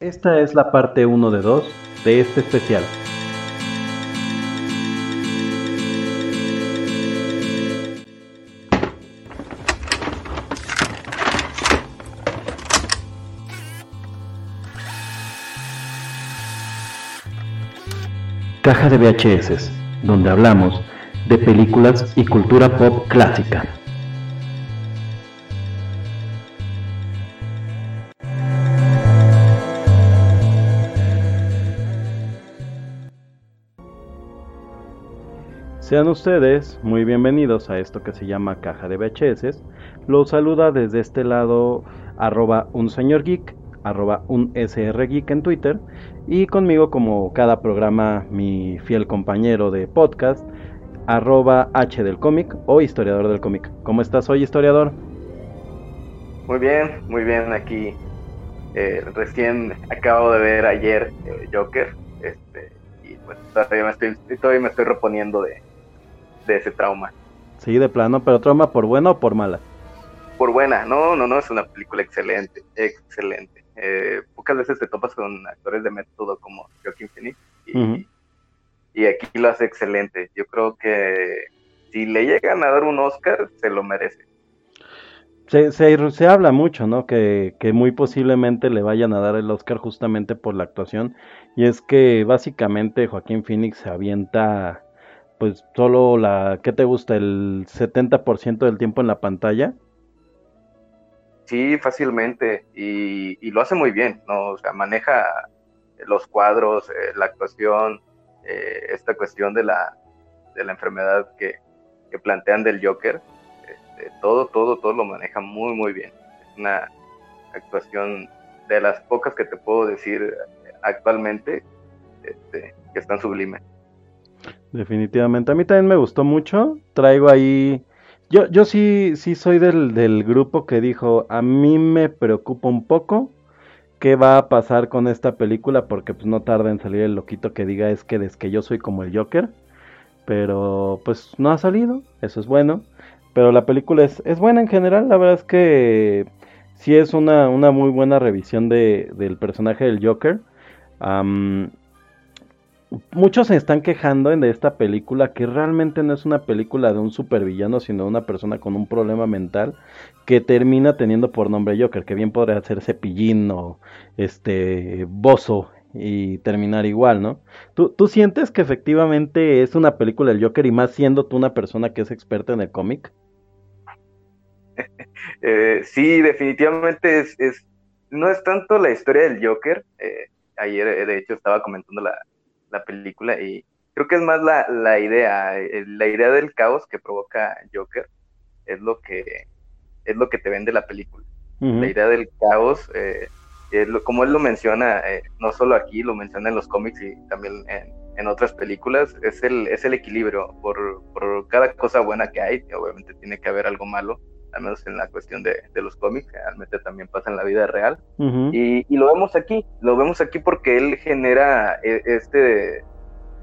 Esta es la parte 1 de 2 de este especial. Caja de VHS, donde hablamos de películas y cultura pop clásica. Sean ustedes muy bienvenidos a esto que se llama Caja de VHS. Los saluda desde este lado arroba un señor geek, arroba un SR en Twitter. Y conmigo como cada programa mi fiel compañero de podcast, arroba H del cómic o historiador del cómic. ¿Cómo estás hoy historiador? Muy bien, muy bien aquí. Eh, recién acabo de ver ayer eh, Joker. Este, y pues todavía me estoy, todavía me estoy reponiendo de, de ese trauma. Sí, de plano, pero trauma por buena o por mala. Por buena, no, no, no, es una película excelente, excelente. Eh, pocas veces te topas con actores de método como Joaquin Phoenix y, y aquí lo hace excelente. Yo creo que si le llegan a dar un Oscar, se lo merece. Se, se, se, habla mucho, ¿no? Que, que, muy posiblemente le vayan a dar el Oscar justamente por la actuación. Y es que básicamente Joaquín Phoenix se avienta pues solo la, ¿qué te gusta? El 70% del tiempo en la pantalla. Sí, fácilmente, y, y, lo hace muy bien, ¿no? O sea, maneja los cuadros, eh, la actuación, eh, esta cuestión de la, de la enfermedad que, que plantean del Joker, este, todo, todo, todo lo maneja muy, muy bien. Es una actuación de las pocas que te puedo decir actualmente este, que están sublimes. Definitivamente. A mí también me gustó mucho. Traigo ahí. Yo, yo sí, sí soy del, del grupo que dijo, a mí me preocupa un poco qué va a pasar con esta película, porque pues no tarda en salir el loquito que diga es que es que yo soy como el Joker. Pero pues no ha salido, eso es bueno. Pero la película es, es buena en general, la verdad es que sí es una, una muy buena revisión de, del personaje del Joker. Muchos se están quejando de esta película que realmente no es una película de un supervillano, sino de una persona con un problema mental que termina teniendo por nombre Joker, que bien podría ser Cepillín o este Bozo y terminar igual, ¿no? ¿Tú, ¿Tú sientes que efectivamente es una película del Joker y más siendo tú una persona que es experta en el cómic? eh, sí, definitivamente es, es, no es tanto la historia del Joker. Eh, ayer, eh, de hecho, estaba comentando la, la película y creo que es más la, la idea, eh, la idea del caos que provoca Joker es lo que es lo que te vende la película. Uh -huh. La idea del caos, eh, es lo, como él lo menciona, eh, no solo aquí, lo menciona en los cómics y también en, en otras películas, es el, es el equilibrio. Por, por, cada cosa buena que hay, obviamente tiene que haber algo malo, al menos en la cuestión de, de los cómics, realmente también pasa en la vida real. Uh -huh. y, y, lo vemos aquí, lo vemos aquí porque él genera eh, este...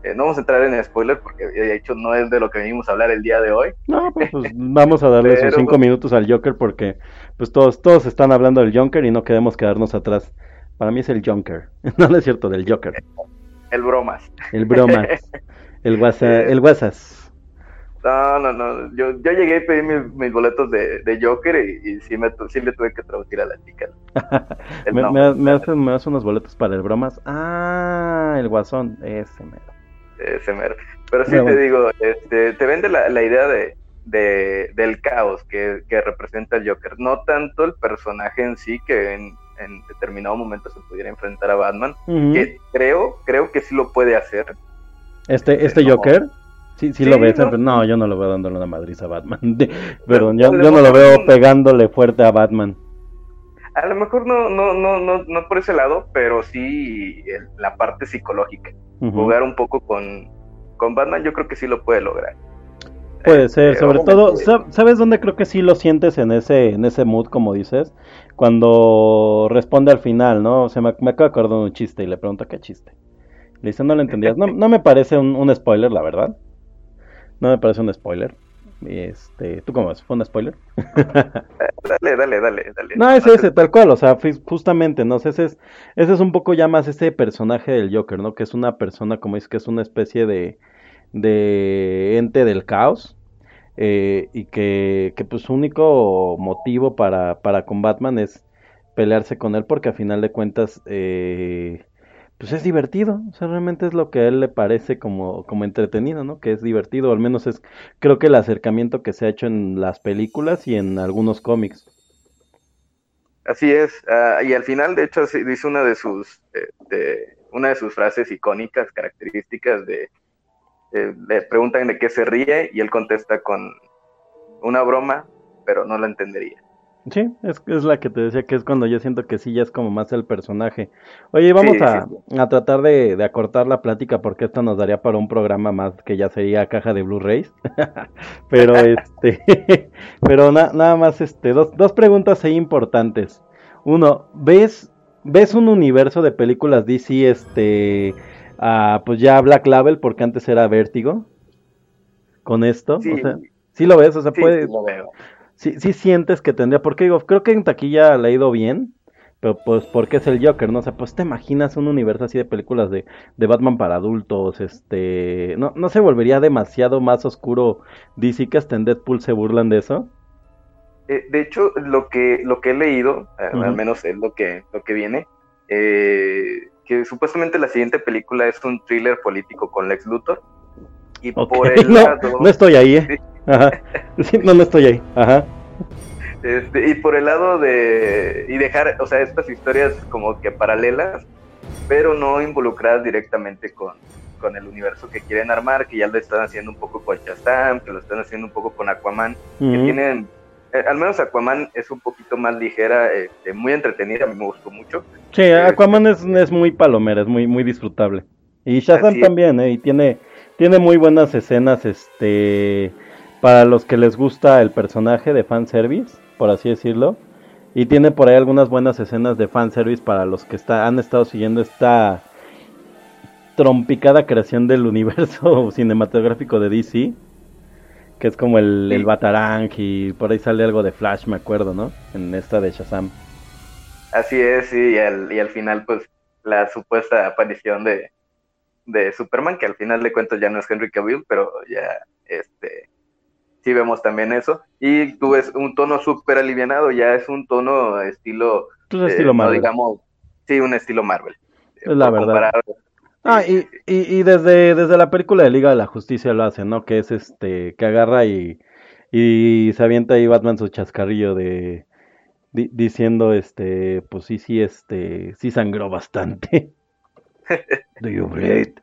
Eh, no vamos a entrar en spoiler porque de hecho no es de lo que venimos a hablar el día de hoy. No, pues, pues vamos a darle Pero... esos cinco minutos al Joker porque pues todos, todos están hablando del Joker y no queremos quedarnos atrás. Para mí es el Joker, no, no es cierto, del Joker. El bromas. El bromas. el WhatsApp. El WhatsApp. No, no, no. Yo, yo llegué y pedí mis, mis boletos de, de Joker y, y, sí, me, sí le tuve que traducir a la chica. me, me, me, hace, me hace unos boletos para el bromas. Ah, el guasón. Ese mero. Ese mero. Pero sí Pero te digo, este, te vende la, la idea de, de, del caos que, que, representa el Joker. No tanto el personaje en sí, que en, en determinado momento se pudiera enfrentar a Batman, uh -huh. que creo, creo que sí lo puede hacer. ¿Este, este no. Sí, sí, sí, lo ves, no. no, yo no lo veo dándole una madriz a Batman. Perdón, yo, yo no lo veo pegándole fuerte a Batman. A lo mejor no, no, no, no, no por ese lado, pero sí la parte psicológica. Uh -huh. Jugar un poco con, con Batman, yo creo que sí lo puede lograr. Puede ser, eh, sobre todo, ¿sabes dónde creo que sí lo sientes en ese, en ese mood, como dices? Cuando responde al final, ¿no? O sea, me, me acabo de acordar de un chiste y le pregunto qué chiste. Le dice, no lo entendías. No, no me parece un, un spoiler, la verdad. No me parece un spoiler. Este, ¿Tú cómo ves? ¿Fue un spoiler? dale, dale, dale, dale. No, es ese, tal cual, o sea, justamente, ¿no? Ese es, ese es un poco ya más ese personaje del Joker, ¿no? Que es una persona, como dices, que es una especie de, de ente del caos. Eh, y que, que, pues su único motivo para, para con Batman es pelearse con él porque a final de cuentas eh, pues es divertido, o sea, realmente es lo que a él le parece como, como entretenido, ¿no? Que es divertido, al menos es creo que el acercamiento que se ha hecho en las películas y en algunos cómics. Así es, ah, y al final, de hecho, dice una de sus, eh, una de sus frases icónicas, características de, eh, le preguntan de qué se ríe y él contesta con una broma, pero no la entendería. Sí, es, es la que te decía que es cuando yo siento que sí, ya es como más el personaje. Oye, vamos a, a, tratar de, de, acortar la plática porque esto nos daría para un programa más que ya sería caja de Blu-rays. pero este, pero nada más este, dos, dos preguntas ahí importantes. Uno, ¿ves, ves un universo de películas DC, este, ah, pues ya Black Label porque antes era Vértigo? Con esto, sí. o sea, sí lo ves, o sea, puede, lo veo sí, sí sientes que tendría, porque digo, creo que en taquilla le ha ido bien, pero pues porque es el Joker, ¿no? O sea, pues te imaginas un universo así de películas de, de Batman para adultos, este, no, no se volvería demasiado más oscuro DC que hasta en Deadpool se burlan de eso. Eh, de hecho, lo que, lo que he leído, al menos es lo que, lo que viene, eh, que supuestamente la siguiente película es un thriller político con Lex Luthor. Y por el no, lado... no estoy ahí, ¿eh? Ajá. no, no estoy ahí. Ajá. Este, y por el lado de. Y dejar, o sea, estas historias como que paralelas, pero no involucradas directamente con, con el universo que quieren armar, que ya lo están haciendo un poco con Shazam, que lo están haciendo un poco con Aquaman, que tienen. Eh, al menos Aquaman es un poquito más ligera, este, muy entretenida, a mí me gustó mucho. Sí, Aquaman es, es muy palomera, es muy, muy disfrutable. Y Shazam también, ¿eh? Y tiene, tiene muy buenas escenas, este para los que les gusta el personaje de fanservice, por así decirlo. Y tiene por ahí algunas buenas escenas de fanservice para los que está, han estado siguiendo esta trompicada creación del universo cinematográfico de DC. Que es como el, el Batarang y por ahí sale algo de Flash, me acuerdo, ¿no? En esta de Shazam. Así es, sí, y al, y al final pues la supuesta aparición de, de Superman, que al final de cuentas ya no es Henry Cavill, pero ya este sí vemos también eso. Y tú ves un tono súper alivianado, ya es un tono estilo... Pues estilo Marvel. digamos, sí, un estilo Marvel. Es la verdad. Ah, y, y, desde, desde la película de Liga de la Justicia lo hacen, ¿no? Que es este, que agarra y, y se avienta ahí Batman su chascarrillo de diciendo este, pues sí, sí, este, sí sangró bastante. Do you bleed?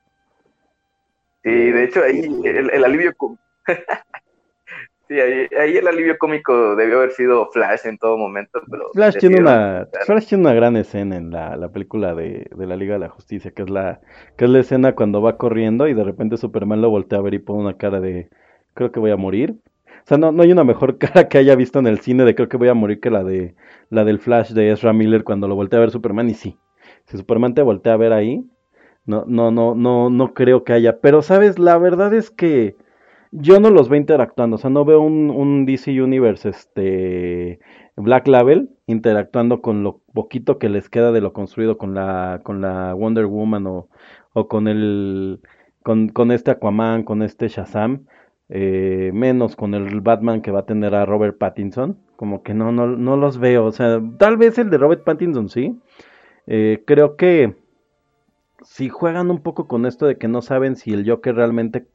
Sí, de hecho ahí el, el alivio Sí, ahí, el alivio cómico debió haber sido Flash en todo momento, pero... Flash tiene una, Flash tiene una gran escena en la, la película de, de, la Liga de la Justicia, que es la, que es la escena cuando va corriendo y de repente Superman lo voltea a ver y pone una cara de creo que voy a morir. O sea, no, no hay una mejor cara que haya visto en el cine de creo que voy a morir que la de la del Flash de Ezra Miller cuando lo voltea a ver Superman y sí. Si Superman te voltea a ver ahí, no, no, no, no, no creo que haya. Pero sabes, la verdad es que yo no los veo interactuando, o sea, no veo un, un DC Universe, este, Black Label interactuando con lo poquito que les queda de lo construido con la, con la Wonder Woman o, o con el, con, con este Aquaman, con este Shazam, eh, menos con el Batman que va a tener a Robert Pattinson, como que no, no, no los veo, o sea, tal vez el de Robert Pattinson sí, eh, creo que si juegan un poco con esto de que no saben si el Joker realmente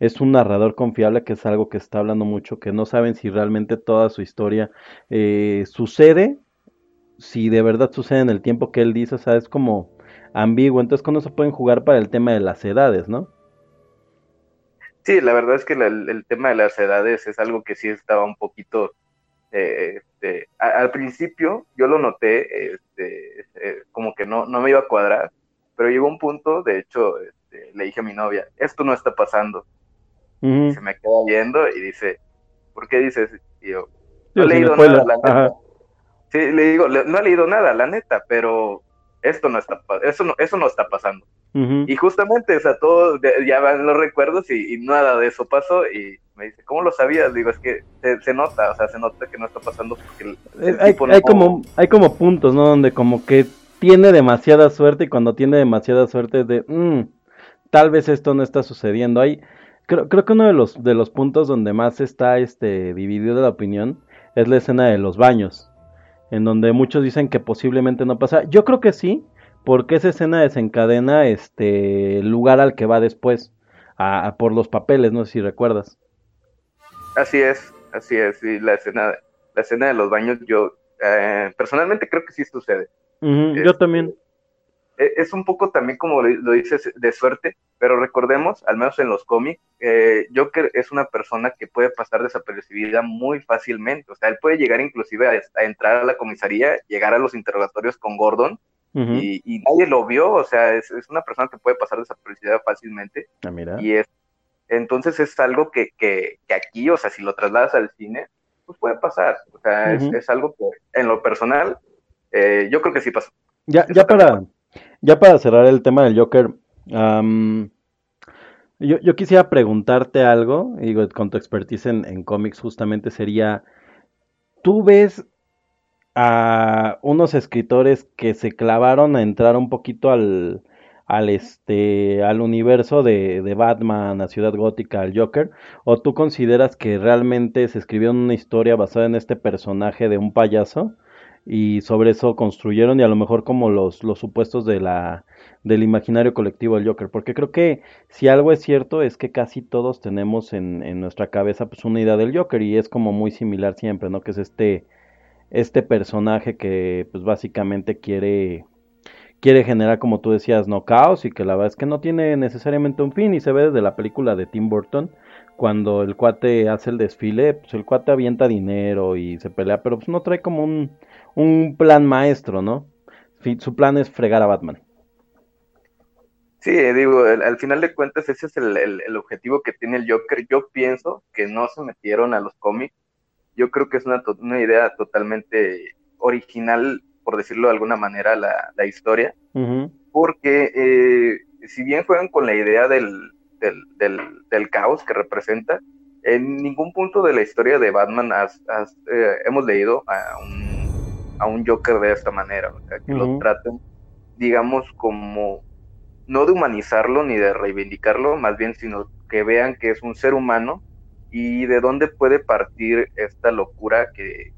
es un narrador confiable, que es algo que está hablando mucho, que no saben si realmente toda su historia eh, sucede, si de verdad sucede en el tiempo que él dice, o sea, es como ambiguo, entonces con eso pueden jugar para el tema de las edades, ¿no? Sí, la verdad es que el tema de las edades es algo que sí estaba un poquito, eh, este, al principio yo lo noté, este, eh, como que no, no me iba a cuadrar, pero llegó un punto, de hecho, este, le dije a mi novia, esto no está pasando, se me queda viendo y dice, ¿por qué dices? Y yo, no he leído nada, la neta. Sí, le digo, no he leído nada, la neta, pero esto no está, eso no, eso no está pasando. Y justamente, o sea, todos ya van los recuerdos y, nada de eso pasó y, Me dice, ¿cómo lo sabías? Digo, es que se, nota, o sea, se nota que no está pasando porque eh, hay, como, hay como puntos, ¿no? Donde como que tiene demasiada suerte y cuando tiene demasiada suerte es de, mm, tal vez esto no está sucediendo. Hay, creo, creo que uno de los, de los puntos donde más está este, dividido la opinión es la escena de los baños, en donde muchos dicen que posiblemente no pasa. Yo creo que sí, porque esa escena desencadena este el lugar al que va después, a, por los papeles, no sé si recuerdas. Así es, así es, y la escena, la escena de los baños, yo eh, personalmente creo que sí sucede. Yo también. E, es un poco también como lo dices de suerte, pero recordemos, al menos en los cómics, eh, Joker es una persona que puede pasar desapercibida muy fácilmente, o sea, él puede llegar inclusive a, entrar a la comisaría, llegar a los interrogatorios con Gordon y, nadie lo vio, o sea, es, una persona que puede pasar desapercibida fácilmente. Ah, mira. Y es, entonces es algo que, que, aquí, o sea, si lo trasladas al cine, pues puede pasar, o sea, es, algo que en lo personal, eh, yo creo que sí pasó. Ya, ya para, ya para cerrar el tema del Joker, yo, yo, quisiera preguntarte algo, digo, con tu expertise en, en cómics justamente sería, ¿tú ves a unos escritores que se clavaron a entrar un poquito al, al este al universo de, de, Batman, a Ciudad Gótica, al Joker, o tú consideras que realmente se escribió una historia basada en este personaje de un payaso y sobre eso construyeron y a lo mejor como los, los supuestos la del imaginario colectivo del Joker, porque creo que si algo es cierto es que casi todos tenemos en, en nuestra cabeza pues una idea del Joker y es como muy similar siempre, ¿no? Que es este este personaje que pues básicamente quiere quiere generar como tú decías no caos y que la verdad es que no tiene necesariamente un fin y se ve desde la película de Tim Burton cuando el cuate hace el desfile pues el cuate avienta dinero y se pelea pero pues no trae como un, un plan maestro no su plan es fregar a Batman. Sí, digo, al, final de cuentas ese es el, el, objetivo que tiene el Joker. Yo pienso que no se metieron a los cómics. Yo creo que es una, una idea totalmente original, por decirlo de alguna manera, la, la historia, porque eh, si bien juegan con la idea del, del, del, caos que representa, en ningún punto de la historia de Batman eh, hemos leído a un, a un Joker de esta manera, o sea, que lo traten, digamos, como no de humanizarlo ni de reivindicarlo, más bien, sino que vean que es un ser humano y de dónde puede partir esta locura que,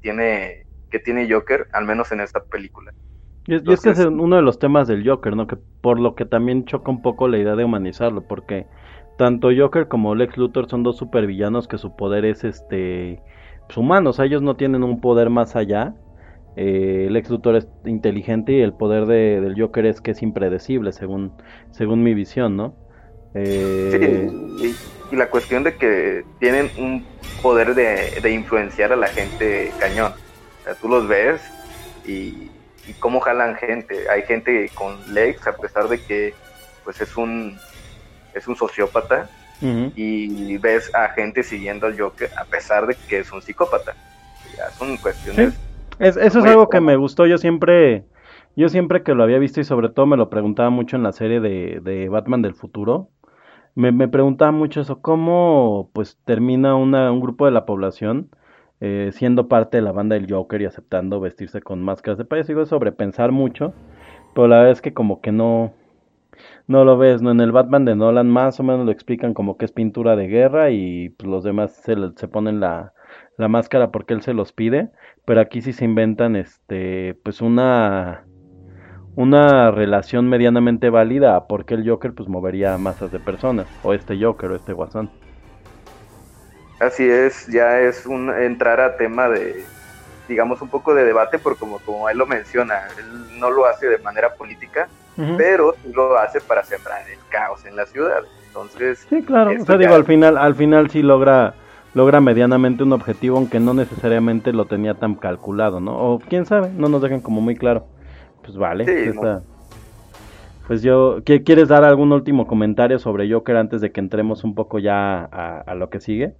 tiene que tiene Joker, al menos en esta película. Y, es que es uno de los temas del Joker, ¿no? Que por lo que también choca un poco la idea de humanizarlo, porque tanto Joker como Lex Luthor son dos supervillanos que su poder es este pues, humano, o sea, ellos no tienen un poder más allá. Eh, Lex Luthor es inteligente y el poder de, del Joker es que es impredecible, según, según mi visión, ¿no? Eh... Sí, y la cuestión de que tienen un poder de, influenciar a la gente cañón. O sea, tú los ves y, cómo jalan gente. Hay gente con Lex, a pesar de que pues es un, es un sociópata, y ves a gente siguiendo al Joker a pesar de que es un psicópata. Ya son cuestiones. Eso es algo que me gustó. Yo siempre, yo siempre que lo había visto y sobre todo me lo preguntaba mucho en la serie de, de Batman del futuro me, me preguntaba mucho eso, cómo pues termina una, un grupo de la población eh, siendo parte de la banda del Joker y aceptando vestirse con máscaras de payaso. Digo, sobrepensar mucho, pero la verdad es que como que no, no lo ves, ¿no? En el Batman de Nolan más o menos lo explican como que es pintura de guerra y pues, los demás se, se ponen la, la máscara porque él se los pide, pero aquí sí se inventan este pues una una relación medianamente válida porque el Joker pues movería masas de personas, o este Joker o este Guasón. Así es, ya es un entrar a tema de, digamos, un poco de debate, porque como, como él lo menciona, él no lo hace de manera política, pero lo hace para sembrar el caos en la ciudad. Entonces, sí, claro, o sea, digo, al final, al final sí logra logra medianamente un objetivo, aunque no necesariamente lo tenía tan calculado, ¿no? O quién sabe, no nos dejan como muy claro. Pues vale. Pues, pues yo, ¿quieres dar algún último comentario sobre Joker antes de que entremos un poco ya a, lo que sigue?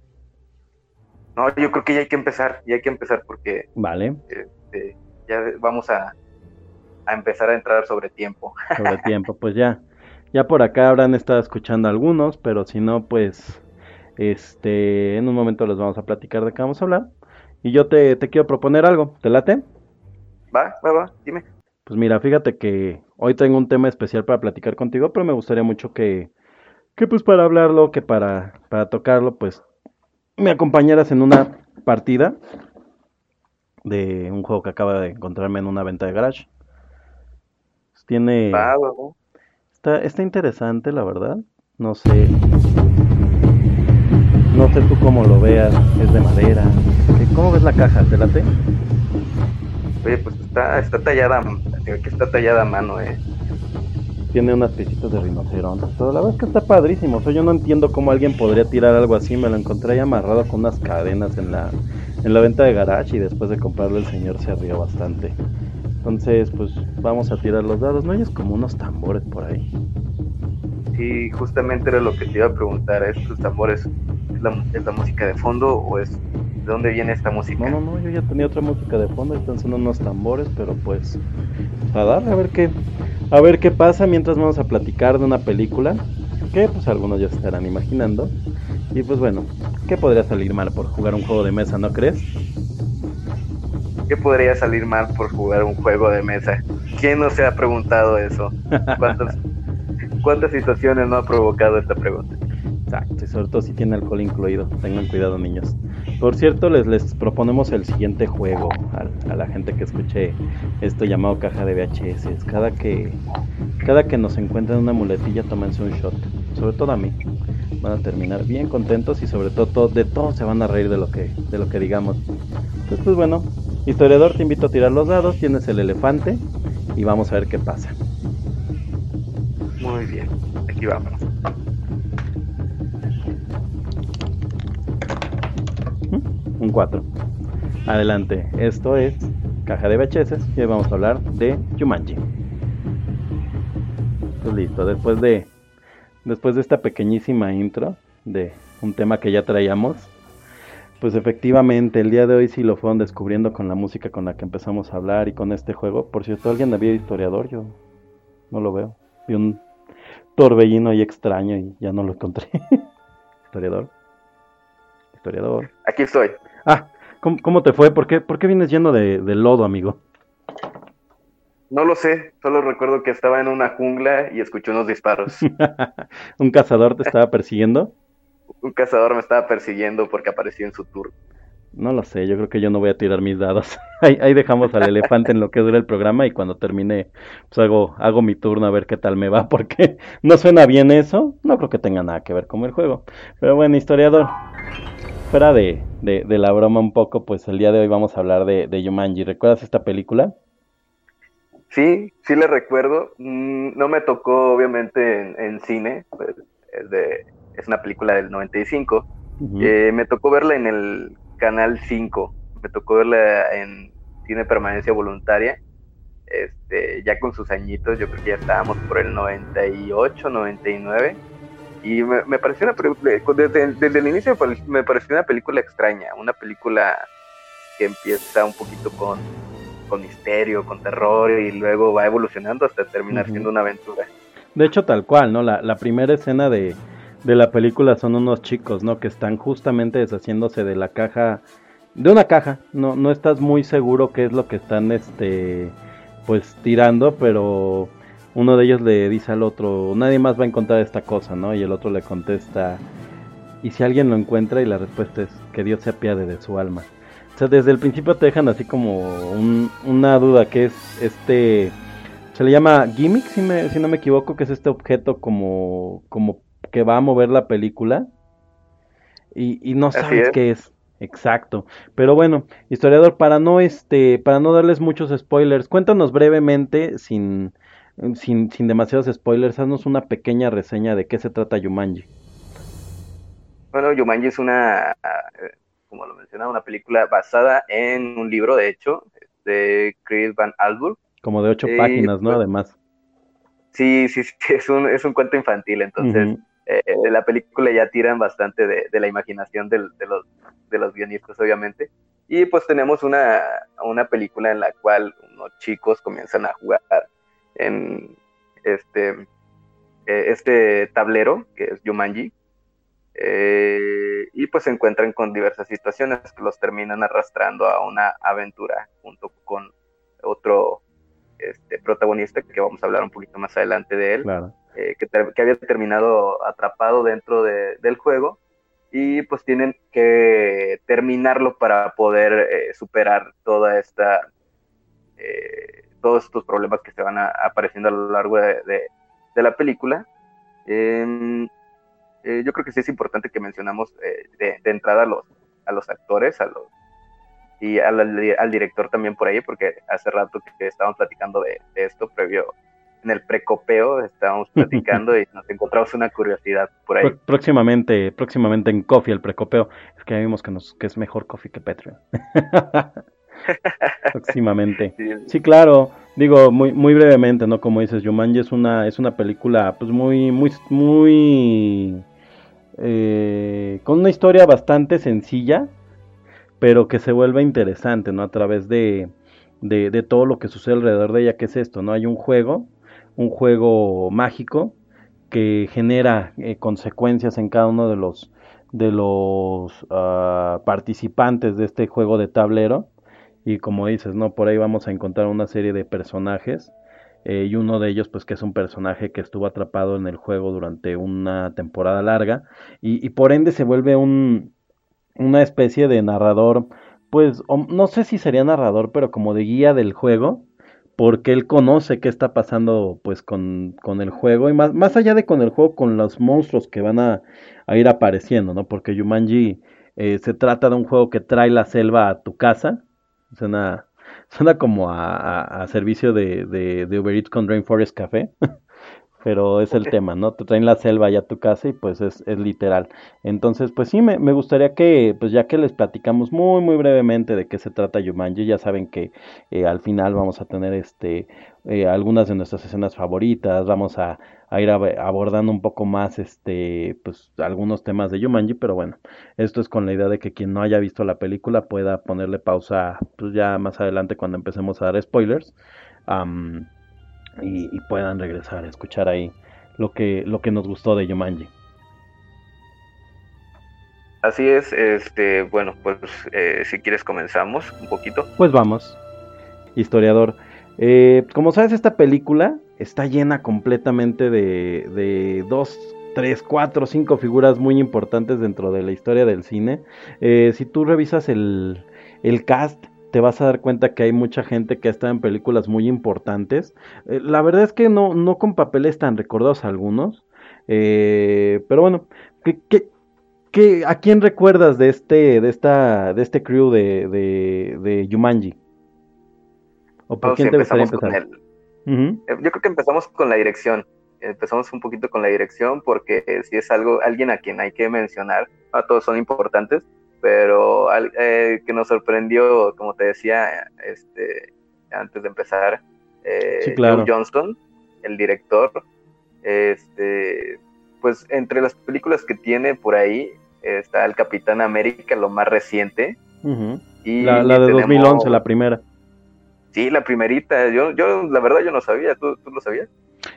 No, yo creo que ya hay que empezar, ya hay que empezar porque vale. Este, ya vamos a, a, empezar a entrar sobre tiempo. Sobre tiempo, pues ya, ya por acá habrán estado escuchando algunos, pero si no, pues Este, en un momento les vamos a platicar de qué vamos a hablar. Y yo te, te quiero proponer algo, ¿te late? Va, va, va, dime. Pues mira, fíjate que hoy tengo un tema especial para platicar contigo, pero me gustaría mucho que, que pues para hablarlo, que para, para tocarlo, pues me acompañaras en una partida de un juego que acaba de encontrarme en una venta de garage. Tiene... Está, está interesante, la verdad. No sé. No sé tú cómo lo veas. Es de madera. ¿Cómo ves la caja? ¿Te late? Oye, pues está, está tallada, que está tallada a mano, eh. Tiene unas piecitas de rinoceronte, pero la verdad es que está padrísimo. O sea, yo no entiendo cómo alguien podría tirar algo así. Me lo encontré ahí amarrado con unas cadenas en la, en la venta de garage y después de comprarlo el señor se rió bastante. Entonces, pues vamos a tirar los dados. ¿No hay como unos tambores por ahí? Sí, justamente era lo que te iba a preguntar. ¿Estos tambores es la, es la música de fondo o es de dónde viene esta música? No, no, no, yo ya tenía otra música de fondo, están sonando unos tambores, pero pues a darle a ver qué a ver qué pasa mientras vamos a platicar de una película que pues algunos ya se estarán imaginando. Y pues bueno, ¿qué podría salir mal por jugar un juego de mesa, no crees? ¿Qué podría salir mal por jugar un juego de mesa? ¿Quién no se ha preguntado eso? ¿Cuántas, cuántas situaciones no ha provocado esta pregunta? Exacto, sobre todo si tiene alcohol incluido. Tengan cuidado, niños. Por cierto, les, les proponemos el siguiente juego a, a, la gente que escuche esto llamado caja de VHS. Cada que, cada que nos encuentren una muletilla, tómense un shot. Sobre todo a mí. Van a terminar bien contentos y sobre todo, de todo se van a reír de lo que, de lo que digamos. Entonces, pues bueno, Historiador, te invito a tirar los dados, tienes el elefante y vamos a ver qué pasa. Muy bien, aquí vamos. ¿Mm? Un 4. Adelante, esto es caja de VHS y hoy vamos a hablar de Jumanji. Pues listo, después de después de esta pequeñísima intro de un tema que ya traíamos, pues efectivamente, el día de hoy sí lo fueron descubriendo con la música con la que empezamos a hablar y con este juego. Por cierto, alguien había historiador, yo no lo veo. Vi un torbellino ahí extraño y ya no lo encontré. historiador. Historiador. Aquí estoy. Ah, ¿cómo, te fue? ¿Por qué, ¿Por qué vienes lleno de, de lodo, amigo? No lo sé, solo recuerdo que estaba en una jungla y escuché unos disparos. ¿Un cazador te estaba persiguiendo? un cazador me estaba persiguiendo porque apareció en su turno. No lo sé, yo creo que yo no voy a tirar mis dados. ahí, dejamos al elefante en lo que dura el programa y cuando termine, pues hago, hago mi turno a ver qué tal me va, porque no suena bien eso. No creo que tenga nada que ver con el juego. Pero bueno, historiador, fuera de, de, la broma un poco, pues el día de hoy vamos a hablar de, de Yumanji. ¿Recuerdas esta película? Sí, sí le recuerdo. Mm, no me tocó, obviamente, en, en cine. Pues, de, es una película del 95. Eh, me tocó verla en el Canal 5, me tocó verla en Tiene Permanencia Voluntaria, este, ya con sus añitos, yo creo que ya estábamos por el 98, 99. Y me, pareció una película, desde, desde, el inicio me pareció una película extraña, una película que empieza un poquito con, con misterio, con terror y luego va evolucionando hasta terminar siendo una aventura. De hecho, tal cual, ¿no? La, la primera escena de, de la película son unos chicos, ¿no? Que están justamente deshaciéndose de la caja, de una caja. No, no estás muy seguro qué es lo que están, este, pues tirando, pero uno de ellos le dice al otro, nadie más va a encontrar esta cosa, ¿no? Y el otro le contesta, ¿y si alguien lo encuentra? Y la respuesta es, que Dios se apiade de su alma. O sea, desde el principio te dejan así como una duda, que es este... Se le llama gimmick, si, me, si no me equivoco, que es este objeto como, como que va a mover la película y, no sabes qué es. Exacto. Pero bueno, historiador, para no este, para no darles muchos spoilers, cuéntanos brevemente, sin, sin, sin demasiados spoilers, haznos una pequeña reseña de qué se trata Yumanji. Bueno, Yumanji es una, como lo mencionaba, una película basada en un libro, de hecho, de Chris Van Allsburg. Como de ocho páginas, ¿no? Pues, Además. Sí, sí, sí, es un, es un cuento infantil, entonces eh, la película ya tiran bastante de, la imaginación de, los, de los guionistas, obviamente. Y pues tenemos una, una película en la cual unos chicos comienzan a jugar en este, eh, este tablero, que es Yumanji. Eh, y pues se encuentran con diversas situaciones que los terminan arrastrando a una aventura junto con otro este, protagonista que vamos a hablar un poquito más adelante de él, eh, que, había terminado atrapado dentro del juego y pues tienen que terminarlo para poder eh, superar toda esta todos estos problemas que se van apareciendo a lo largo de, la película. Em, eh, yo creo que sí es importante que mencionamos eh, de, entrada a los, a los actores, a los y al, director también por ahí, porque hace rato que estábamos platicando de, esto previo en el precopeo, estábamos platicando y nos encontramos una curiosidad por ahí. Próximamente, próximamente en Coffee el precopeo, es que ya vimos que, nos, que es mejor Coffee que Patreon. próximamente. Sí. claro. Digo, muy, muy brevemente, ¿no? Como dices, Jumanji es una, es una película, pues muy, muy, muy eh, con una historia bastante sencilla, pero que se vuelve interesante, ¿no? A través de, de, todo lo que sucede alrededor de ella, que es esto, ¿no? Hay un juego, un juego mágico que genera eh, consecuencias en cada uno de los, de los ah, participantes de este juego de tablero. Y como dices, ¿no? Por ahí vamos a encontrar una serie de personajes eh, y uno de ellos pues que es un personaje que estuvo atrapado en el juego durante una temporada larga y, por ende se vuelve un, una especie de narrador pues no sé si sería narrador pero como de guía del juego porque él conoce qué está pasando pues con, con el juego y más, más allá de con el juego con los monstruos que van a, ir apareciendo no porque Yumanji eh, se trata de un juego que trae la selva a tu casa es una Suena como a, servicio de, de, Uber Eats con Rainforest Café. Pero es el tema, ¿no? Te traen la selva ya a tu casa y pues es, literal. Entonces, pues sí, me, gustaría que, pues ya que les platicamos muy, muy brevemente de qué se trata Yumanji, ya saben que eh, al final vamos a tener este eh, algunas de nuestras escenas favoritas, vamos a, a ir abordando un poco más este pues algunos temas de Yumanji, pero bueno, esto es con la idea de que quien no haya visto la película pueda ponerle pausa pues ya más adelante cuando empecemos a dar spoilers y, puedan regresar a escuchar ahí lo que lo que nos gustó de Yumanji. Así es, este, bueno, pues eh, si quieres comenzamos un poquito. Pues vamos, historiador. Eh, como sabes, esta película está llena completamente de, de dos, tres, cuatro, cinco figuras muy importantes dentro de la historia del cine. Eh, si tú revisas el, el cast, te vas a dar cuenta que hay mucha gente que ha estado en películas muy importantes. Eh, la verdad es que no, no con papeles tan recordados algunos. Eh, pero bueno, ¿qué, a quién recuerdas de este, de esta, de este crew de, de, de Yumanji? ¿O por quién te gustaría empezar? Eh, yo creo que empezamos con la dirección. Empezamos un poquito con la dirección porque si es algo, alguien a quien hay que mencionar, a todos son importantes, pero eh, que nos sorprendió, como te decía, este, antes de empezar, eh, Joe Johnston, el director, este, pues entre las películas que tiene por ahí está El Capitán América, lo más reciente. y la, de 2011, la primera. Sí, la primerita. Yo, yo, la verdad, yo no sabía. ¿Tú, lo sabías?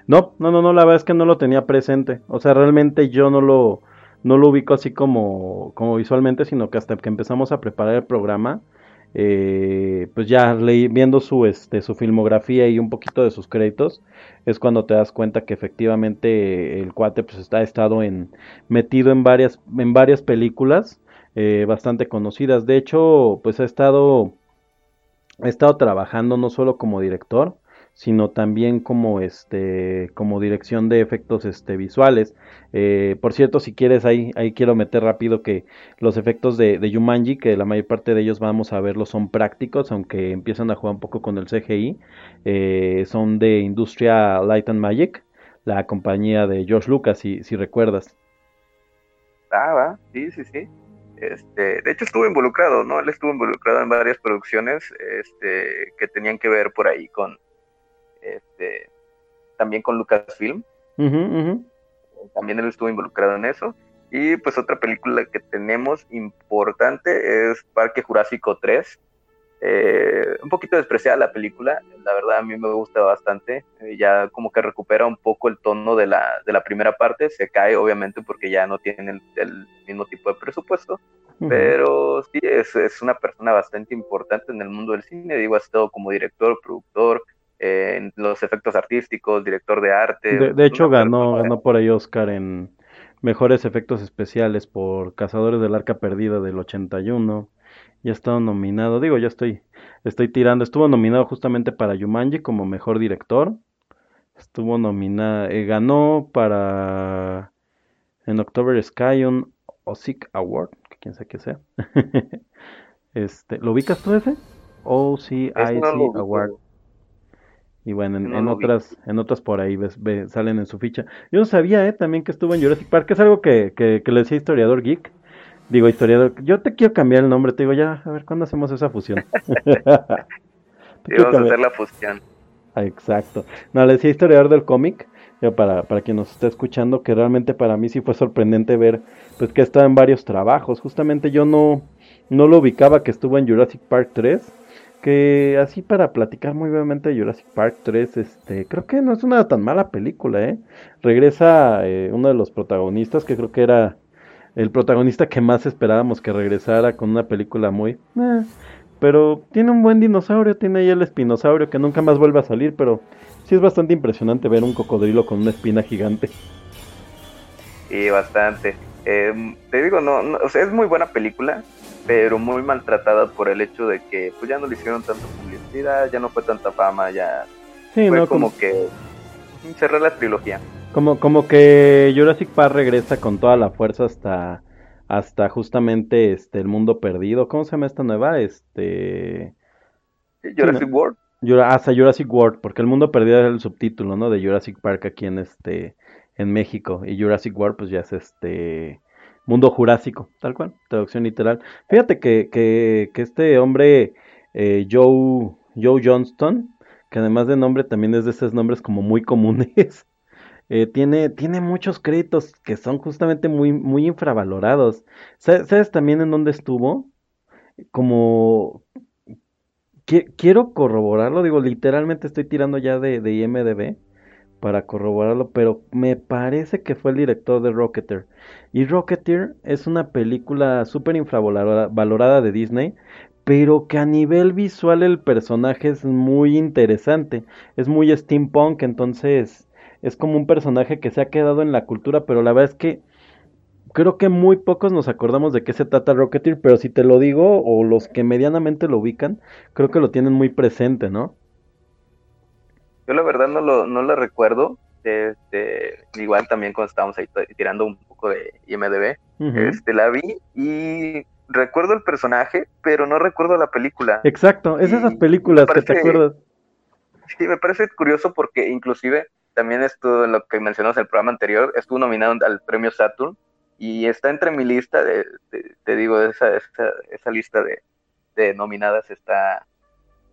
No, no, no, no, la verdad es que no lo tenía presente. O sea, realmente yo no lo, no lo ubico así como, como visualmente, sino que hasta que empezamos a preparar el programa, eh, pues ya leí, viendo su, este, su filmografía y un poquito de sus créditos, es cuando te das cuenta que efectivamente el cuate pues está, ha estado en, metido en varias, en varias películas eh, bastante conocidas. De hecho, pues ha estado he estado trabajando no solo como director, sino también como este como dirección de efectos este visuales. Eh, por cierto si quieres ahí ahí quiero meter rápido que los efectos de, de Yumanji que la mayor parte de ellos vamos a verlos son prácticos aunque empiezan a jugar un poco con el CGI eh, son de Industria Light and Magic la compañía de George Lucas si, si recuerdas. Ah va sí sí sí. Este, de hecho estuvo involucrado, ¿no? Él estuvo involucrado en varias producciones este, que tenían que ver por ahí con, este, también con Lucasfilm. También él estuvo involucrado en eso. Y pues otra película que tenemos importante es Parque Jurásico 3, eh, un poquito despreciada la película, la verdad a mí me gusta bastante, eh, ya como que recupera un poco el tono de la, de la primera parte, se cae obviamente porque ya no tiene el, mismo tipo de presupuesto, pero sí es, es, una persona bastante importante en el mundo del cine, digo, ha estado como director, productor, eh, en los efectos artísticos, director de arte. De, hecho ganó, ganó por ahí Oscar en mejores efectos especiales por Cazadores del Arca Perdida del 81 ya estado nominado, digo, ya estoy, estoy tirando, estuvo nominado justamente para Yumanji como mejor director, estuvo nominado, eh, ganó para en October Sky un OSIC Award, que quién sabe qué sea. este, ¿lo ubicas tú ese? OCIC Award. Y bueno, en, otras, en otras por ahí ves, salen en su ficha. Yo no sabía, eh, también que estuvo en Jurassic Park, es algo que, que, que le decía historiador geek Digo, historiador, yo te quiero cambiar el nombre, te digo, ya, a ver, ¿cuándo hacemos esa fusión? vamos a hacer la fusión. Ah, exacto. No, le decía historiador del cómic, para, para quien nos está escuchando, que realmente para mí sí fue sorprendente ver, pues que estaba en varios trabajos. Justamente yo no, no lo ubicaba que estuvo en Jurassic Park 3, que así para platicar muy brevemente de Jurassic Park 3, este, creo que no es una tan mala película, ¿eh? Regresa eh, uno de los protagonistas, que creo que era el protagonista que más esperábamos que regresara con una película muy... Eh, pero tiene un buen dinosaurio, tiene ahí el espinosaurio que nunca más vuelve a salir, pero sí es bastante impresionante ver un cocodrilo con una espina gigante. Sí, bastante. Em, te digo, no, o sea, es muy buena película, pero muy maltratada por el hecho de que pues ya no le hicieron tanta publicidad, ya no fue tanta fama, ya fue como, como que cerrar la trilogía. Como, como que Jurassic Park regresa con toda la fuerza hasta, hasta justamente este, el mundo perdido. ¿Cómo se llama esta nueva? Este... Jurassic World. hasta Jurassic World, porque el mundo perdido es el subtítulo, ¿no? De Jurassic Park aquí en este, en México. Y Jurassic World, pues ya es este mundo jurásico, tal cual, traducción literal. Fíjate que, que, este hombre, eh, Joe, Joe Johnston, que además de nombre también es de esos nombres como muy comunes. Eh, tiene, tiene muchos créditos que son justamente muy, muy infravalorados. ¿Sabes, también en dónde estuvo? Como... quiero corroborarlo, digo, literalmente estoy tirando ya de, de IMDB para corroborarlo, pero me parece que fue el director de Rocketeer. Y Rocketeer es una película súper infravalorada de Disney, pero que a nivel visual el personaje es muy interesante, es muy steampunk, entonces es como un personaje que se ha quedado en la cultura, pero la verdad es que creo que muy pocos nos acordamos de qué se trata Rocketeer, pero si te lo digo, o los que medianamente lo ubican, creo que lo tienen muy presente, ¿no? Yo la verdad no lo, no lo recuerdo. Este, igual también cuando estábamos ahí tirando un poco de IMDB, este, la vi y recuerdo el personaje, pero no recuerdo la película. Exacto, es esas películas que te acuerdas. Sí, me parece curioso porque inclusive también estuvo en lo que mencionamos en el programa anterior, estuvo nominado al premio Saturn y está entre mi lista de, te digo, esa, esa, esa lista de, de, nominadas está,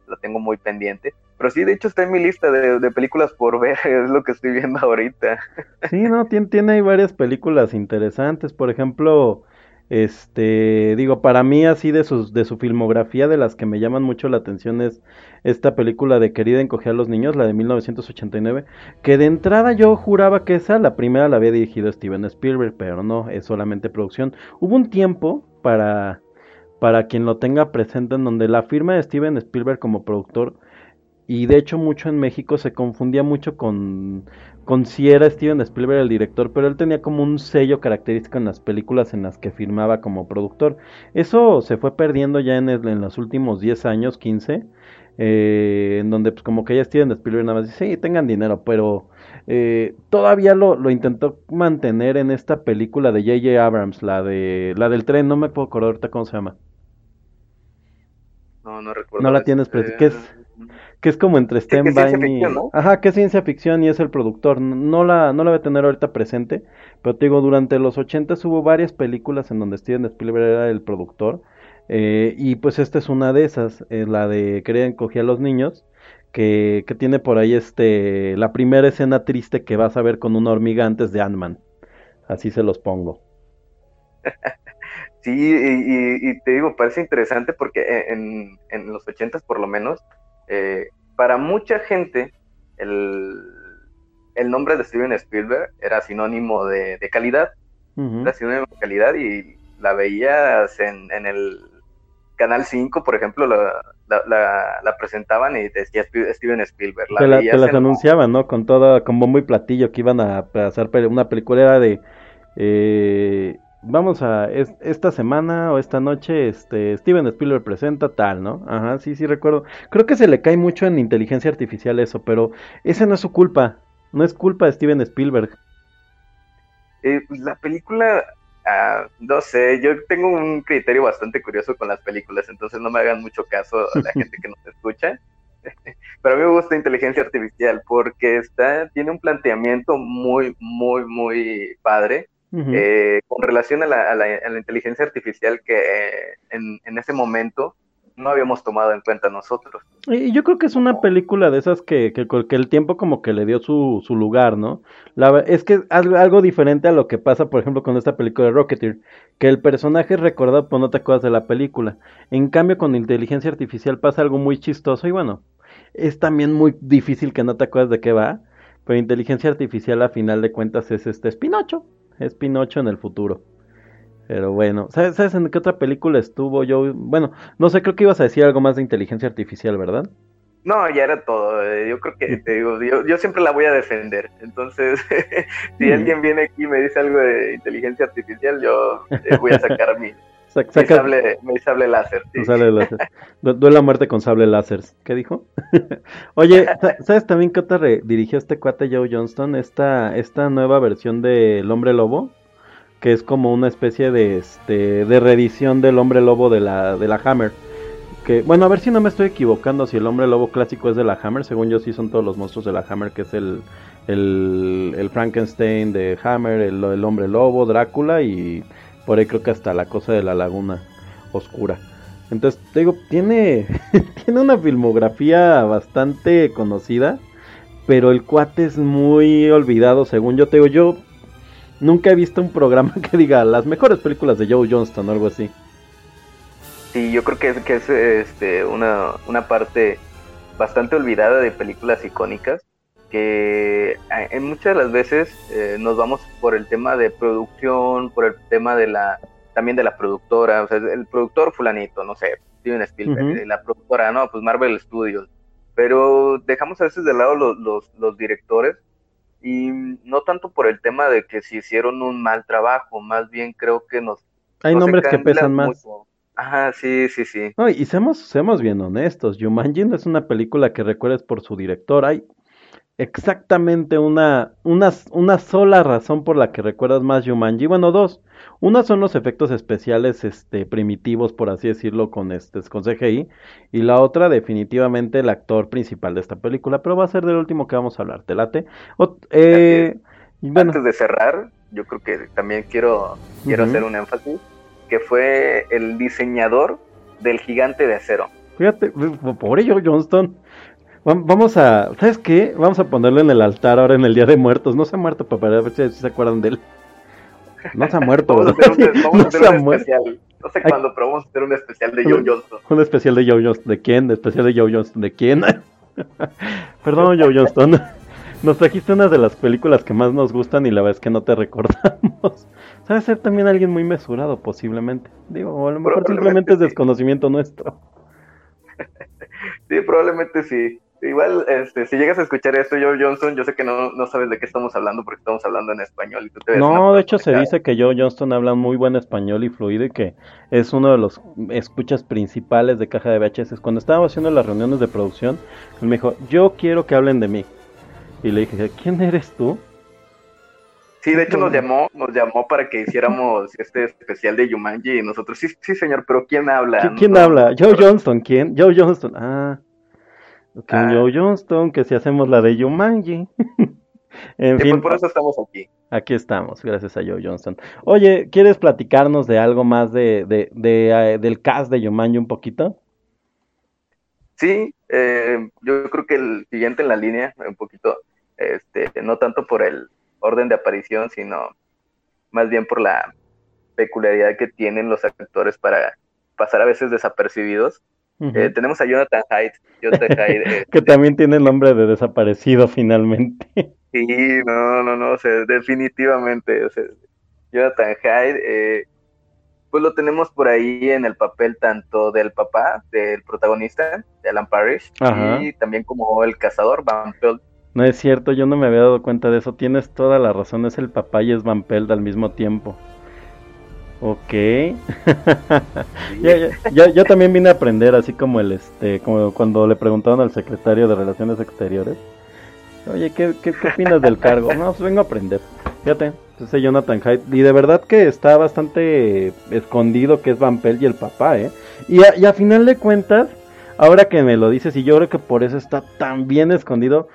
la tengo muy pendiente. Pero sí, de hecho está en mi lista de, películas por ver, es lo que estoy viendo ahorita. Sí, no, tiene, tiene varias películas interesantes, por ejemplo, este, digo, para mí así de sus de su filmografía de las que me llaman mucho la atención es esta película de Querida encoger a los niños, la de 1989, que de entrada yo juraba que esa la primera la había dirigido Steven Spielberg, pero no, es solamente producción. Hubo un tiempo para para quien lo tenga presente en donde la firma de Steven Spielberg como productor y de hecho mucho en México se confundía mucho con con si era Steven Spielberg el director, pero él tenía como un sello característico en las películas en las que firmaba como productor. Eso se fue perdiendo ya en, en los últimos 10 años, 15, eh, en donde pues como que ya Steven Spielberg nada más dice, sí, tengan dinero, pero eh, todavía lo, lo, intentó mantener en esta película de J.J. Abrams, la de la del tren, no me puedo acordar ahorita cómo se llama. No, no recuerdo. No la tienes, pero ¿qué es? Que es como entre Stand By Me. Ajá, que es ciencia ficción y es el productor. No la, no la voy a tener ahorita presente, pero te digo, durante los 80 hubo varias películas en donde Steven Spielberg era el productor. Eh, y pues esta es una de esas, eh, la de Querían encogía a los niños, que, que, tiene por ahí este la primera escena triste que vas a ver con una hormiga antes de Ant-Man. Así se los pongo. Sí, y, te digo, parece interesante porque en, en los ochentas por lo menos, eh, para mucha gente el, el, nombre de Steven Spielberg era sinónimo de, calidad, era sinónimo de calidad y la veías en, en el Canal 5, por ejemplo, la, la, presentaban y decía Steven Spielberg. La te, las anunciaban, ¿no? Con todo, con bombo y platillo que iban a hacer una película de... Eh, vamos a esta semana o esta noche este Steven Spielberg presenta tal, ¿no? Ajá, sí, sí recuerdo. Creo que se le cae mucho en inteligencia artificial eso, pero ese no es su culpa, no es culpa de Steven Spielberg. Eh, pues la película, ah, no sé, yo tengo un criterio bastante curioso con las películas, entonces no me hagan mucho caso a la gente que nos escucha. Pero a mí me gusta inteligencia artificial porque está, tiene un planteamiento muy, muy, muy padre eh, con relación a la, inteligencia artificial que eh, en, ese momento no habíamos tomado en cuenta nosotros. Y yo creo que es una película de esas que, que, el tiempo como que le dio su, su lugar, ¿no? La, es que es algo, diferente a lo que pasa, por ejemplo, con esta película de Rocketeer, que el personaje es recordado, pero no te acuerdas de la película. En cambio, con inteligencia artificial pasa algo muy chistoso y bueno, es también muy difícil que no te acuerdas de qué va, pero inteligencia artificial a final de cuentas es este Espinocho es Pinocho en el futuro. Pero bueno, ¿sabes, en qué otra película estuvo yo? Bueno, no sé, creo que ibas a decir algo más de inteligencia artificial, ¿verdad? No, ya era todo. Eh, yo creo que te digo, yo, siempre la voy a defender. Entonces, si alguien viene aquí y me dice algo de inteligencia artificial, yo eh, voy a sacar mi, mi, sable, láser. Sable láser. Duele la muerte con sable láser. ¿Qué dijo? Oye, ¿sabes también qué otra dirigió este cuate Joe Johnston? Esta, esta nueva versión de El Hombre Lobo, que es como una especie de, este, de reedición del Hombre Lobo de la, de la Hammer. Que, bueno, a ver si no me estoy equivocando, si el Hombre Lobo clásico es de la Hammer, según yo sí son todos los monstruos de la Hammer, que es el, el, Frankenstein de Hammer, el, el Hombre Lobo, Drácula y por ahí creo que hasta la cosa de la laguna oscura. Entonces, te digo, tiene, tiene una filmografía bastante conocida, pero el cuate es muy olvidado, según yo te digo. Yo nunca he visto un programa que diga las mejores películas de Joe Johnston o algo así. Sí, yo creo que es, que es este, una, una parte bastante olvidada de películas icónicas que eh, en muchas de las veces eh, nos vamos por el tema de producción, por el tema de la también de la productora, o sea, el productor fulanito, no sé, Steven Spielberg, la productora, no, pues Marvel Studios, pero dejamos a veces de lado los, los, directores y no tanto por el tema de que si hicieron un mal trabajo, más bien creo que nos... Hay nombres que pesan más. Ajá, sí, sí, sí. y seamos, seamos bien honestos, Jumanji no es una película que recuerdes por su director, hay exactamente una, una, una sola razón por la que recuerdas más Jumanji. Bueno, dos. Una son los efectos especiales este, primitivos, por así decirlo, con, este, con CGI. Y la otra, definitivamente, el actor principal de esta película. Pero va a ser del último que vamos a hablar. ¿Te late? Eh, Antes de cerrar, yo creo que también quiero, quiero hacer un énfasis. Que fue el diseñador del gigante de acero. Fíjate, por ello Johnston. Vamos a, ¿sabes qué? Vamos a ponerlo en el altar ahora en el Día de Muertos. No se ha muerto, papá, a ver si, se acuerdan de él. No se ha muerto. vamos a hacer un, vamos a hacer un especial. No sé cuándo, pero vamos a hacer un especial de Joe Johnston. Un especial de Joe Johnston. ¿De quién? ¿De especial de Joe Johnston? ¿De quién? Perdón, Joe Johnston. Nos trajiste una de las películas que más nos gustan y la verdad es que no te recordamos. Sabes ser también alguien muy mesurado, posiblemente. Digo, a lo mejor simplemente es desconocimiento nuestro. sí, probablemente sí. Igual, este, si llegas a escuchar esto, Joe Johnson, yo sé que no, no sabes de qué estamos hablando porque estamos hablando en español. Y tú te no, de hecho se dice que Joe Johnston habla muy buen español y fluido y que es uno de los escuchas principales de Caja de VHS. Cuando estábamos haciendo las reuniones de producción, él me dijo, yo quiero que hablen de mí. Y le dije, ¿quién eres tú? Sí, de hecho nos llamó, nos llamó para que hiciéramos este especial de Yumanji y nosotros, sí, sí señor, pero ¿quién habla? ¿Quién, habla? Joe Johnston, ¿quién? Joe Johnston, ah. Que ah. Joe Johnston, que si hacemos la de Yumanji. en fin. por eso estamos aquí. Aquí estamos, gracias a Joe Johnston. Oye, ¿quieres platicarnos de algo más de, de, eh, del cast de Yumanji un poquito? Sí, eh, yo creo que el siguiente en la línea, un poquito, este, no tanto por el orden de aparición, sino más bien por la peculiaridad que tienen los actores para pasar a veces desapercibidos. Eh, tenemos a Jonathan Hyde. que este, también tiene el nombre de desaparecido finalmente. sí, no, no, no, definitivamente. Jonathan Hyde, eh, pues lo tenemos por ahí en el papel tanto del papá, del protagonista, de Alan Parrish, y también como el cazador, Van Pelt. No es cierto, yo no me había dado cuenta de eso. Tienes toda la razón, es el papá y es Van Pelt al mismo tiempo. Ok. yo, también vine a aprender, así como el este, como cuando le preguntaron al secretario de Relaciones Exteriores. Oye, ¿qué, qué, opinas del cargo? No, pues vengo a aprender. Fíjate, ese Jonathan Hyde. Y de verdad que está bastante escondido que es Van Pelt y el papá, ¿eh? Y a, y a final de cuentas, ahora que me lo dices, y yo creo que por eso está tan bien escondido,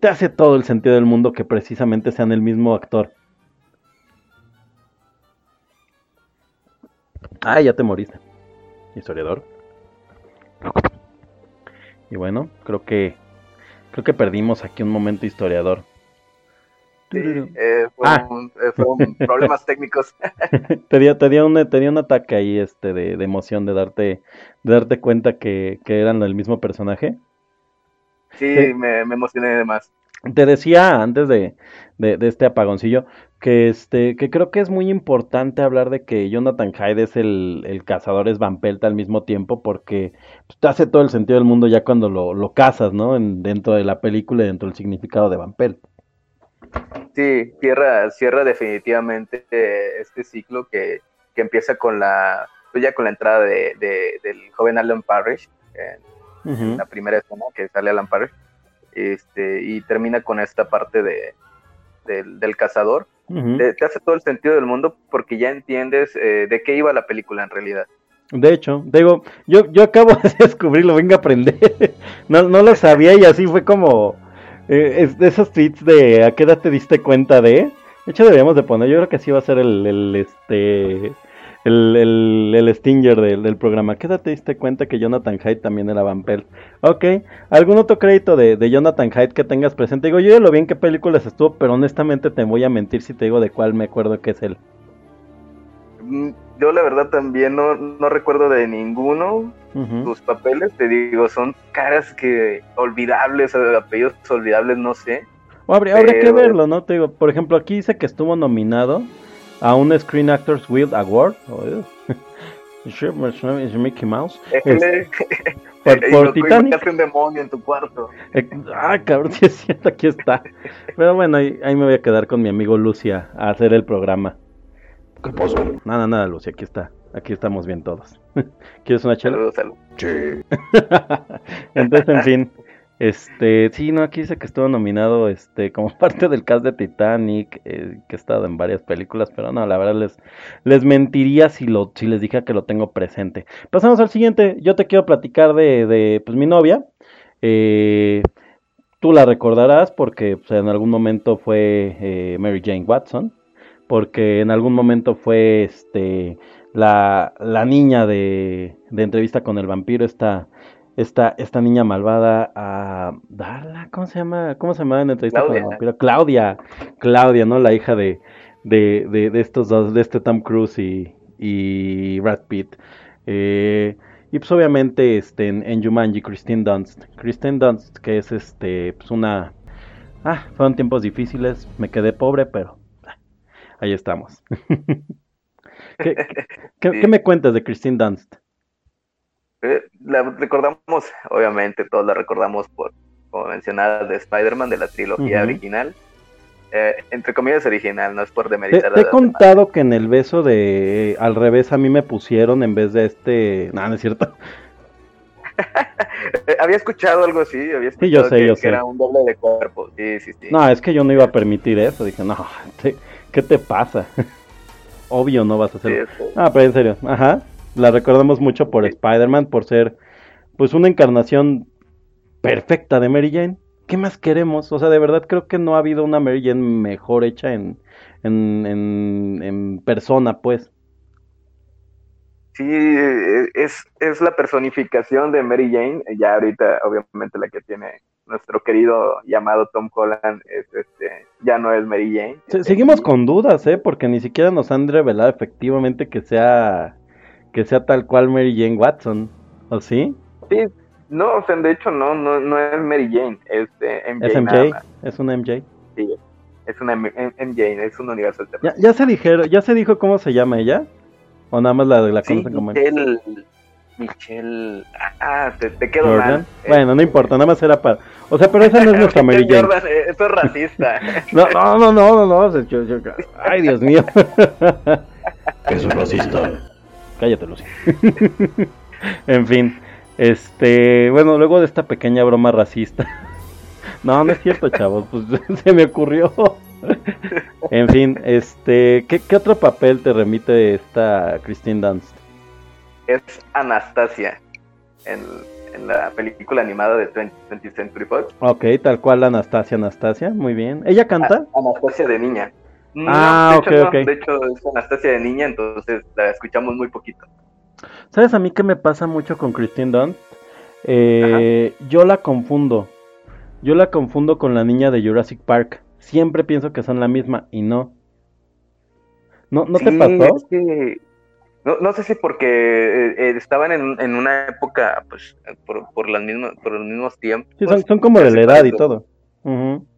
te hace todo el sentido del mundo que precisamente sean el mismo actor. Ah, ya te moriste. Historiador. Y bueno, creo que creo que perdimos aquí un momento historiador. Eh, ah. eh, fueron, problemas técnicos. te, dio, te, dio un, un ataque ahí este de, emoción de darte de darte cuenta que, eran el mismo personaje. Sí, me, emocioné de más. Te decía antes de, de, este apagoncillo que este que creo que es muy importante hablar de que Jonathan Hyde es el, el cazador es Van Pelt al mismo tiempo porque pues, te hace todo el sentido del mundo ya cuando lo, lo cazas, ¿no? En, dentro de la película y dentro del significado de Van Pelt. Sí, cierra, cierra definitivamente eh, este ciclo que, que, empieza con la pues ya con la entrada de, del joven Alan Parrish en, la primera escena que sale Alan Parrish este, y termina con esta parte de, del cazador te, hace todo el sentido del mundo porque ya entiendes eh, de qué iba la película en realidad. De hecho, digo, yo, yo acabo de descubrirlo, venga a aprender. no, no lo sabía y así fue como eh, de esos tweets de a qué edad te diste cuenta de. De hecho, deberíamos de poner, yo creo que así va a ser el, el este el, el, Stinger del, programa. ¿Qué te diste cuenta que Jonathan Hyde también era Van Pelt? Ok, ¿algún otro crédito de, de, Jonathan Hyde que tengas presente? Digo, yo ya lo vi en qué películas estuvo, pero honestamente te voy a mentir si te digo de cuál me acuerdo que es él. Mm, yo la verdad también no, no recuerdo de ninguno sus papeles, te digo, son caras que olvidables, apellidos olvidables, no sé. habría, habría que verlo, ¿no? Te digo, por ejemplo, aquí dice que estuvo nominado a un Screen Actors Guild Award. Oh, es Mickey Mouse. por, por Titanic. un demonio en tu cuarto. Eh, ah, cabrón, sí es cierto, aquí está. Pero bueno, ahí, ahí, me voy a quedar con mi amigo Lucia a hacer el programa. ¿Qué pasó? Nada, nada, Lucia, aquí está. Aquí estamos bien todos. ¿Quieres una chela? Saludos, salud. Sí. Entonces, en fin. Este, sí, no, aquí dice que estuvo nominado este, como parte del cast de Titanic, eh, que ha estado en varias películas, pero no, la verdad les, les mentiría si, lo, si les dije que lo tengo presente. Pasamos al siguiente, yo te quiero platicar de, de pues, mi novia. Eh, tú la recordarás porque pues, en algún momento fue eh, Mary Jane Watson, porque en algún momento fue este, la, la niña de, de entrevista con el vampiro, esta esta, esta niña malvada a Darla, ¿cómo se llama? ¿Cómo se llama en entrevista Claudia. con el Claudia, Claudia, ¿no? La hija de, de, de, estos dos, de este Tom Cruise y, y Brad Pitt. Eh, y pues obviamente este, en, en Jumanji, Christine Dunst. Christine Dunst, que es este, pues una... Ah, fueron tiempos difíciles, me quedé pobre, pero ah, ahí estamos. ¿Qué, qué, me cuentas de Christine Dunst? Eh, la recordamos, obviamente, todos la recordamos por, como mencionada, de Spider-Man, de la trilogía original. Eh, entre comillas original, no es por demeritar. Te, he contado que en el beso de al revés a mí me pusieron en vez de este. No, no es cierto. había escuchado algo así, había escuchado yo sé, que, yo sé. era un doble de cuerpo. Sí, sí, sí. No, es que yo no iba a permitir eso. Dije, no, ¿qué te pasa? Obvio no vas a hacer. Ah, pero en serio, ajá. La recordamos mucho por Spider-Man, por ser pues una encarnación perfecta de Mary Jane. ¿Qué más queremos? O sea, de verdad creo que no ha habido una Mary Jane mejor hecha en, en, en, persona, pues. Sí, es, es la personificación de Mary Jane, ya ahorita obviamente la que tiene nuestro querido llamado Tom Holland este, ya no es Mary Jane. seguimos con dudas, ¿eh? Porque ni siquiera nos han revelado efectivamente que sea que sea tal cual Mary Jane Watson, ¿o sí? Sí, no, o sea, de hecho no, no, no es Mary Jane, es MJ. Es MJ, es una MJ. Sí, es una MJ, es un universo Ya, ya, se dijeron, ya se dijo cómo se llama ella, o nada más la, la sí, conocen como Michelle, Michelle, ah, te, te quedo mal. Bueno, no importa, nada más era para, o sea, pero esa no es nuestra Mary Jane. Eh, eso es racista. no, no, no, no, no, no, ay, Dios mío. es un racista. Cállate, Lucy. en fin. Este, bueno, luego de esta pequeña broma racista. no, no es cierto, chavos, pues se me ocurrió. en fin, este, ¿qué, otro papel te remite esta Christine Dunst? Es Anastasia en, la película animada de 20th Century Fox. Ok, tal cual Anastasia, Anastasia, muy bien. ¿Ella canta? Anastasia de niña. Ah, ok, ok. De hecho, es Anastasia de niña, entonces la escuchamos muy poquito. ¿Sabes a mí qué me pasa mucho con Christine Dunst? Eh, yo la confundo. Yo la confundo con la niña de Jurassic Park. Siempre pienso que son la misma y no. ¿No, ¿no te pasó? no, sé si porque eh, eh, estaban en, una época, pues, por, por, las mismas, por los mismos tiempos. Sí, son, como de la edad y todo.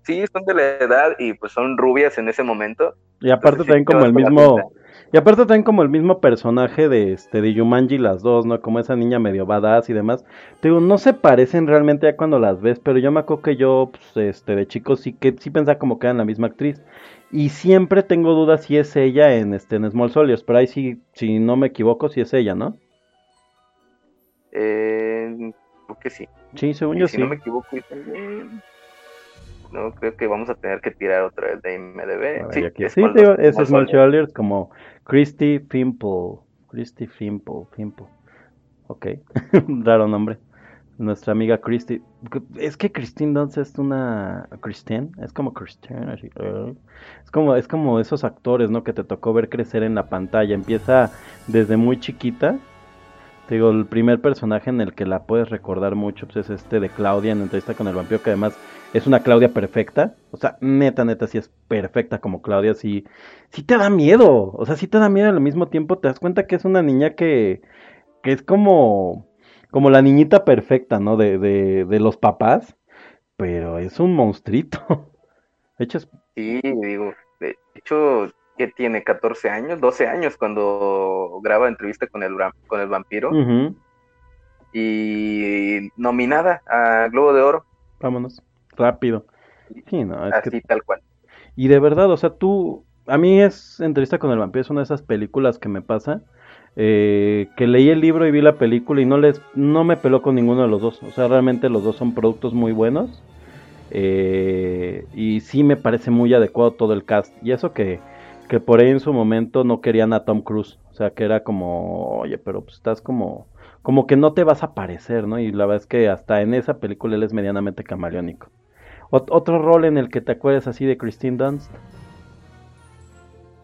Sí, son de la edad y pues son rubias en ese momento. Y aparte también como el mismo y aparte también como el mismo personaje de este de Yumanji las dos, ¿no? Como esa niña medio badass y demás. Te digo, no se parecen realmente ya cuando las ves, pero yo me acuerdo que yo pues, este de chico sí que sí pensaba como que eran la misma actriz. Y siempre tengo dudas si es ella en este en Small Soldiers, pero ahí sí si no me equivoco si es ella, ¿no? Eh, que sí. Sí, según yo si sí. no me equivoco, también no creo que vamos a tener que tirar otra vez de IMDB. sí, es, sí es Soldiers como Christy Fimple. Christy Fimple, Fimple. Ok, raro nombre. Nuestra amiga Christy. Es que Christine Dunst es una. Christine, es como Christine. Así, uh, es, como, es como esos actores, ¿no? Que te tocó ver crecer en la pantalla. Empieza desde muy chiquita. Digo, el primer personaje en el que la puedes recordar mucho pues, es este de Claudia en entrevista con el vampiro, que además es una Claudia perfecta. O sea, neta, neta, sí es perfecta como Claudia. Sí, sí te da miedo. O sea, sí te da miedo al mismo tiempo. Te das cuenta que es una niña que, que es como, como la niñita perfecta, ¿no? De, de, de los papás. Pero es un monstruito. De hecho. Sí, digo, de hecho, que tiene 14 años, 12 años cuando graba entrevista con el, con el vampiro. Y nominada a Globo de Oro. Vámonos rápido. Sí, no, es Así tal cual. Y de verdad, o sea, tú, a mí es entrevista con el vampiro, es una de esas películas que me pasa, eh, que leí el libro y vi la película y no les, no me peló con ninguno de los dos. O sea, realmente los dos son productos muy buenos. Eh, y sí me parece muy adecuado todo el cast. Y eso que, que por ahí en su momento no querían a Tom Cruise. O sea, que era como, oye, pero pues estás como, como que no te vas a parecer, ¿no? Y la verdad es que hasta en esa película él es medianamente camaleónico. ¿Otro rol en el que te acuerdas así de Christine Dunst?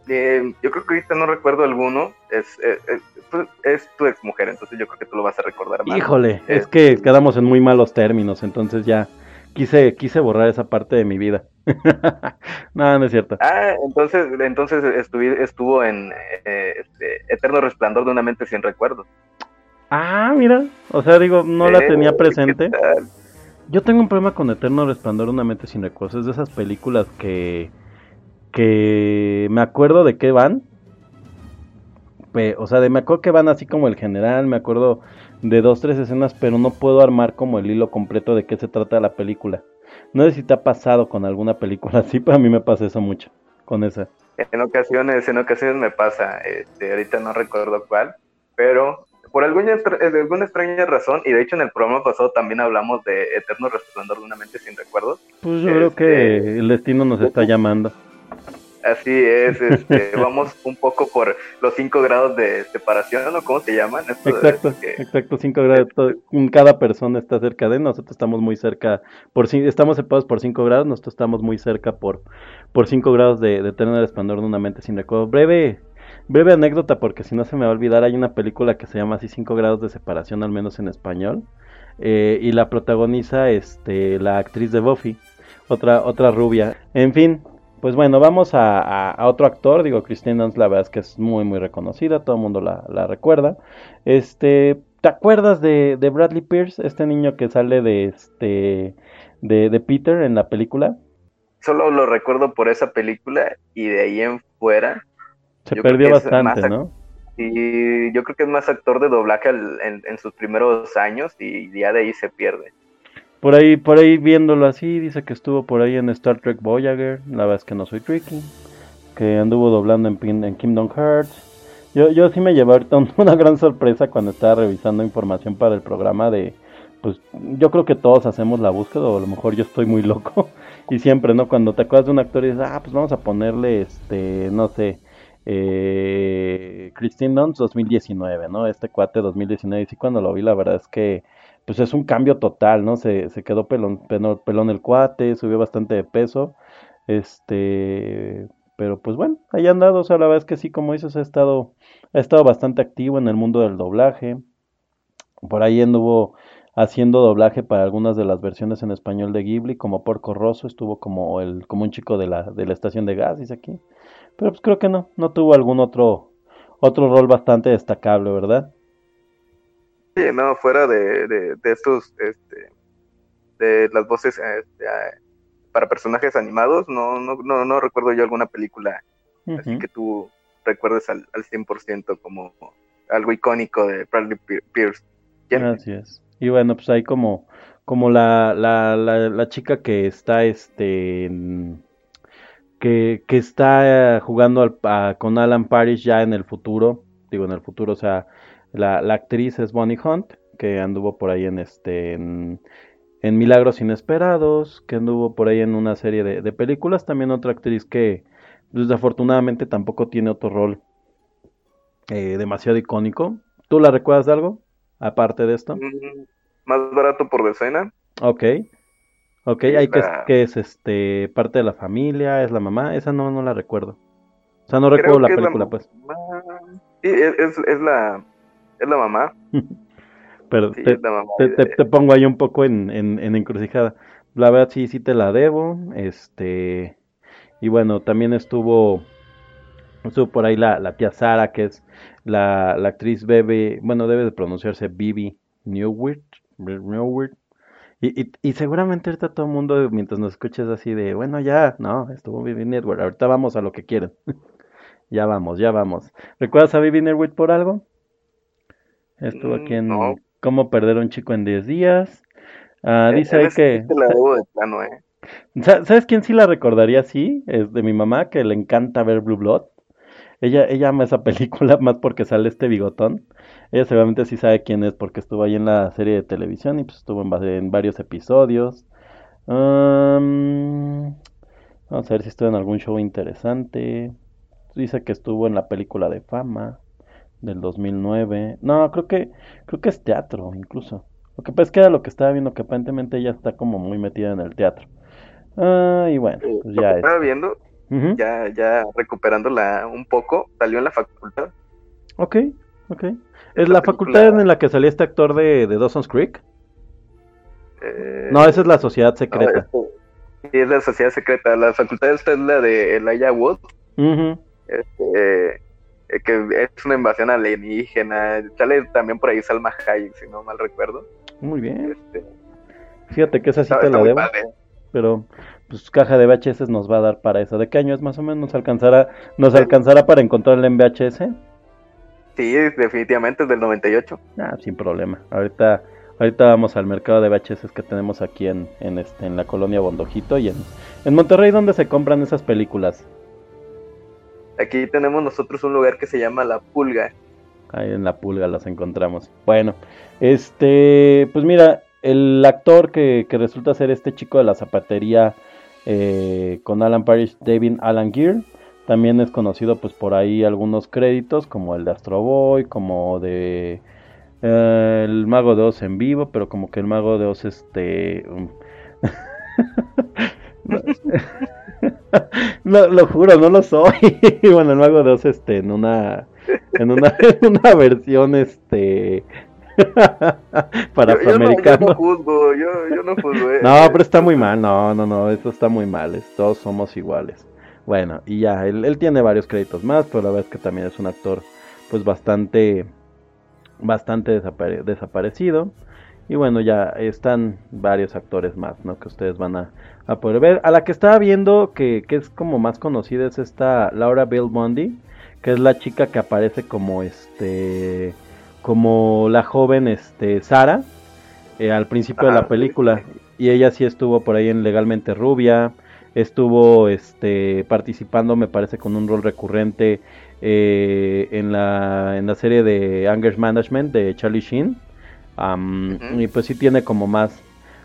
Eh, yo creo que ahorita no recuerdo alguno. Es, eh, eh, es tu ex mujer, entonces yo creo que tú lo vas a recordar más. Híjole, es que quedamos en muy malos términos, entonces ya quise, quise borrar esa parte de mi vida. no, no es cierto. Ah, entonces, entonces estuvo en este, Eterno Resplandor de una mente sin recuerdos. Ah, mira, o sea, digo, no la tenía presente. Yo tengo un problema con Eterno Resplandor, una mente sin recuerdos. Es de esas películas que. que me acuerdo de qué van. o sea, de me acuerdo que van así como el general, me acuerdo de dos, tres escenas, pero no puedo armar como el hilo completo de qué se trata la película. No sé si te ha pasado con alguna película así, pero a mí me pasa eso mucho, con esa. En ocasiones, en ocasiones me pasa, este, ahorita no recuerdo cuál, pero por alguna, eh, alguna extraña razón, y de hecho en el programa pasado también hablamos de Eterno Resplandor de una mente sin recuerdos. Pues yo creo que este, el destino nos está llamando. Así es, este, vamos un poco por los 5 grados de separación, ¿no? ¿Cómo se llaman? exacto, exacto, 5 grados. cada persona está cerca de nosotros, estamos muy cerca, por estamos separados por 5 grados, nosotros estamos muy cerca por 5 grados de, de Eterno Resplandor de una mente sin recuerdos. Breve Breve anécdota, porque si no se me va a olvidar, hay una película que se llama así 5 grados de separación, al menos en español. eh, y la protagoniza este, la actriz de Buffy, otra, otra rubia. En fin, pues bueno, vamos a, otro actor, digo, Christine Dunst, la verdad es que es muy, muy reconocida, todo el mundo la, recuerda. Este, ¿te acuerdas de, de, Bradley Pierce, este niño que sale de, este, de, de Peter en la película? Solo lo recuerdo por esa película y de ahí en fuera. Se perdió bastante, ¿no? Y yo creo que es más actor de doblaje en, sus primeros años y ya de ahí se pierde. Por ahí, por ahí viéndolo así, dice que estuvo por ahí en Star Trek Voyager, la verdad es que no soy tricky, que anduvo doblando en, en Kingdom Hearts. Yo, yo sí me llevé ahorita una gran sorpresa cuando estaba revisando información para el programa de, pues yo creo que todos hacemos la búsqueda, o a lo mejor yo estoy muy loco, y siempre, ¿no? Cuando te acuerdas de un actor y dices, ah, pues vamos a ponerle, este, no sé, eh, Christine Dunst 2019, ¿no? Este cuate 2019, y sí cuando lo vi la verdad es que pues es un cambio total, ¿no? Se, quedó pelón, pelón, el cuate, subió bastante de peso, este, pero pues bueno, ahí han dado, o sea, la verdad es que sí, como dices, ha estado, ha estado bastante activo en el mundo del doblaje, por ahí anduvo haciendo doblaje para algunas de las versiones en español de Ghibli, como Porco Rosso, estuvo como el, como un chico de la, de la estación de gas, dice aquí, pero pues creo que no, no tuvo algún otro, otro rol bastante destacable, ¿verdad? Sí, no, fuera de, de, estos, este, de las voces este, para personajes animados, no, no, no, no recuerdo yo alguna película así que tú recuerdes al, al 100% como algo icónico de Bradley Pierce. Gracias. Y bueno, pues hay como, como la, la, la, chica que está, este, que, que está jugando con Alan Parrish ya en el futuro, digo en el futuro, o sea, la, actriz es Bonnie Hunt, que anduvo por ahí en este en, Milagros Inesperados, que anduvo por ahí en una serie de, películas. También otra actriz que desafortunadamente tampoco tiene otro rol eh, demasiado icónico. ¿Tú la recuerdas de algo? Aparte de esto. Mm, más barato por decena. Ok. Ok, hay que, que es este parte de la familia, es la mamá, esa no, no la recuerdo. O sea, no recuerdo la película, pues. Sí, es, es la es la mamá. Pero te, pongo ahí un poco en, en, encrucijada. La verdad sí, sí te la debo. Este. Y bueno, también estuvo. Estuvo por ahí la, la tía Sara, que es la, actriz Bebe. Bueno, debe de pronunciarse Bibi Newwirt. Y, y, y, seguramente ahorita todo el mundo, mientras nos escuches así de, bueno, ya, no, estuvo Bibi Network, ahorita vamos a lo que quieren. ya vamos, ya vamos. ¿Recuerdas a Bibi Network por algo? Estuvo aquí mm, en Cómo perder a un chico en 10 días. Ah, eh, dice ahí que... ¿eh? ¿Sabes quién sí la recordaría así? Es de mi mamá, que le encanta ver Blue Blood. Ella, ella ama esa película más porque sale este bigotón. Ella seguramente sí sabe quién es porque estuvo ahí en la serie de televisión y pues estuvo en, en varios episodios. vamos a ver si estuvo en algún show interesante. Dice que estuvo en la película de fama del 2009. No, creo que creo que es teatro incluso. Lo que pasa es que era lo que estaba viendo que aparentemente ella está como muy metida en el teatro. Ah, y bueno, pues ya Estaba viendo, ya ya recuperándola un poco, salió en la facultad. Ok, ok. ¿Es la facultad en la que salía este actor de, de Dawson's Creek? Eh, no, esa es la sociedad secreta. sí, es la sociedad secreta. La facultad esta es la de Elijah Wood. este, eh, que es una invasión alienígena. Sale también por ahí Salma Hayek, si no mal recuerdo. Muy bien. Este, Fíjate que esa sí te la debo. Pero pues caja de VHS nos va a dar para eso. ¿De qué año es más o menos? ¿Nos alcanzará, nos alcanzará para encontrarla en VHS? Sí, definitivamente es del 98. Ah, sin problema. Ahorita ahorita vamos al mercado de VHS que tenemos aquí en, en, este, en la colonia Bondojito y en, en Monterrey donde se compran esas películas. Aquí tenemos nosotros un lugar que se llama La Pulga. Ahí en La Pulga las encontramos. Bueno, este, pues mira, el actor que, resulta ser este chico de la zapatería eh, con Alan Parrish, David Alan Gear, también es conocido pues por ahí algunos créditos como el de Astro Boy, como de eh, el Mago de Oz en vivo, pero como que el Mago de Oz este... Um, no, lo juro, no lo soy. bueno, el mago de Oz, este, en una, en una, una versión, este, para Yo, yo no, yo no juzgo, yo, yo no juzgo. eh. No, pero está muy mal, no, no, no, eso está muy mal, todos somos iguales. Bueno, y ya, él, él tiene varios créditos más, pero la verdad es que también es un actor, pues bastante, bastante desapare- desaparecido. Y bueno, ya están varios actores más, ¿no? Que ustedes van a, a poder ver. A la que estaba viendo, que, que es como más conocida, es esta Laura Bill Bundy, que es la chica que aparece como este, como la joven, este, Sara, eh, al principio de la película. Y ella sí estuvo por ahí en Legalmente Rubia, estuvo este, participando, me parece, con un rol recurrente eh, en, la, en la serie de Anger Management de Charlie Sheen. Ujú. Y pues sí tiene como más,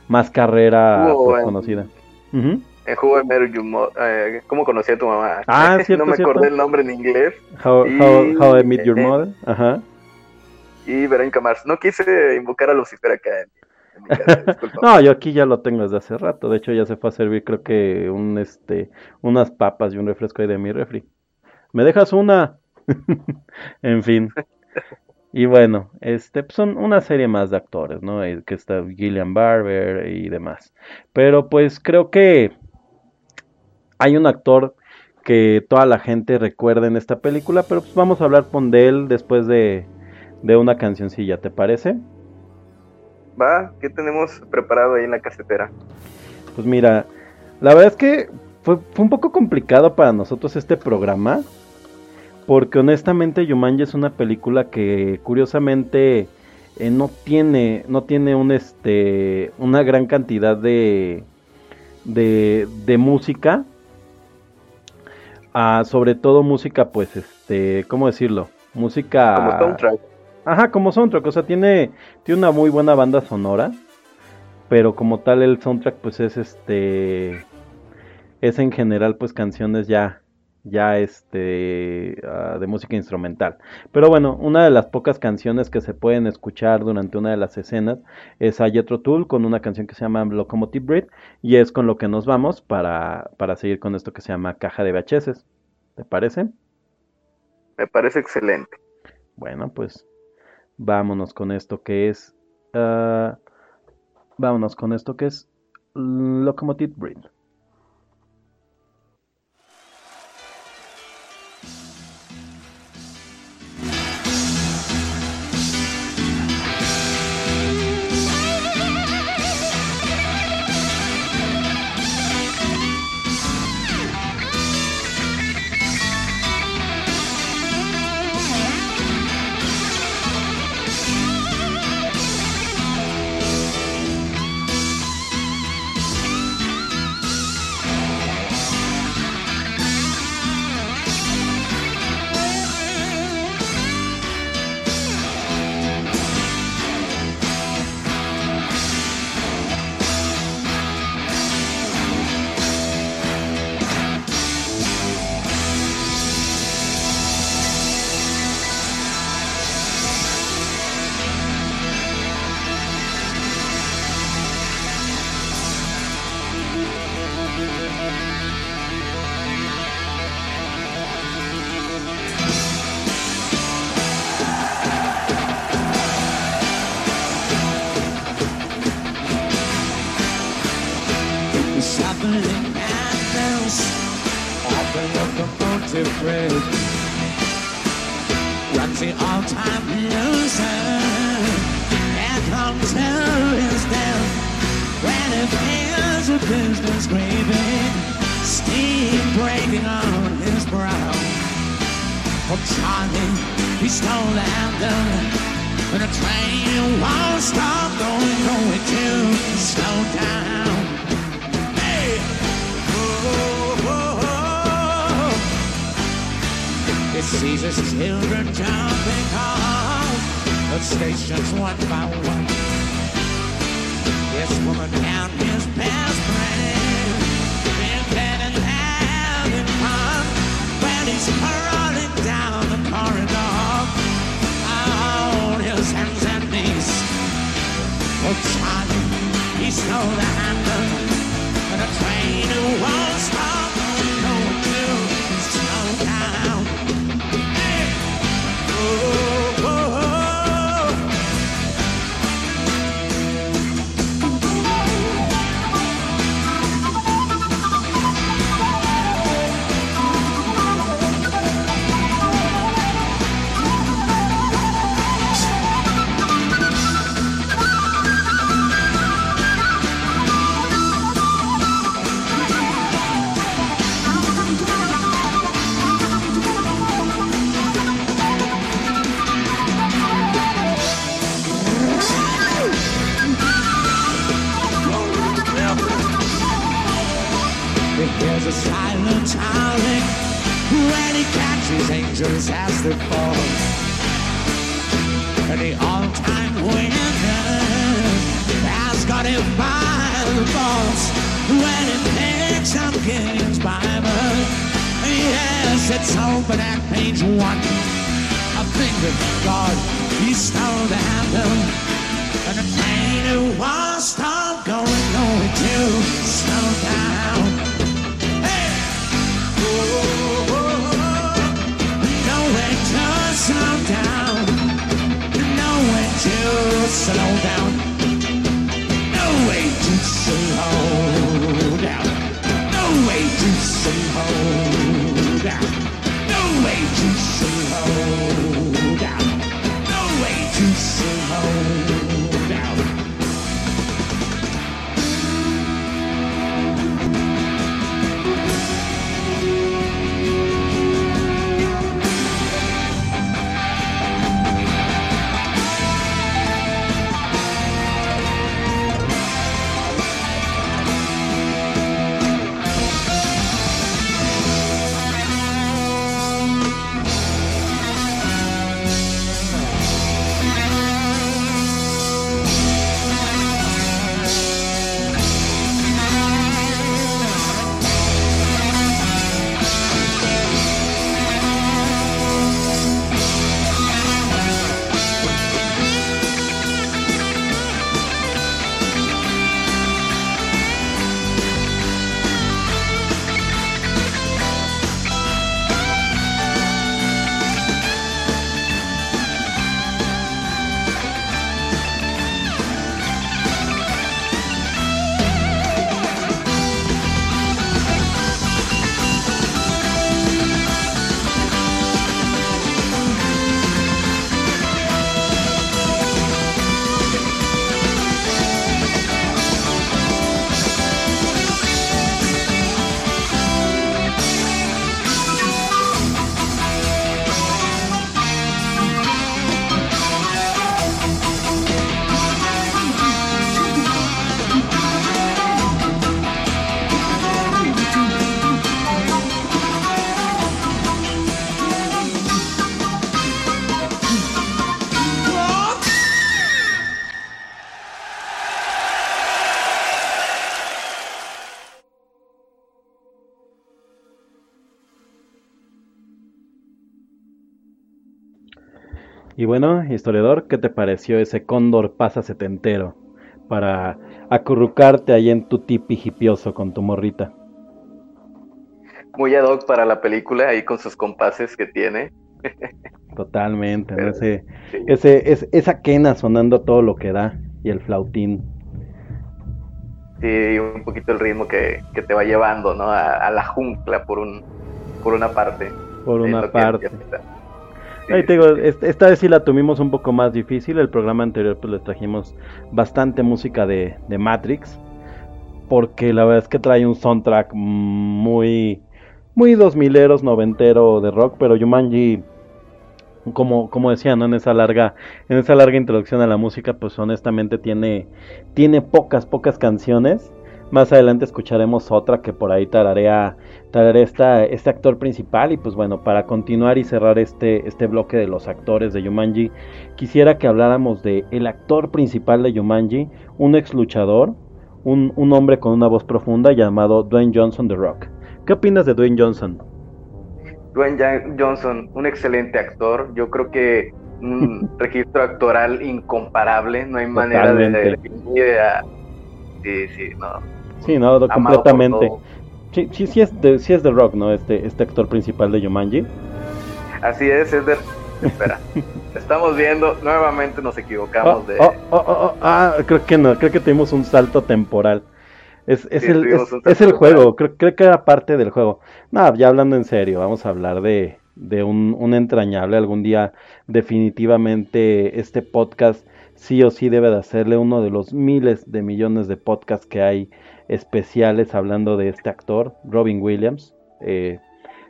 más carrera pues, en- En Who I Met Your Mo- eh, ¿Cómo conocí a tu mamá? Ah, cierto, no me cierto. acordé el nombre en inglés. How, Y- how, How I Met Your eh, Mother. Ajá. Y Verónica Mars. No quise invocar a Lucifer acá en, en mi casa. No, yo aquí ya lo tengo desde hace rato. De hecho, ya se fue a servir, creo que un este, unas papas y un refresco ahí de mi refri. ¿Me dejas una? en fin. Y bueno, este pues, son una serie más de actores, ¿no? Eh, Que está Gillian Barber y demás. Pero pues creo que hay un actor que toda la gente recuerda en esta película, pero pues vamos a hablar con de él después de, de una cancioncilla, ¿te parece? Va, ¿qué tenemos preparado ahí en la casetera? Pues mira, la verdad es que fue, fue un poco complicado para nosotros este programa. Porque honestamente Yumanji es una película que curiosamente eh, no tiene, no tiene un este, una gran cantidad de, de, de música. Ah, sobre todo música, pues, este, ¿cómo decirlo? Música... Como soundtrack. Ajá, como soundtrack, o sea, tiene, tiene una muy buena banda sonora, pero como tal el soundtrack pues es este es en general pues canciones ya ya este ah, de música instrumental. Pero bueno, una de las pocas canciones que se pueden escuchar durante una de las escenas es a Jethro Tull con una canción que se llama Locomotive Breed y es con lo que nos vamos para para seguir con esto que se llama caja de VHS. ¿Te parece? Me parece excelente. Bueno, pues vámonos con esto que es. ah, vámonos con esto que es Locomotive Breed. Y bueno, historiador, ¿qué te pareció ese cóndor pasa setentero para acurrucarte ahí en tu tipi hipioso con tu morrita? Muy ad hoc para la película, ahí con sus compases que tiene. Totalmente, ¿no? Ese, sí. ese, es, esa quena sonando todo lo que da y el flautín. Sí, un poquito el ritmo que, que te va llevando, ¿no? A, a la jungla por un por una parte. Por una que parte. Sí, Ahí te esta vez sí la tuvimos un poco más difícil. El programa anterior pues les trajimos bastante música de, de Matrix. Porque la verdad es que trae un soundtrack muy, muy dos mileros, noventero de rock. Pero Jumanji, como, como decía, ¿no? En esa larga, en esa larga introducción a la música, pues honestamente tiene, tiene pocas, pocas canciones. Más adelante escucharemos otra que por ahí tararea, tararea esta, este actor principal. Y pues bueno, para continuar y cerrar este, este bloque de los actores de Jumanji, quisiera que habláramos de el actor principal de Jumanji, un ex luchador, un, un hombre con una voz profunda llamado Dwayne Johnson The Rock. ¿Qué opinas de Dwayne Johnson? Dwayne Johnson, un excelente actor. Yo creo que un registro actoral incomparable. No hay manera de a... Sí, sí, no. Sí, no, completamente. Sí, sí, sí es, de, sí es The Rock, ¿no? Este, este actor principal de Jumanji. Así es, es de... Espera. Estamos viendo, nuevamente nos equivocamos Oh, de... oh, oh, ah, creo que no, creo que tuvimos un salto temporal. Es, es Sí, el, es, es el juego, creo, creo que era parte del juego. No, ya hablando en serio, vamos a hablar de, de un, un entrañable. Algún día definitivamente este podcast sí o sí debe de hacerle uno de los miles de millones de podcasts que hay especiales hablando de este actor, Robin Williams, eh,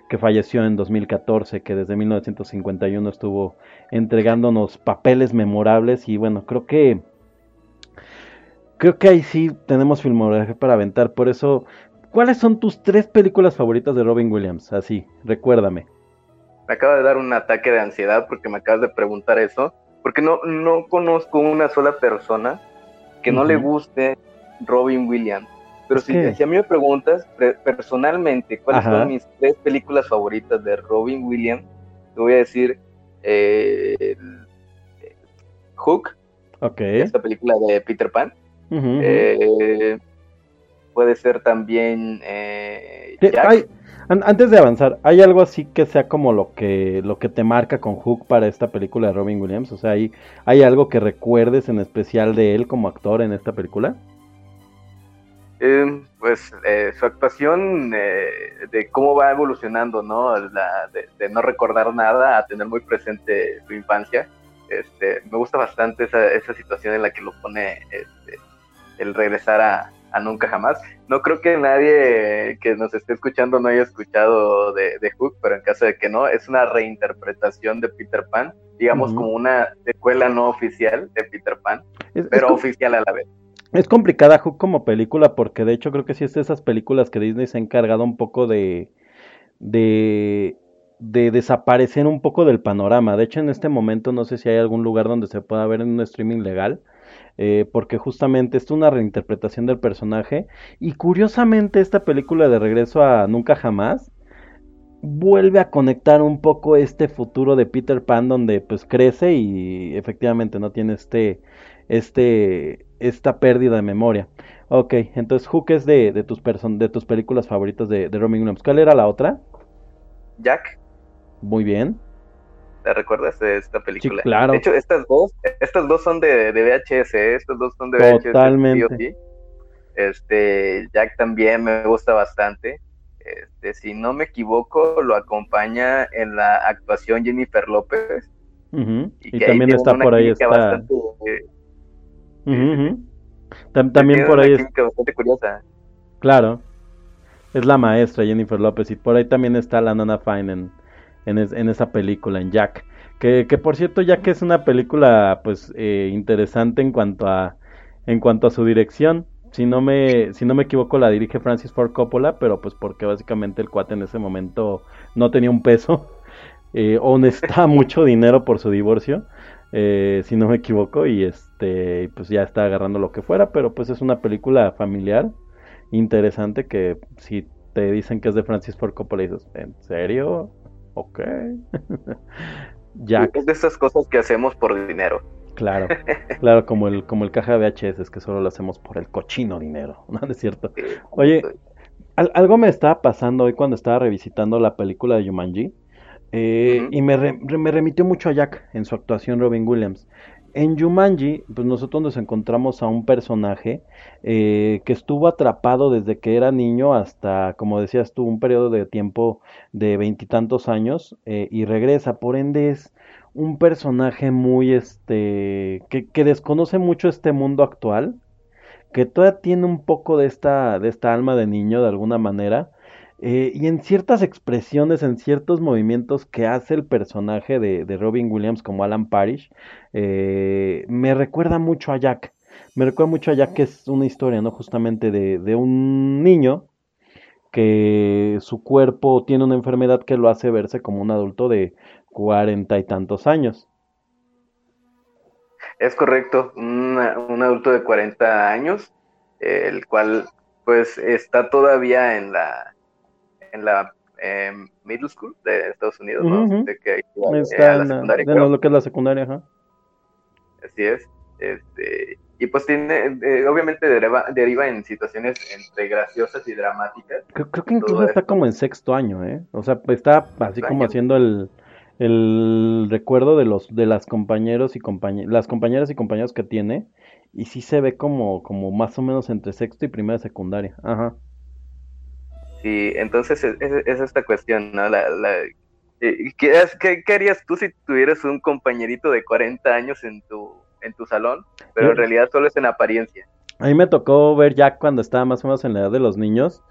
que falleció en 2014, que desde 1951 estuvo entregándonos papeles memorables y bueno, creo que creo que ahí sí tenemos filmografía para aventar, por eso ¿cuáles son tus tres películas favoritas de Robin Williams? Así, recuérdame. me acaba de dar un ataque de ansiedad porque me acabas de preguntar eso, porque no, no conozco una sola persona que no le guste Robin Williams. Pero si, a mí me preguntas pre- personalmente cuáles Ajá. son mis tres películas favoritas de Robin Williams, te voy a decir eh, eh, Hook, Ok. esta película de Peter Pan. Eh, puede ser también eh, ¿Qué- Jack. hay- an- antes de avanzar, ¿hay algo así que sea como lo que, lo que te marca con Hook para esta película de Robin Williams? O sea, ¿hay, ¿hay algo que recuerdes en especial de él como actor en esta película? Eh, pues eh, su actuación eh, de cómo va evolucionando, ¿no? La- de, de no recordar nada a tener muy presente su infancia. Este, me gusta bastante esa, esa situación en la que lo pone este, el regresar a, a Nunca Jamás. No creo que nadie que nos esté escuchando no haya escuchado de, de Hook, pero en caso de que no, es una reinterpretación de Peter Pan, digamos como una secuela no oficial de Peter Pan, Es, es pero oficial a la vez. Es complicada Hook como película porque de hecho creo que sí es de esas películas que Disney se ha encargado un poco de, de, de desaparecer un poco del panorama. De hecho, en este momento no sé si hay algún lugar donde se pueda ver en un streaming legal, eh, porque justamente es una reinterpretación del personaje. Y curiosamente esta película de Regreso a Nunca Jamás vuelve a conectar un poco este futuro de Peter Pan donde pues crece y efectivamente no tiene este, este, esta pérdida de memoria. Ok, entonces Hook es de, de tus person- de tus películas favoritas de, de Robin Williams. ¿Cuál era la otra? Jack, Muy bien. ¿te recuerdas de esta película? claro. De hecho, estas dos, estas dos son de, de VHS, ¿eh? estas dos son de VHS. Totalmente. sí sí. Este, Jack también me gusta bastante. Este, si no me equivoco, lo acompaña en la actuación Jennifer López. Y, también está por ahí está. bastante, eh, También por ahí es, bastante curiosa. claro. Es la maestra Jennifer López y por ahí también está la Nana Fine en, en, es- en esa película, en Jack. Que, que por cierto, Jack es una película pues eh, interesante en cuanto a en cuanto a su dirección. Si no me si no me equivoco la dirige Francis Ford Coppola, pero pues porque básicamente el cuate en ese momento no tenía un peso eh, o necesitaba mucho dinero por su divorcio, eh, si no me equivoco, y este pues ya está agarrando lo que fuera, pero pues es una película familiar interesante que si te dicen que es de Francis Ford Coppola y dices, ¿en serio? Ok. Jack, Es de esas cosas que hacemos por dinero. claro, claro, como el, como el caja de VHS, es que solo lo hacemos por el cochino dinero, ¿no? ¿No es cierto? Oye, Al- algo me estaba pasando hoy cuando estaba revisitando la película de Jumanji eh, y me, re- me remitió mucho a Jack en su actuación Robin Williams. En Jumanji, pues nosotros nos encontramos a un personaje eh, que estuvo atrapado desde que era niño hasta, como decías tú, un periodo de tiempo de veintitantos años eh, y regresa. Por ende es un personaje muy, este, que, que desconoce mucho este mundo actual que todavía tiene un poco de esta, de esta alma de niño de alguna manera. Eh, y en ciertas expresiones, en ciertos movimientos que hace el personaje de, de Robin Williams como Alan Parrish, eh, me recuerda mucho a Jack. Me recuerda mucho a Jack que es una historia, ¿no? Justamente de, de un niño que su cuerpo tiene una enfermedad que lo hace verse como un adulto de cuarenta y tantos años. Es correcto, una- un adulto de 40 años, eh, el cual pues está todavía en la en la em, middle school de Estados Unidos, ¿no? De que Está a la en la- secundaria, de creo. lo que es la secundaria, ajá. Así es. Este, y pues tiene, eh, obviamente deriva, deriva en situaciones entre graciosas y dramáticas. Creo, creo que incluso está esto. como en sexto año, ¿eh? O sea, está así como año. haciendo el, el recuerdo de los de las compañeros y compañe- las compañeras y compañeros que tiene y sí se ve como como más o menos entre sexto y primera secundaria. Ajá. Sí, entonces es, es- es esta cuestión, ¿no? La, la, eh, ¿qué, has- qué- qué harías tú si tuvieras un compañerito de 40 años en tu, en tu salón, pero en realidad solo es en apariencia? A mí me tocó ver Jack cuando estaba más o menos en la edad de los niños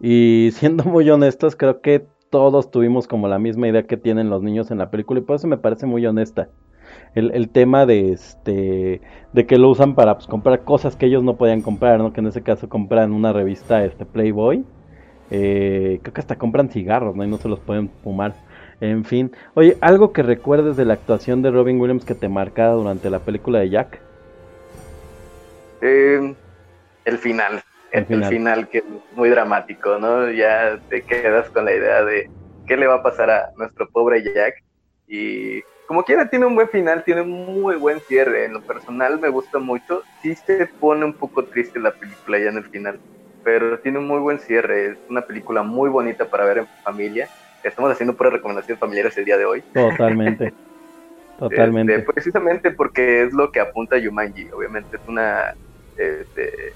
y siendo muy honestos, creo que todos tuvimos como la misma idea que tienen los niños en la película y por eso me parece muy honesta. El, el tema de este de que lo usan para pues, comprar cosas que ellos no podían comprar, ¿no? Que en ese caso compran una revista este Playboy. Eh, creo que hasta compran cigarros, ¿no? Y no se los pueden fumar. En fin. Oye, ¿algo que recuerdes de la actuación de Robin Williams que te marcara durante la película de Jack? Eh, el final. El El, final. final. que es muy dramático, ¿no? Ya te quedas con la idea de qué le va a pasar a nuestro pobre Jack. Y como quiera, tiene un buen final, tiene un muy buen cierre. En lo personal me gusta mucho. Sí se pone un poco triste la película ya en el final, pero tiene un muy buen cierre. Es una película muy bonita para ver en familia. Estamos haciendo puras recomendaciones familiares el día de hoy. Totalmente. Totalmente. Este, precisamente porque es lo que apunta Yumanji. Obviamente es una este,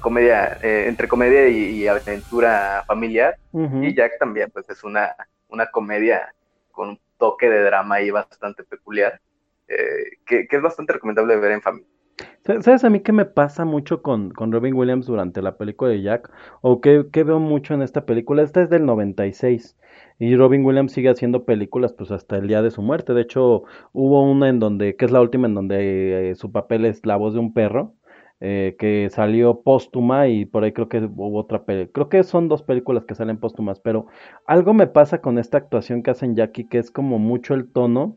comedia, eh, entre comedia y, y aventura familiar. Y Jack también, pues es una, una comedia con un toque de drama ahí bastante peculiar, eh, que, que es bastante recomendable ver en familia. Sa- ¿Sabes a mí qué me pasa mucho con, con Robin Williams durante la película de Jack? ¿O qué, qué veo mucho en esta película? Esta es del 96 y Robin Williams sigue haciendo películas pues hasta el día de su muerte. De hecho, hubo una en donde, que es la última en donde eh, su papel es la voz de un perro, eh, que salió póstuma y por ahí creo que hubo otra película. Creo que son dos películas que salen póstumas, pero algo me pasa con esta actuación que hacen Jackie, que es como mucho el tono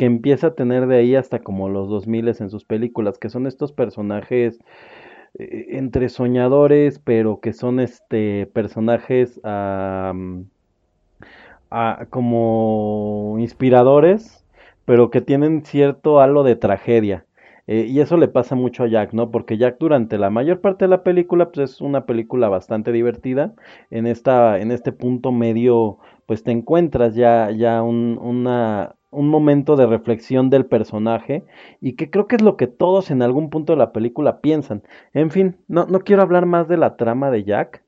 que empieza a tener de ahí hasta como los 2000 en sus películas, que son estos personajes eh, entre soñadores, pero que son este personajes ah, como inspiradores, pero que tienen cierto halo de tragedia. Eh, y eso le pasa mucho a Jack, ¿no? Porque Jack durante la mayor parte de la película, pues es una película bastante divertida. En esta, en este punto medio, pues te encuentras ya, ya un, una, un momento de reflexión del personaje y que creo que es lo que todos en algún punto de la película piensan. En fin, no, no quiero hablar más de la trama de Jack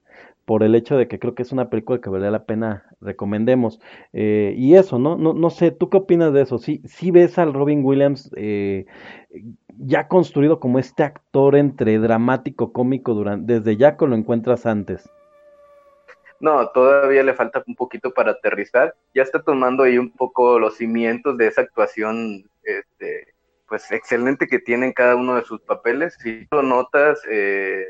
por el hecho de que creo que es una película que vale la pena recomendemos. Eh, y eso, ¿no? ¿no? No sé, ¿tú qué opinas de eso? ¿Sí, sí ves al Robin Williams eh, ya construido como este actor entre dramático, cómico, durante, desde Jack o lo encuentras antes? No, todavía le falta un poquito para aterrizar. Ya está tomando ahí un poco los cimientos de esa actuación, este, pues excelente que tiene en cada uno de sus papeles. Si lo notas, eh,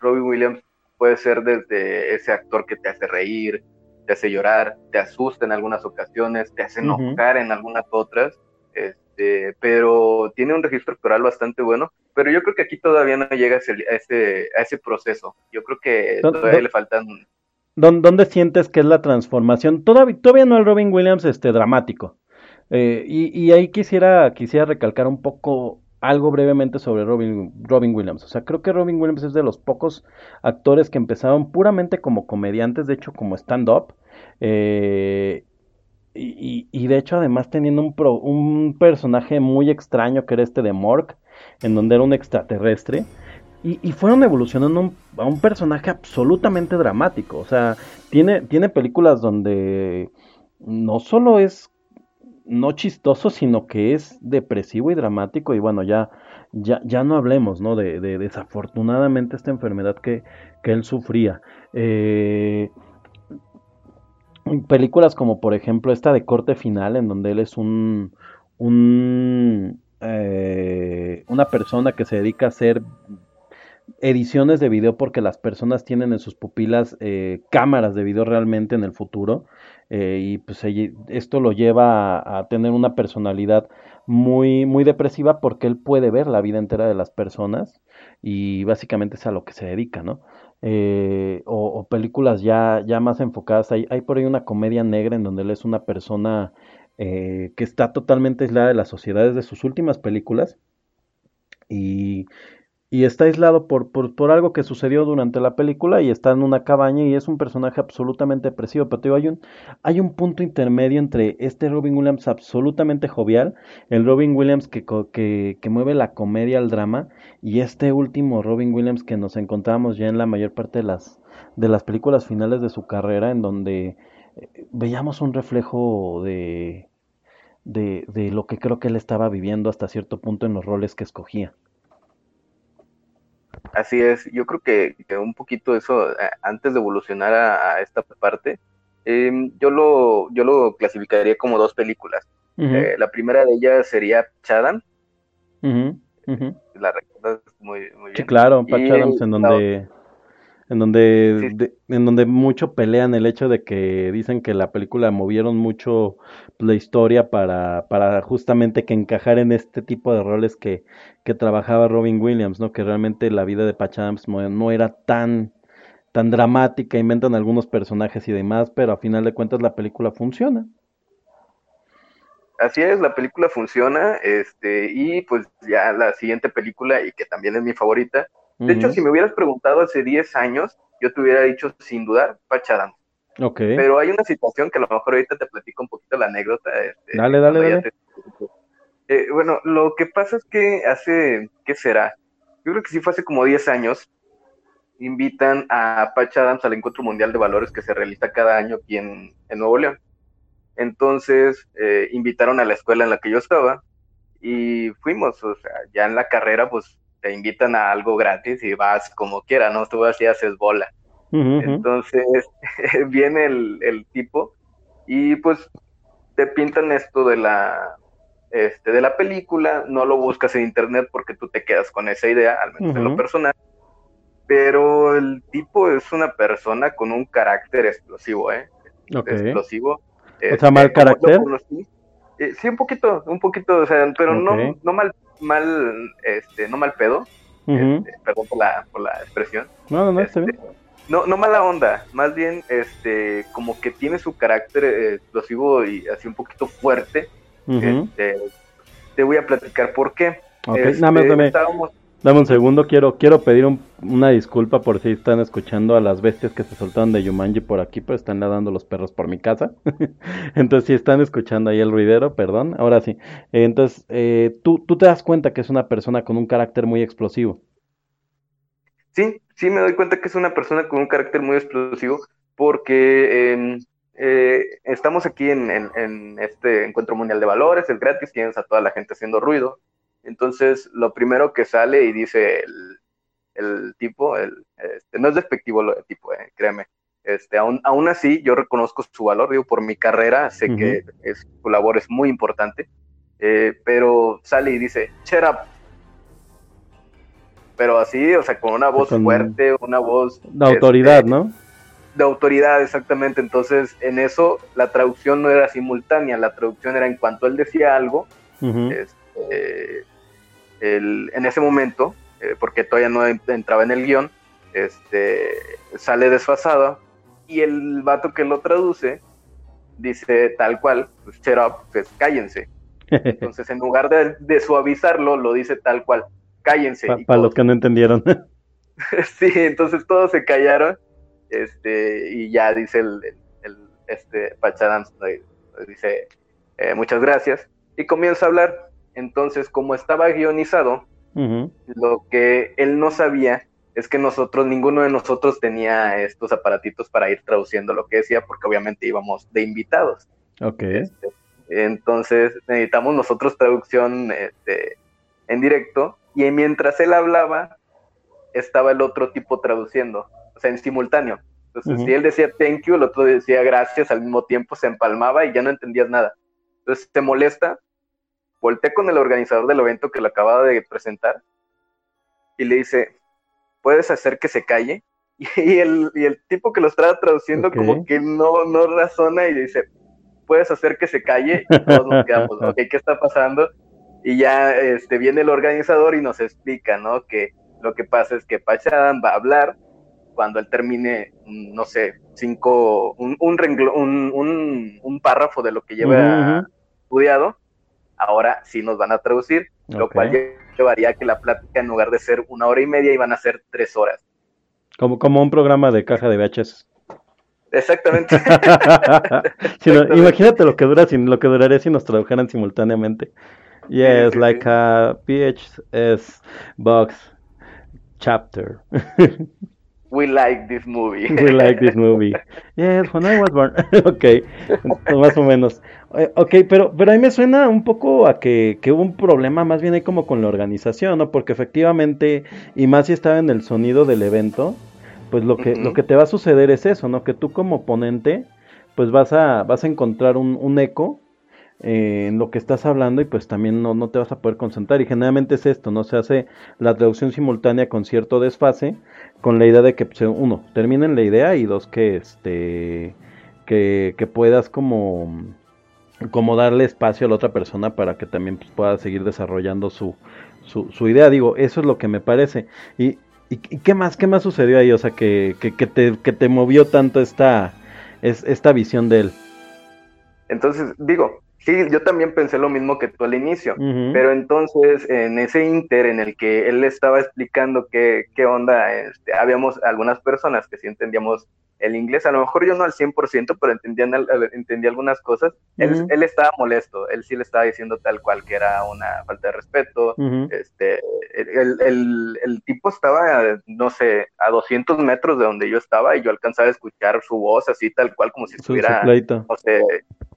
Robin Williams puede ser desde ese actor que te hace reír, te hace llorar, te asusta en algunas ocasiones, te hace enojar en algunas otras. Este, pero tiene un registro actoral bastante bueno. Pero yo creo que aquí todavía no llega a ese, a ese, a ese proceso. Yo creo que ¿Dó- todavía le faltan ¿Dó- ¿Dónde sientes que es la transformación? Todavía, todavía no el Robin Williams este, dramático. Eh, y, y ahí quisiera, quisiera recalcar un poco algo brevemente sobre Robin, Robin Williams. O sea, creo que Robin Williams es de los pocos actores que empezaron puramente como comediantes, de hecho como stand-up. eh, y, y- de hecho además teniendo un, pro- un personaje muy extraño que era este de Mork, en donde era un extraterrestre. Y, fueron evolucionando a un personaje absolutamente dramático. O sea, tiene, tiene películas donde no solo es no chistoso, sino que es depresivo y dramático. Y bueno, ya, ya, ya no hablemos, ¿no? De, de desafortunadamente esta enfermedad que, que él sufría. Eh, películas como por ejemplo esta de corte final, en donde él es un, un eh, una persona que se dedica a hacer ediciones de video porque las personas tienen en sus pupilas eh, cámaras de video realmente en el futuro eh, y pues esto lo lleva a, tener una personalidad muy muy depresiva porque él puede ver la vida entera de las personas y básicamente es a lo que se dedica, ¿no? Eh, o, películas ya, ya más enfocadas, hay, hay por ahí una comedia negra en donde él es una persona que está totalmente aislada de la sociedad desde sus últimas películas y, y está aislado por, por, por algo que sucedió durante la película y está en una cabaña y es un personaje absolutamente depresivo. Pero digo, hay un, hay un punto intermedio entre este Robin Williams absolutamente jovial, el Robin Williams que, que, que mueve la comedia al drama y este último Robin Williams que nos encontramos ya en la mayor parte de las, de las películas finales de su carrera, en donde eh, veíamos un reflejo de, de, de lo que creo que él estaba viviendo hasta cierto punto en los roles que escogía. Así es, yo creo que, que un poquito eso, eh, antes de evolucionar a, a esta parte, eh, yo, lo, yo lo clasificaría como dos películas. Eh, la primera de ellas sería ujú. la recuerdas muy, muy Sí, bien. claro, Patch Y Adams en donde, en donde, Sí. de- en donde mucho pelean el hecho de que dicen que la película movieron mucho la historia para, para justamente que encajar en este tipo de roles que, que trabajaba Robin Williams, ¿no? Que realmente la vida de Patch Adams no, no era tan, tan dramática, inventan algunos personajes y demás, pero a final de cuentas la película funciona. Así es, la película funciona, este, y pues ya la siguiente película, y que también es mi favorita. De hecho, si me hubieras preguntado hace 10 años, yo te hubiera dicho sin dudar Patch Adams. Ok. Pero hay una situación que a lo mejor ahorita te platico un poquito la anécdota. este, Dale, dale, dale. te- Eh, bueno, lo que pasa es que hace, ¿qué será? Yo creo que sí fue hace como 10 años, invitan a Patch Adams al Encuentro Mundial de Valores que se realiza cada año aquí en, en Nuevo León. Entonces, eh, invitaron a la escuela en la que yo estaba y fuimos, o sea, ya en la carrera, pues te invitan a algo gratis y vas como quiera, ¿no? Tú vas y haces bola. Ujú, ujú. Entonces viene el, el tipo y pues te pintan esto de la, este, de la película, no lo buscas en internet porque tú te quedas con esa idea, al menos en lo personal. Pero el tipo es una persona con un carácter explosivo, ¿eh? Ok. Explosivo. O sea, ¿mal lo carácter? eh, sí, un poquito, un poquito, o sea, pero no, Ok. no mal, mal, este, no mal pedo, este, perdón por la, por la expresión. No, no, no, está Este, bien. no, no mala onda, más bien este, como que tiene su carácter eh, explosivo y así un poquito fuerte. Este, te voy a platicar por qué. Ok, Este, estábamos- dame un segundo, quiero, quiero pedir un- una disculpa por si están escuchando a las bestias que se soltaron de Yumanji por aquí, pero están ladrando los perros por mi casa. Entonces, si están escuchando ahí el ruidero, perdón, ahora sí. Entonces, eh, tú, tú te das cuenta que es una persona con un carácter muy explosivo. Sí, sí me doy cuenta que es una persona con un carácter muy explosivo porque em, eh, estamos aquí en, en- en este encuentro mundial de valores, es gratis, tienes a toda la gente haciendo ruido. Entonces, lo primero que sale y dice el, el tipo, el, este, no es despectivo lo de tipo, eh, créeme. Este, aún, aún así, yo reconozco su valor, digo, por mi carrera, sé que es, su labor es muy importante, eh, pero sale y dice, shut up. Pero así, o sea, con una voz Con- fuerte, una voz La autoridad, este, ¿no? de autoridad, exactamente. Entonces, en eso, la traducción no era simultánea, la traducción era en cuanto él decía algo, este, el- en ese momento, eh, porque todavía no en- entraba en el guion, este, sale desfasado y el vato que lo traduce dice tal cual, pues shut up, pues cállense. Entonces, en lugar de, de suavizarlo, lo dice tal cual, cállense. Para los que no entendieron. sí, entonces todos se callaron, este, y ya dice el, el- este, eh, dice, eh, muchas gracias, y comienza a hablar. Entonces, como estaba guionizado, lo que él no sabía es que nosotros, ninguno de nosotros tenía estos aparatitos para ir traduciendo lo que decía, porque obviamente íbamos de invitados. Ok. Este, entonces necesitamos nosotros traducción este, en directo y mientras él hablaba estaba el otro tipo traduciendo, o sea, en simultáneo. Entonces, si él decía thank you, el otro decía gracias al mismo tiempo, se empalmaba y ya no entendías nada. Entonces, se molesta, voltea con el organizador del evento que lo acababa de presentar y le dice, ¿puedes hacer que se calle? Y el, y el tipo que lo estaba traduciendo como que no, no razona y dice, puedes hacer que se calle y todos nos quedamos, ok, ¿qué está pasando? Y ya este, viene el organizador y nos explica, ¿no? Que lo que pasa es que Pachadam va a hablar cuando él termine, no sé, cinco, un, un, un, un, un párrafo de lo que lleva ujú. estudiado, ahora sí nos van a traducir, lo cual lle- llevaría a que la plática en lugar de ser una hora y media iban a ser tres horas. Como, como un programa de caja de VHS. Exactamente. Si no- Exactamente. imagínate lo que dura si, lo que duraría si nos tradujeran simultáneamente. Yes, sí, like sí. a VHS box chapter. We like this movie. We like this movie. Yes, when I was born. ok, más o menos. Eh, Ok, pero, pero ahí me suena un poco a que, que hubo un problema más bien ahí como con la organización, ¿no? Porque efectivamente, y más si estaba en el sonido del evento, pues lo que, lo que te va a suceder es eso, ¿no? Que tú como ponente, pues vas a, vas a encontrar un, un eco eh, en lo que estás hablando y pues también no, no te vas a poder concentrar. Y generalmente es esto, ¿no? Se hace la traducción simultánea con cierto desfase, con la idea de que, pues, uno, terminen la idea y dos, que este, que, que puedas como, como darle espacio a la otra persona para que también pues, pueda seguir desarrollando su, su, su idea. Digo, eso es lo que me parece. Y, y, y qué más, qué más sucedió ahí? O sea, que, que, que te, que te movió tanto esta, es, esta visión de él. Entonces, digo, sí, yo también pensé lo mismo que tú al inicio, pero entonces en ese inter en el que él le estaba explicando qué, qué onda, este, habíamos algunas personas que sí entendíamos el inglés, a lo mejor yo no al 100%, pero al- entendía algunas cosas. Él, estaba molesto, él sí le estaba diciendo tal cual que era una falta de respeto. Este, el, el- el tipo estaba, no sé, a 200 metros de donde yo estaba y yo alcanzaba a escuchar su voz así tal cual como si estuviera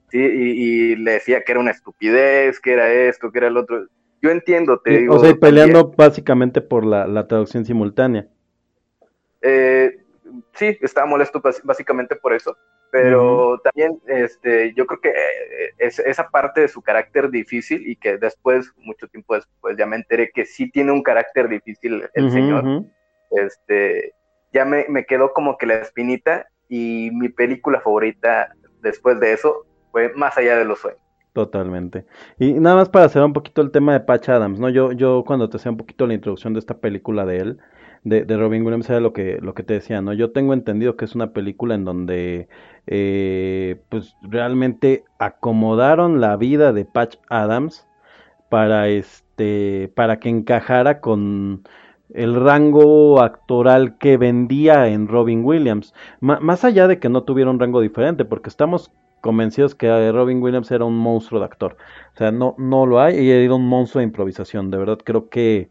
sí, y, y le decía que era una estupidez, que era esto, que era el otro. Yo entiendo, te Y, digo. o sea, y peleando también, básicamente por la, la traducción simultánea. eh, sí, estaba molesto básicamente por eso, pero también este, yo creo que eh, es, esa parte de su carácter difícil y que después, mucho tiempo después, ya me enteré que sí tiene un carácter difícil el señor. este, ya me, me quedó como que la espinita y mi película favorita después de eso fue Más allá de los sueños. Totalmente. Y nada más para cerrar un poquito el tema de Patch Adams, ¿no? Yo, yo cuando te hacía un poquito la introducción de esta película de él, de, Robin Williams, era lo que, lo que te decía, ¿no? Yo tengo entendido que es una película en donde eh, pues realmente acomodaron la vida de Patch Adams para este, para que encajara con el rango actoral que vendía en Robin Williams. Más allá de que no tuviera un rango diferente, porque estamos convencidos que eh, Robin Williams era un monstruo de actor. O sea, no, no lo hay y era un monstruo de improvisación. De verdad creo que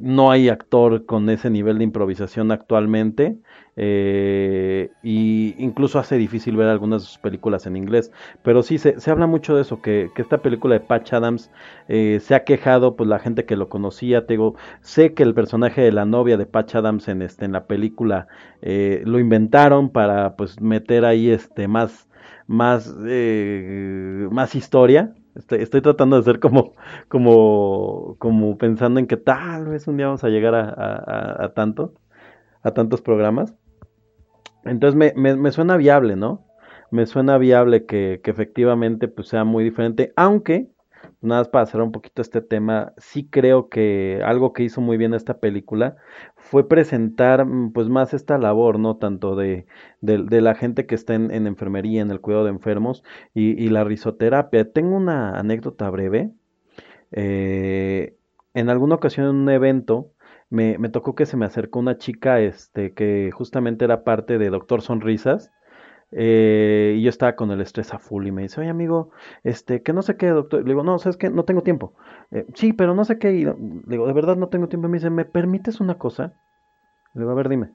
no hay actor con ese nivel de improvisación actualmente. eh, y incluso hace difícil ver algunas de sus películas en inglés. Pero sí, se, habla mucho de eso, que, esta película de Patch Adams eh, se ha quejado, pues la gente que lo conocía, te sé que el personaje de la novia de Patch Adams en, este, en la película eh, lo inventaron para pues meter ahí este más más eh, más historia estoy, tratando de ser como como como pensando en que tal vez un día vamos a llegar a tanto a tantos programas. Entonces me, me, me suena viable no me suena viable que, que efectivamente pues sea muy diferente aunque nada más para cerrar un poquito este tema, sí creo que algo que hizo muy bien esta película fue presentar mm, pues más esta labor, ¿no? Tanto de, de, la gente que está en, en enfermería, en el cuidado de enfermos y, y la risoterapia. Tengo una anécdota breve. Eh, en alguna ocasión en un evento me, me tocó que se me acercó una chica este, que justamente era parte de Doctor Sonrisas. Eh, y yo estaba con el estrés a full y me dice, oye amigo, este, que no sé qué, doctor. Le digo, no, ¿sabes qué? No tengo tiempo. "Eh, sí, pero no sé qué. Y le digo, de verdad no tengo tiempo. Me dice, ¿me permites una cosa? Le digo, a ver, dime.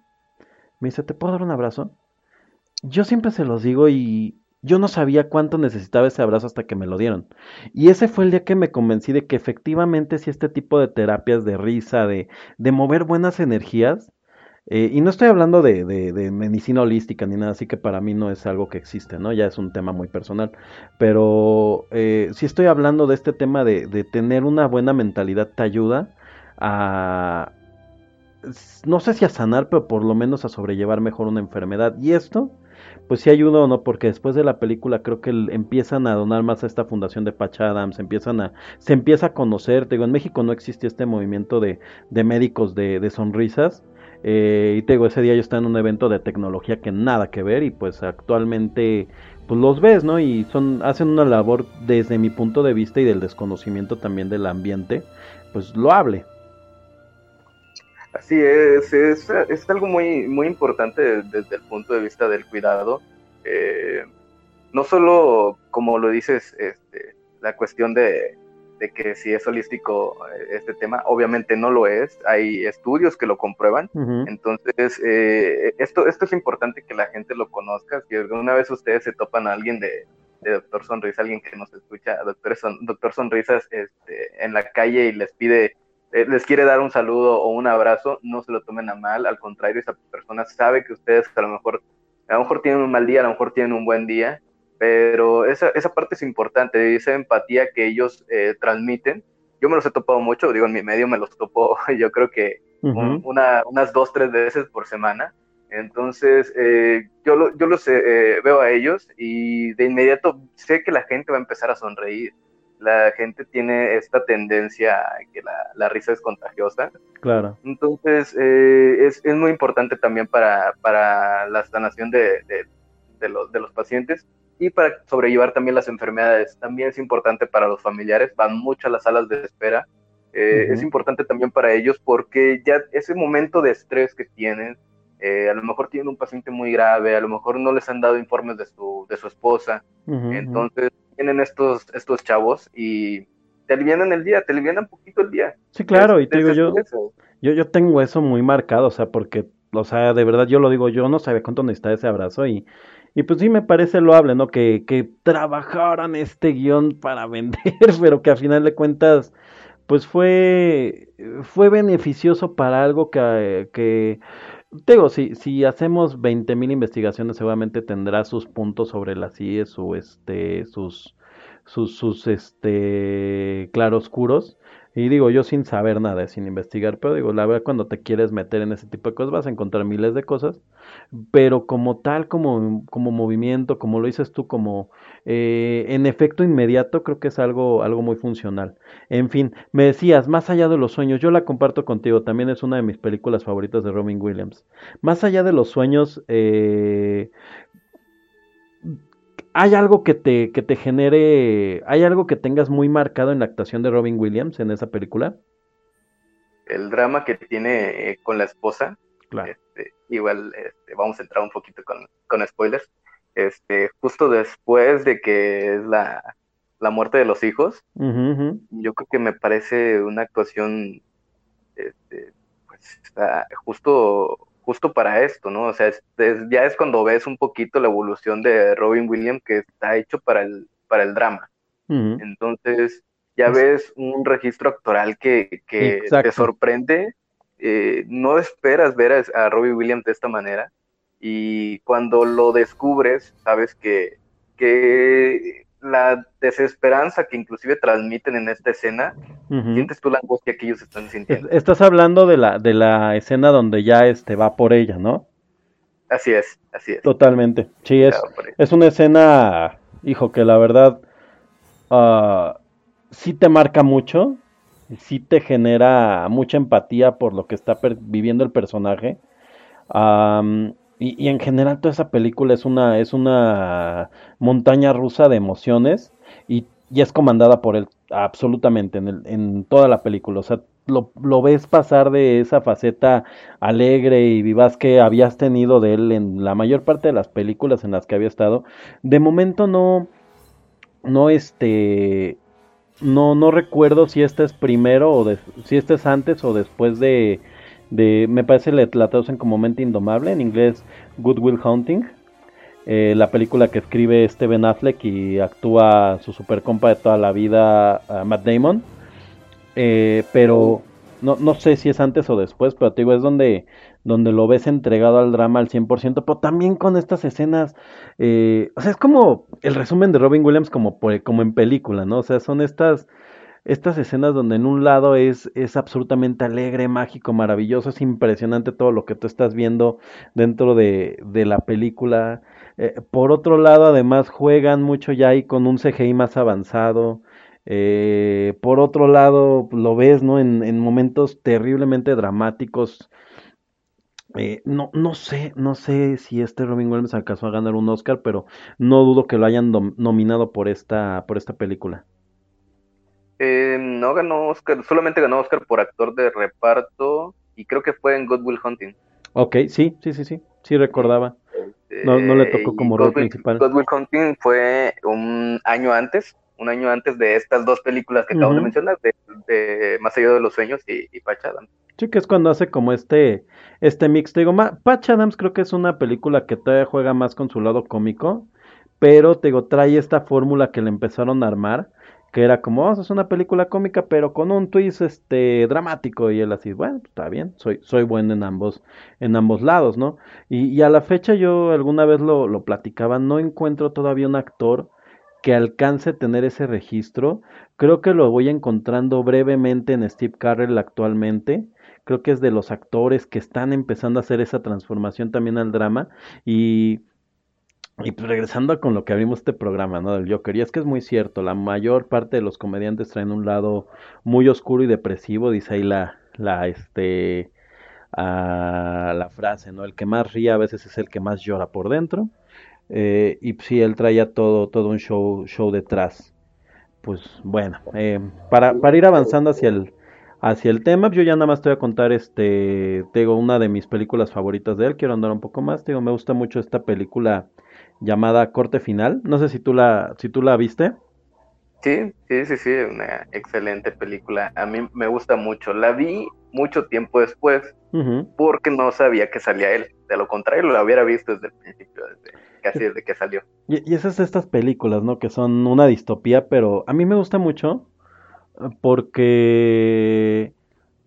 Me dice, ¿te puedo dar un abrazo? Yo siempre se los digo y yo no sabía cuánto necesitaba ese abrazo hasta que me lo dieron. Y ese fue el día que me convencí de que efectivamente si este tipo de terapias de risa, de, de mover buenas energías, eh, y no estoy hablando de, de- de medicina holística ni nada, así que para mí no es algo que existe, ¿no? Ya es un tema muy personal. Pero eh, sí estoy hablando de este tema de, de tener una buena mentalidad te ayuda a, no sé si a sanar, pero por lo menos a sobrellevar mejor una enfermedad. Y esto, pues sí ayuda o no, porque después de la película creo que empiezan a donar más a esta fundación de Patch Adams, empiezan a, se empieza a conocer, te digo, en México no existe este movimiento de, de médicos de, de sonrisas. Eh, y te digo, ese día yo estaba en un evento de tecnología que nada que ver y pues actualmente pues los ves, ¿no? Y son, hacen una labor desde mi punto de vista y del desconocimiento también del ambiente, pues loable. Así es, es, es algo muy, muy importante desde el punto de vista del cuidado. Eh, no solo, como lo dices, este, la cuestión de, de que si es holístico eh, este tema, obviamente no lo es. Hay estudios que lo comprueban. Entonces, eh, esto, esto es importante que la gente lo conozca. Si alguna vez ustedes se topan a alguien de, de Doctor Sonrisa, alguien que nos escucha, Doctor, Son- Doctor Sonrisas, este, en la calle y les pide, eh, les quiere dar un saludo o un abrazo, no se lo tomen a mal. Al contrario, esa persona sabe que ustedes a lo mejor, a lo mejor tienen un mal día, a lo mejor tienen un buen día, pero esa, esa parte es importante, esa empatía que ellos eh, transmiten. Yo me los he topado mucho, digo, en mi medio me los topo, yo creo que un- Ujú. una, unas dos, tres veces por semana. Entonces, eh, yo, lo- yo los eh, eh, veo a ellos y de inmediato sé que la gente va a empezar a sonreír. La gente tiene esta tendencia a que la, la risa es contagiosa. Claro. Entonces, eh, es, es muy importante también para, para la sanación de, de, de los, de los pacientes y para sobrellevar también las enfermedades. También es importante para los familiares, van mucho a las salas de espera. Eh, Ujú. Es importante también para ellos porque ya ese momento de estrés que tienen, eh, a lo mejor tienen un paciente muy grave, a lo mejor no les han dado informes de su, de su esposa, Ujú, ujú. entonces vienen estos, estos chavos y te alivianan el día, te alivianan un poquito el día. Sí, claro, Es- y te digo yo, yo, yo tengo eso muy marcado, o sea, porque, o sea, de verdad yo lo digo, yo no sabía cuánto necesitaba ese abrazo y, y pues sí me parece loable, ¿no? Que, que trabajaran este guion para vender, pero que a final de cuentas, pues fue, fue beneficioso para algo que, que te digo, si, si hacemos 20.000 investigaciones, seguramente tendrá sus puntos sobre la CIE, su, este, sus, sus, sus, este, claroscuros. Y digo, yo sin saber nada, sin investigar, pero digo, la verdad, cuando te quieres meter en ese tipo de cosas, vas a encontrar miles de cosas, pero como tal, como, como movimiento, como lo dices tú, como eh, en efecto inmediato, creo que es algo, algo muy funcional. En fin, me decías, más allá de los sueños, yo la comparto contigo, también es una de mis películas favoritas de Robin Williams. Más allá de los sueños, eh, ¿hay algo que te, que te genere, hay algo que tengas muy marcado en la actuación de Robin Williams en esa película? el drama que tiene eh, con la esposa, Claro. este, igual este, vamos a entrar un poquito con, con spoilers, este, justo después de que es la, la muerte de los hijos, yo creo que me parece una actuación este, pues, justo, justo para esto, ¿no? O sea, es- es- ya es cuando ves un poquito la evolución de Robin Williams que está hecho para el, para el drama. Entonces, ya Es- ves un registro actoral que, que te sorprende. eh, no esperas ver a, a Robbie Williams de esta manera. Y cuando lo descubres, sabes que, que la desesperanza que inclusive transmiten en esta escena, sientes tú la angustia que ellos están Es- sintiendo. Estás hablando de la, de la escena donde ya este va por ella, ¿no? Así es, así es. Totalmente. Sí, es, Claro, es una escena, hijo, que la verdad ah, sí te marca mucho, sí te genera mucha empatía por lo que está viviendo el personaje. Y, y en general toda esa película es una, es una montaña rusa de emociones y, y es comandada por él absolutamente en, el- en toda la película. O sea, lo, lo ves pasar de esa faceta alegre y vivaz que habías tenido de él en la mayor parte de las películas en las que había estado. De momento no, no este, no, no recuerdo si este es primero o de- si este es antes o después de, de me parece le, la traducen como Mente Indomable, en inglés Good Will Hunting. eh, la película que escribe Steven Affleck y actúa su super compa de toda la vida, ah, Matt Damon. Eh, pero no, no sé si es antes o después, pero te digo, es donde, donde lo ves entregado al drama al 100%, pero también con estas escenas, eh, o sea, es como el resumen de Robin Williams como, como en película, ¿no? O sea, son estas, estas escenas donde en un lado es, es absolutamente alegre, mágico, maravilloso, es impresionante todo lo que tú estás viendo dentro de, de la película. Eh, por otro lado, además juegan mucho ya ahí con un CGI más avanzado. Eh, por otro lado, lo ves, ¿no? En, en momentos terriblemente dramáticos. Eh, no, no sé, no sé si este Robin Williams alcanzó a ganar un Oscar, pero no dudo que lo hayan nominado por esta, por esta película. Eh, no ganó Oscar, solamente ganó Oscar por actor de reparto y creo que fue en Good Will Hunting. Ok, sí, sí, sí, sí, sí recordaba. No- no le tocó como rol principal. Good Will Hunting fue un año antes, un año antes de estas dos películas que acabo de mencionar, de, de Más allá de los sueños y, y Patch Adams. Sí, que es cuando hace como este, este mix. Te digo, ma- Patch Adams creo que es una película que todavía juega más con su lado cómico, pero te digo, trae esta fórmula que le empezaron a armar, que era como, oh, es una película cómica, pero con un twist este dramático y él así, bueno, pues, está bien, soy soy bueno en ambos en ambos lados, ¿no? Y, y a la fecha yo alguna vez lo, lo platicaba, no encuentro todavía un actor que alcance a tener ese registro. Creo que lo voy encontrando brevemente en Steve Carell actualmente. Creo que es de los actores que están empezando a hacer esa transformación también al drama y y pues regresando con lo que abrimos este programa, ¿no? Del Joker, y es que es muy cierto, la mayor parte de los comediantes traen un lado muy oscuro y depresivo, dice ahí la, la, este, ah, la frase, ¿no? El que más ríe a veces es el que más llora por dentro, eh, y sí, él traía todo, todo un show, show detrás. Pues bueno, eh, para, para ir avanzando hacia el, hacia el tema, yo ya nada más te voy a contar, este, te digo, una de mis películas favoritas de él, quiero andar un poco más, te digo, me gusta mucho esta película llamada Corte Final. No sé si tú la, si tú la viste. Sí, sí, sí, sí, una excelente película. A mí me gusta mucho. La vi mucho tiempo después porque no sabía que salía él. De lo contrario, lo hubiera visto desde el principio, desde, casi desde que salió. Y, y esas estas películas, ¿no? Que son una distopía, pero a mí me gusta mucho porque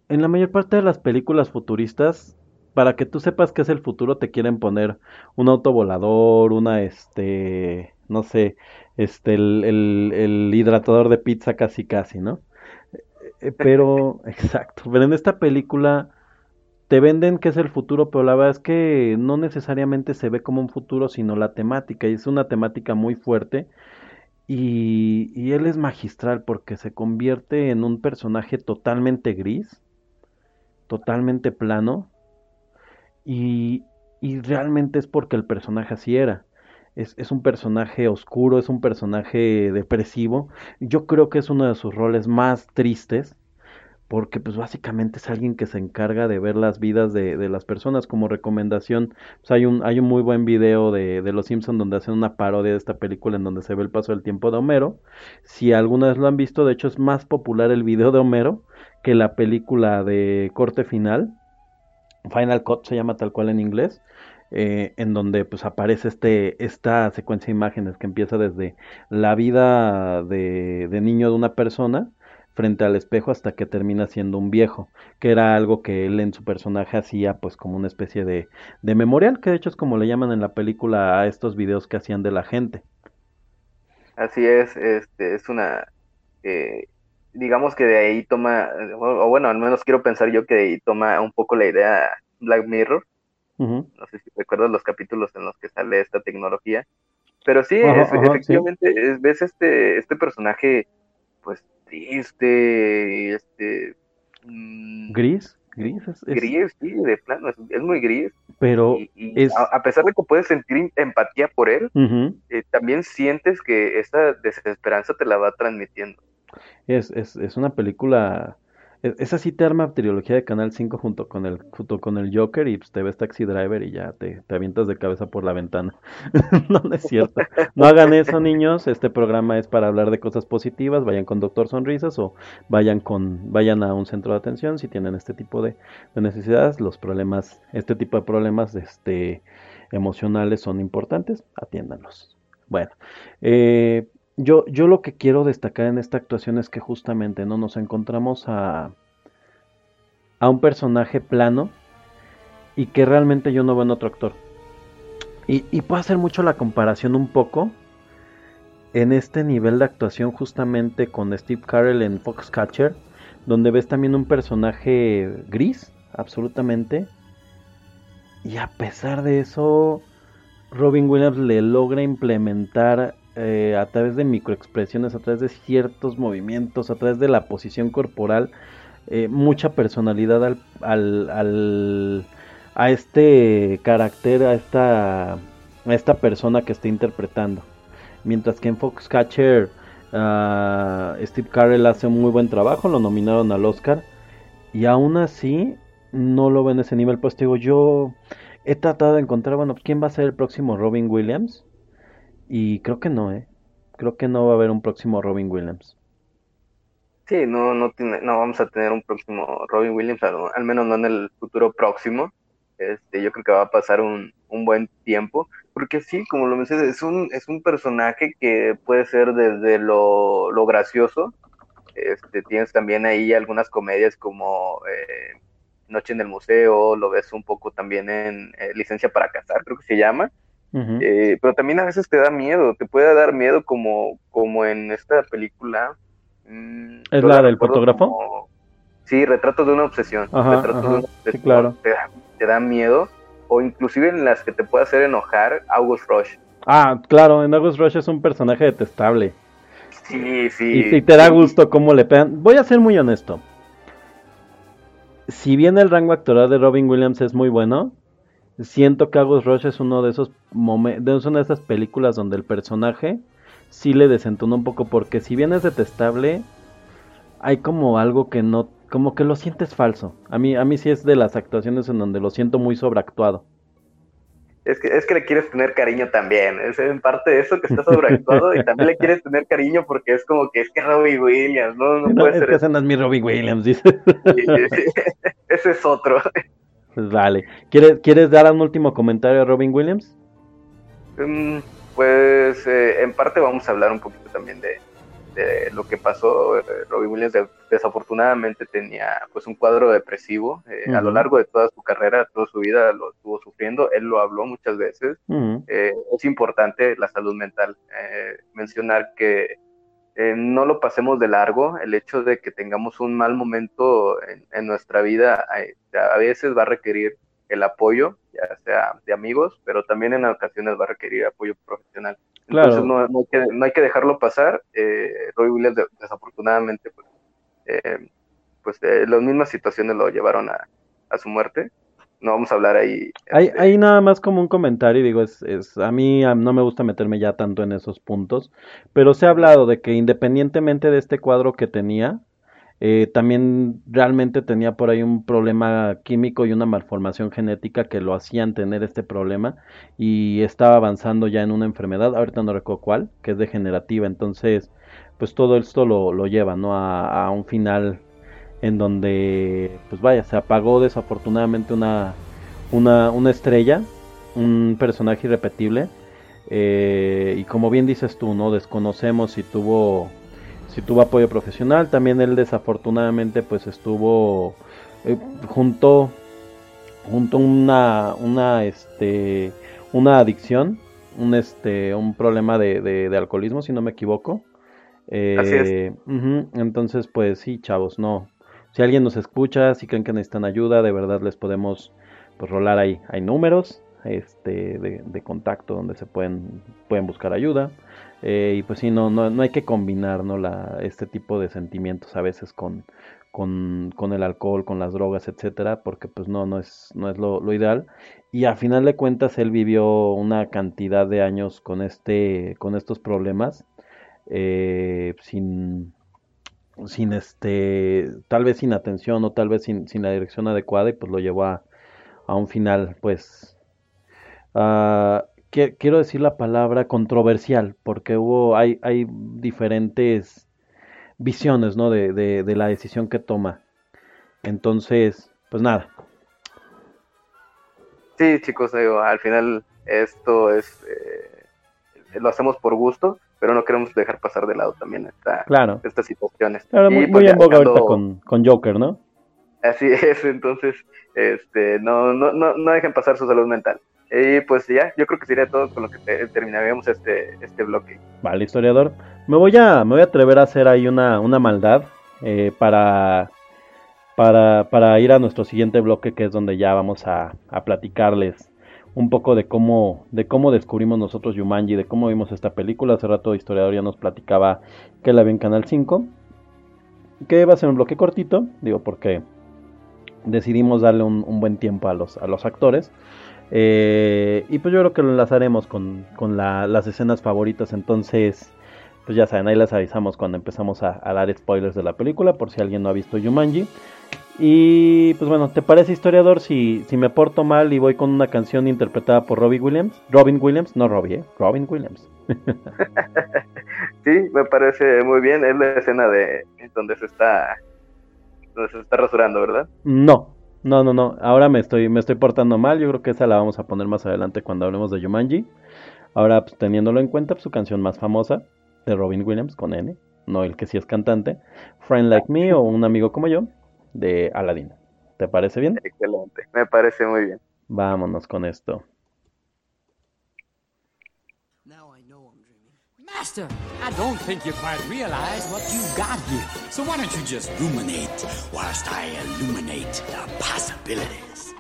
en la mayor parte de las películas futuristas, para que tú sepas qué es el futuro, te quieren poner un auto volador, una, este, no sé, este, el, el, el hidratador de pizza casi casi, ¿no? Eh, Pero, exacto, pero en esta película te venden que es el futuro, pero la verdad es que no necesariamente se ve como un futuro, sino la temática, y es una temática muy fuerte, y, y él es magistral porque se convierte en un personaje totalmente gris, totalmente plano, y, realmente es porque el personaje así era. Es, un personaje oscuro, es un personaje depresivo. Yo creo que es uno de sus roles más tristes porque pues básicamente es alguien que se encarga de ver las vidas de, de las personas. Como recomendación, pues hay un, hay un muy buen video de, de Los Simpson donde hacen una parodia de esta película en donde se ve el paso del tiempo de Homero. Si alguna vez lo han visto, de hecho es más popular el video de Homero que la película de corte final. Final Cut se llama tal cual en inglés. eh, en donde pues aparece este, esta secuencia de imágenes que empieza desde la vida de, de niño de una persona frente al espejo hasta que termina siendo un viejo, que era algo que él en su personaje hacía pues como una especie de, de memorial, que de hecho es como le llaman en la película a estos videos que hacían de la gente. Así es, este, es una, eh, digamos que de ahí toma, o, bueno, al menos quiero pensar yo que de ahí toma un poco la idea Black Mirror. No sé si recuerdas los capítulos en los que sale esta tecnología. Pero sí, Ajá, es- ajá, efectivamente, es- ves este, este personaje, pues triste, este, mm, Gris, gris, es, gris, sí, de plano, es, muy gris. pero Y, y es... a, a pesar de que puedes sentir empatía por él, eh, también sientes que esa desesperanza te la va transmitiendo. Es, es, es una película. e- Esa sí te arma trilogía de Canal 5 junto con el, junto con el Joker y pues te ves Taxi Driver y ya te, te avientas de cabeza por la ventana. No, es cierto. No hagan eso, niños. Este programa es para hablar de cosas positivas. Vayan con Doctor Sonrisas o vayan con, vayan a un centro de atención si tienen este tipo de, de necesidades. Los problemas, este tipo de problemas, este, emocionales son importantes. Atiéndanlos. Bueno, eh, yo, yo lo que quiero destacar en esta actuación es que justamente no nos encontramos a, a un personaje plano y que realmente yo no veo en otro actor. Y, y puedo hacer mucho la comparación un poco en este nivel de actuación justamente con Steve Carell en Foxcatcher, donde ves también un personaje gris, absolutamente. Y a pesar de eso, Robin Williams le logra implementar eh, a través de microexpresiones, a través de ciertos movimientos, a través de la posición corporal, eh, mucha personalidad al, al, al- a este carácter, a esta, esta persona que está interpretando. Mientras que en Foxcatcher, ah, Steve Carell hace un muy buen trabajo, lo nominaron al Oscar, y aún así no lo ven en ese nivel. Pues digo, yo he tratado de encontrar, bueno, quién va a ser el próximo Robin Williams. Y creo que no, ¿eh? Creo que no va a haber un próximo Robin Williams. Sí, no, no, tiene, no vamos a tener un próximo Robin Williams, al, menos no en el futuro próximo. Este, yo creo que va a pasar un, un buen tiempo, porque sí, como lo mencioné, es un, es un personaje que puede ser desde lo, lo gracioso, este, tienes también ahí algunas comedias como eh, Noche en el Museo, lo ves un poco también en eh, Licencia para Cazar, creo que se llama, Eh, pero también a veces te da miedo, te puede dar miedo como, como en esta película. mm, ¿Es la del fotógrafo? como- sí, Retratos de una obsesión. Ajá, Retratos ajá, de una sí, obsesión. claro. Te da, te da miedo, o inclusive en las que te puede hacer enojar, August Rush. Ah, claro, en August Rush es un personaje detestable. Sí, sí. Y si te da gusto cómo le pegan. Voy a ser muy honesto. Si bien el rango actoral de Robin Williams es muy bueno, siento que August Rush es uno de esos momentos, es una de esas películas donde el personaje sí le desentona un poco porque si bien es detestable, hay como algo que no, como que lo sientes falso. A mí, a mí sí es de las actuaciones en donde lo siento muy sobreactuado. Es que, es que le quieres tener cariño también. Es en parte de eso que está sobreactuado y también le quieres tener cariño porque es como que es que Robbie Williams, no, no No, puede es ser que ese no es mi Robin Williams, dice. Ese es otro. Pues vale. ¿Quieres, ¿Quieres dar un último comentario a Robin Williams? Mm, Pues eh, en parte vamos a hablar un poquito también de, de lo que pasó. Eh, Robbie Williams de- desafortunadamente tenía pues un cuadro depresivo. Eh, A lo largo de toda su carrera, toda su vida lo estuvo sufriendo. Él lo habló muchas veces. Eh, es importante la salud mental. Mencionar que eh, no lo pasemos de largo, el hecho de que tengamos un mal momento en, en nuestra vida eh, a veces va a requerir el apoyo, ya sea de amigos, pero también en ocasiones va a requerir apoyo profesional. Entonces Claro. no, no hay, que, no hay que dejarlo pasar. Eh, Roy Williams de- desafortunadamente pues, eh, pues eh, las mismas situaciones lo llevaron a, a su muerte. No vamos a hablar ahí. Hay, este, hay nada más como un comentario, digo, es, es, a mí no me gusta meterme ya tanto en esos puntos, pero se ha hablado de que independientemente de este cuadro que tenía, eh, también realmente tenía por ahí un problema químico y una malformación genética que lo hacían tener este problema y estaba avanzando ya en una enfermedad, ahorita no recuerdo cuál, que es degenerativa, entonces pues todo esto lo, lo lleva, ¿no? A, a un final en donde, pues vaya, se apagó desafortunadamente una, una, una estrella, un personaje irrepetible. eh, y como bien dices tú, ¿no? Desconocemos si tuvo, si tuvo apoyo profesional. También él desafortunadamente pues estuvo eh, junto, junto una, una, este, una adicción, un, este, un problema de, de, de alcoholismo, si no me equivoco. Así es. Eh, Entonces, pues sí, chavos, no. Si alguien nos escucha, si creen que necesitan ayuda, de verdad les podemos pues rolar ahí. Hay números este, de, contacto donde se pueden, pueden buscar ayuda. Eh, y pues sí, no, no, no hay que combinar ¿no? Este tipo de sentimientos a veces con, con, con el alcohol, con las drogas, etcétera, porque pues no, no es, no es lo, lo ideal. Y a final de cuentas él vivió una cantidad de años con este, con estos problemas, eh, sin, sin este, tal vez sin atención o tal vez sin, sin la dirección adecuada y pues lo llevó a, a un final, pues, ah, quiero decir la palabra controversial, porque hubo, hay, hay diferentes visiones, ¿no? De, de, de la decisión que toma. Entonces, pues nada, Sí, chicos, digo, al final esto es, eh, lo hacemos por gusto, pero no queremos dejar pasar de lado también esta, claro. estas situaciones. Claro, Y, muy, pues, muy en boga ahorita con, con Joker, ¿no? Así es, entonces, este, no, no, no, no dejen pasar su salud mental. Y pues ya, yo creo que sería todo con lo que te- terminaríamos este, este bloque. Vale, historiador. Me voy a, me voy a atrever a hacer ahí una, una maldad eh, para, para, para ir a nuestro siguiente bloque, que es donde ya vamos a, a platicarles un poco de cómo, de cómo descubrimos nosotros Yumanji, de cómo vimos esta película. Hace rato historiador ya nos platicaba que la vi en Canal 5. Que va a ser un bloque cortito, digo, porque decidimos darle un, buen tiempo a los, a los actores. Eh, y pues yo creo que lo enlazaremos con, con la- las escenas favoritas. Entonces, pues ya saben, ahí les avisamos cuando empezamos a, a dar spoilers de la película, por si alguien no ha visto Jumanji. Y pues bueno, ¿te parece historiador si, si me porto mal y voy con una canción interpretada por Robbie Williams? Robin Williams, no Robbie, ¿eh? Robin Williams. Sí, me parece muy bien, es la escena de donde se está, donde se está rasurando, ¿verdad? No, No, no, no. Ahora me estoy, me estoy portando mal. Yo creo que esa la vamos a poner más adelante cuando hablemos de Jumanji. Ahora, pues, teniéndolo en cuenta, pues, su canción más famosa de Robin Williams con N, no el que sí es cantante, Friend Like Me o Un amigo como yo, de Aladdin. ¿Te parece bien? Excelente, me parece muy bien. Vámonos con esto. Now I know I'm dreaming. Master, I don't think you quite realize what you got here. So why don't you just ruminate whilst I illuminate the possibilities?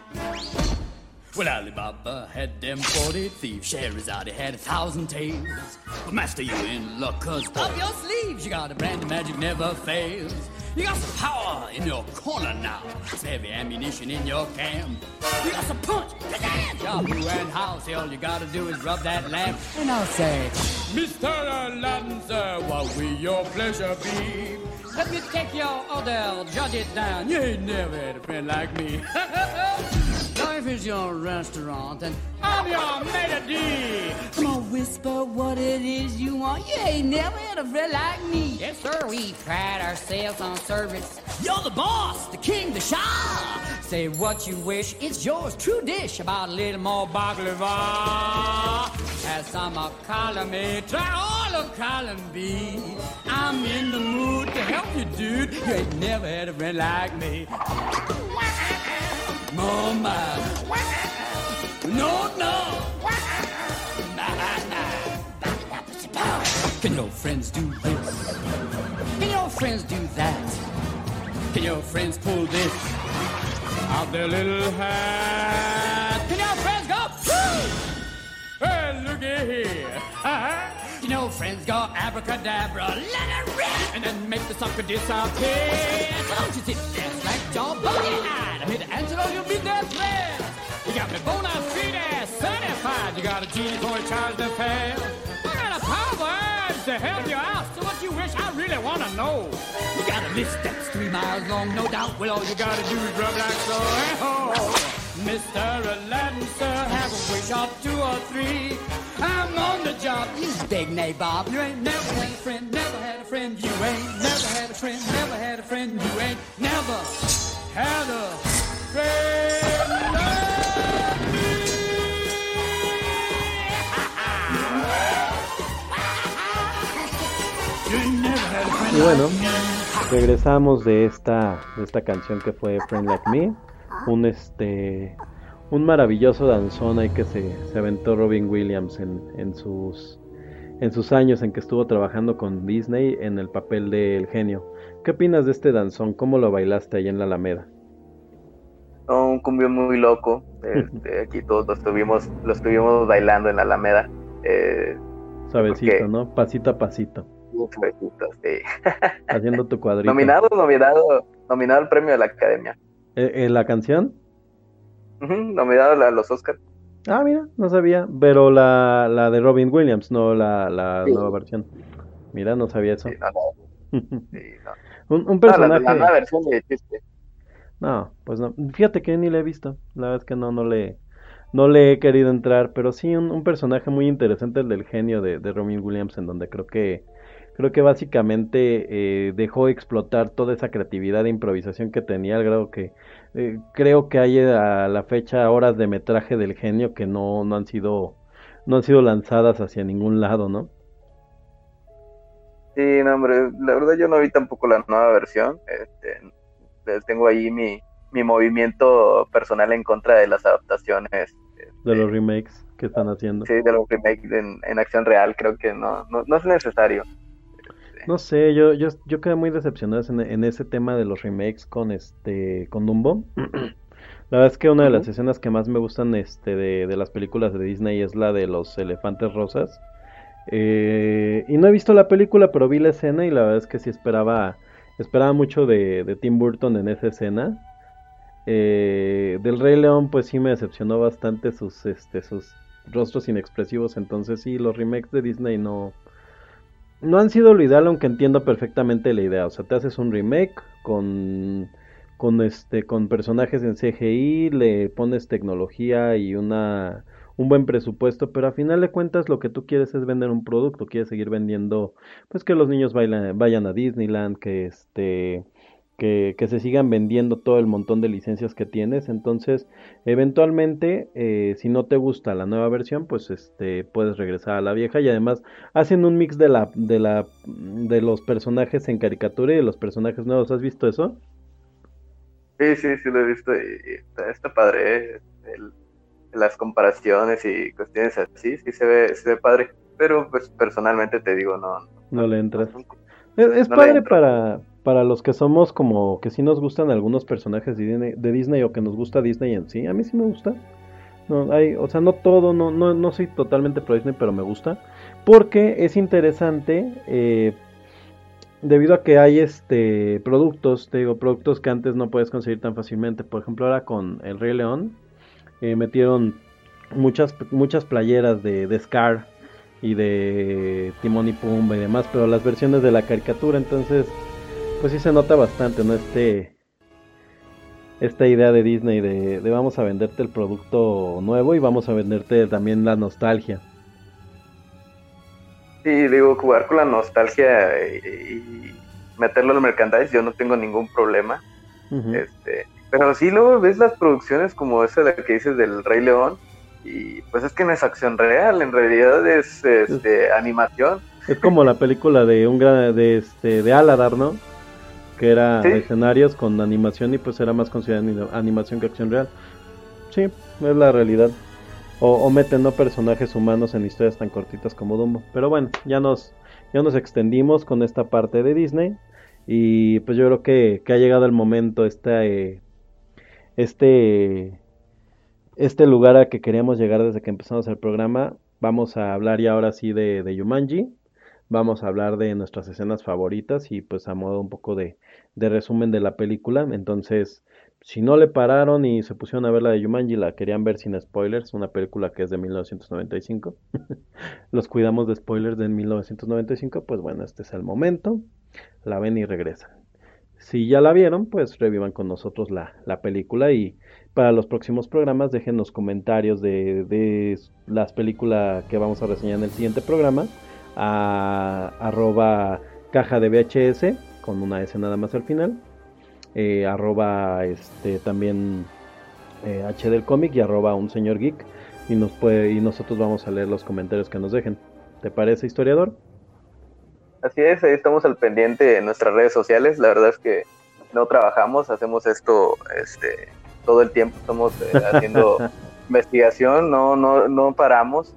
Well, Alibaba had them 40 thieves. Scheherazade had a thousand tales. But master, you in luck, cause up your sleeves you got a brand of magic never fails. You got some power in your corner now. Heavy ammunition in your camp. You got some punch, pizzazz, who and how. Say all you gotta do is rub that lamp. And I'll say, Mr. Aladdin, sir, what will your pleasure be? Let me take your order, jot it down. You ain't never had a friend like me. now if it's your restaurant and I'm your maitre d', come on, whisper what it is you want. You ain't never had a friend like me. Yes, sir, we pride ourselves on service. You're the boss, the king, the shah. Say what you wish, it's yours, true dish. About a little more baklava. Have some of column A, try all of column B. I'm in the mood to help you, dude. You ain't never had a friend like me. My. No, no. Can your friends do this? Can your friends do that? Can your friends pull this out their little hat? Can your friends go, Woo! Hey, looky here. Can your friends go abracadabra, let it rip, and then make the sucker disappear? Don't you sit there your body eyed. I'm here to answer all your friends. You got me bona fide certified. You got a genie for a charge to pay. I got a power to help you out. So what you wish, I really want to know. You got a list that's three miles long, no doubt. Well, all you got to do is rub like so. Oh, Mr. Aladdin, sir, have a wish or two or three. I'm on the job. You big nabob. You ain't never had a friend, never had a friend. You ain't never had a friend, never had a friend. You ain't never had a friend. Y bueno, regresamos de esta, de esta canción que fue Friend Like Me. Un este un maravilloso danzón ahí que se, se aventó Robin Williams en, en sus en sus años en que estuvo trabajando con Disney en el papel del genio. ¿Qué opinas de este danzón? ¿Cómo lo bailaste ahí en la Alameda? No, un cumbión muy loco. Este, aquí todos lo estuvimos, lo estuvimos bailando en la Alameda. Eh, Suavecito. ¿no? Pasito a pasito, suavecitos, sí. haciendo tu cuadrito. Nominado, nominado, nominado al premio de la Academia. Eh, eh, ¿La canción? Ujú, nominado a los Oscars. Ah, mira, no sabía. Pero la, la de Robin Williams, no la, la Sí. nueva versión. Mira, no sabía eso. Sí, no, no, sí, no. un, un No, la, la personaje. nueva versión de chiste. No, pues no. Fíjate que ni le he visto. La verdad es que no, no le, no le he querido entrar. Pero sí, un, un personaje muy interesante, el del genio de, de Robin Williams, en donde creo que, creo que básicamente eh, dejó explotar toda esa creatividad e improvisación que tenía, al grado que eh, creo que hay a la fecha horas de metraje del genio que no, no han sido, no han sido lanzadas hacia ningún lado, ¿no? Sí, no, hombre, la verdad yo no vi tampoco la nueva versión. Este, eh, tengo ahí mi, mi movimiento personal en contra de las adaptaciones. De los este, remakes que están haciendo. Sí, de los remakes en, en acción real, creo que no, no, no es necesario. No sé, yo, yo, yo quedé muy decepcionado en, en ese tema de los remakes con este, con Dumbo. La verdad es que una de las escenas que más me gustan este de, de las películas de Disney es la de los elefantes rosas. Eh, y no he visto la película, pero vi la escena y la verdad es que sí esperaba, esperaba mucho de, de Tim Burton en esa escena. Eh, del Rey León, pues sí me decepcionó bastante sus, este, sus rostros inexpresivos. Entonces sí, los remakes de Disney no, no han sido lo ideal, aunque entiendo perfectamente la idea. O sea, te haces un remake con, con este, con personajes en CGI, le pones tecnología y una, un buen presupuesto, pero a final de cuentas lo que tú quieres es vender un producto, quieres seguir vendiendo, pues que los niños vayan a Disneyland, que este, que, que se sigan vendiendo todo el montón de licencias que tienes. Entonces, eventualmente, eh, si no te gusta la nueva versión, pues este puedes regresar a la vieja. Y además hacen un mix de la, de la, de los personajes en caricatura y de los personajes nuevos. ¿Has visto eso? Sí, sí, sí lo he visto y está, está padre, ¿eh? El- las comparaciones y cuestiones así, sí se ve, se ve padre, pero pues personalmente te digo, no. No le entras. no- Es, No padre para, para los que somos como que sí nos gustan algunos personajes de Disney, o que nos gusta Disney en sí. A mí sí me gusta. No, hay, o sea, no todo, no, no, no soy totalmente pro Disney, pero me gusta. Porque es interesante, eh, debido a que hay este productos, te digo, productos que antes no puedes conseguir tan fácilmente. Por ejemplo, ahora con El Rey León, eh, metieron muchas, muchas playeras de, de Scar y de Timón y Pumba y demás, pero las versiones de la caricatura, entonces, pues sí se nota bastante, ¿no? Este, esta idea de Disney de, de vamos a venderte el producto nuevo y vamos a venderte también la nostalgia. Sí, digo, jugar con la nostalgia y, y meterlo al merchandise, yo no tengo ningún problema. Este, pero sí luego ves las producciones como esa de la que dices del Rey León y pues es que no es acción real, en realidad es este, animación. Es como la película de un gran, de este, de Aladar, ¿no? Que era Sí. escenarios con animación y pues era más considerada ani- animación que acción real. Sí, es la realidad. O, o meten no personajes humanos en historias tan cortitas como Dumbo. Pero bueno, ya nos, ya nos extendimos con esta parte de Disney. Y pues yo creo que, que ha llegado el momento, este, este, este lugar a que queríamos llegar desde que empezamos el programa. Vamos a hablar ya ahora sí de, de Yumanji. Vamos a hablar de nuestras escenas favoritas y pues a modo un poco de, resumen de la película. Entonces, si no le pararon y se pusieron a ver la de Yumanji, la querían ver sin spoilers, una película que es de 1995. Los cuidamos de spoilers de 1995, pues bueno, este es el momento. La ven y regresan. Si ya la vieron, pues revivan con nosotros la, la película y para los próximos programas dejen los comentarios de las películas que vamos a reseñar en el siguiente programa a arroba caja de VHS con una S nada más al final eh, arroba este también eh, H del cómic y arroba un señor geek y nos puede y nosotros vamos a leer los comentarios que nos dejen ¿te parece historiador? Así es, ahí estamos al pendiente en nuestras redes sociales. La verdad es que no trabajamos, hacemos esto este, todo el tiempo, estamos eh, haciendo investigación, no, no, no paramos.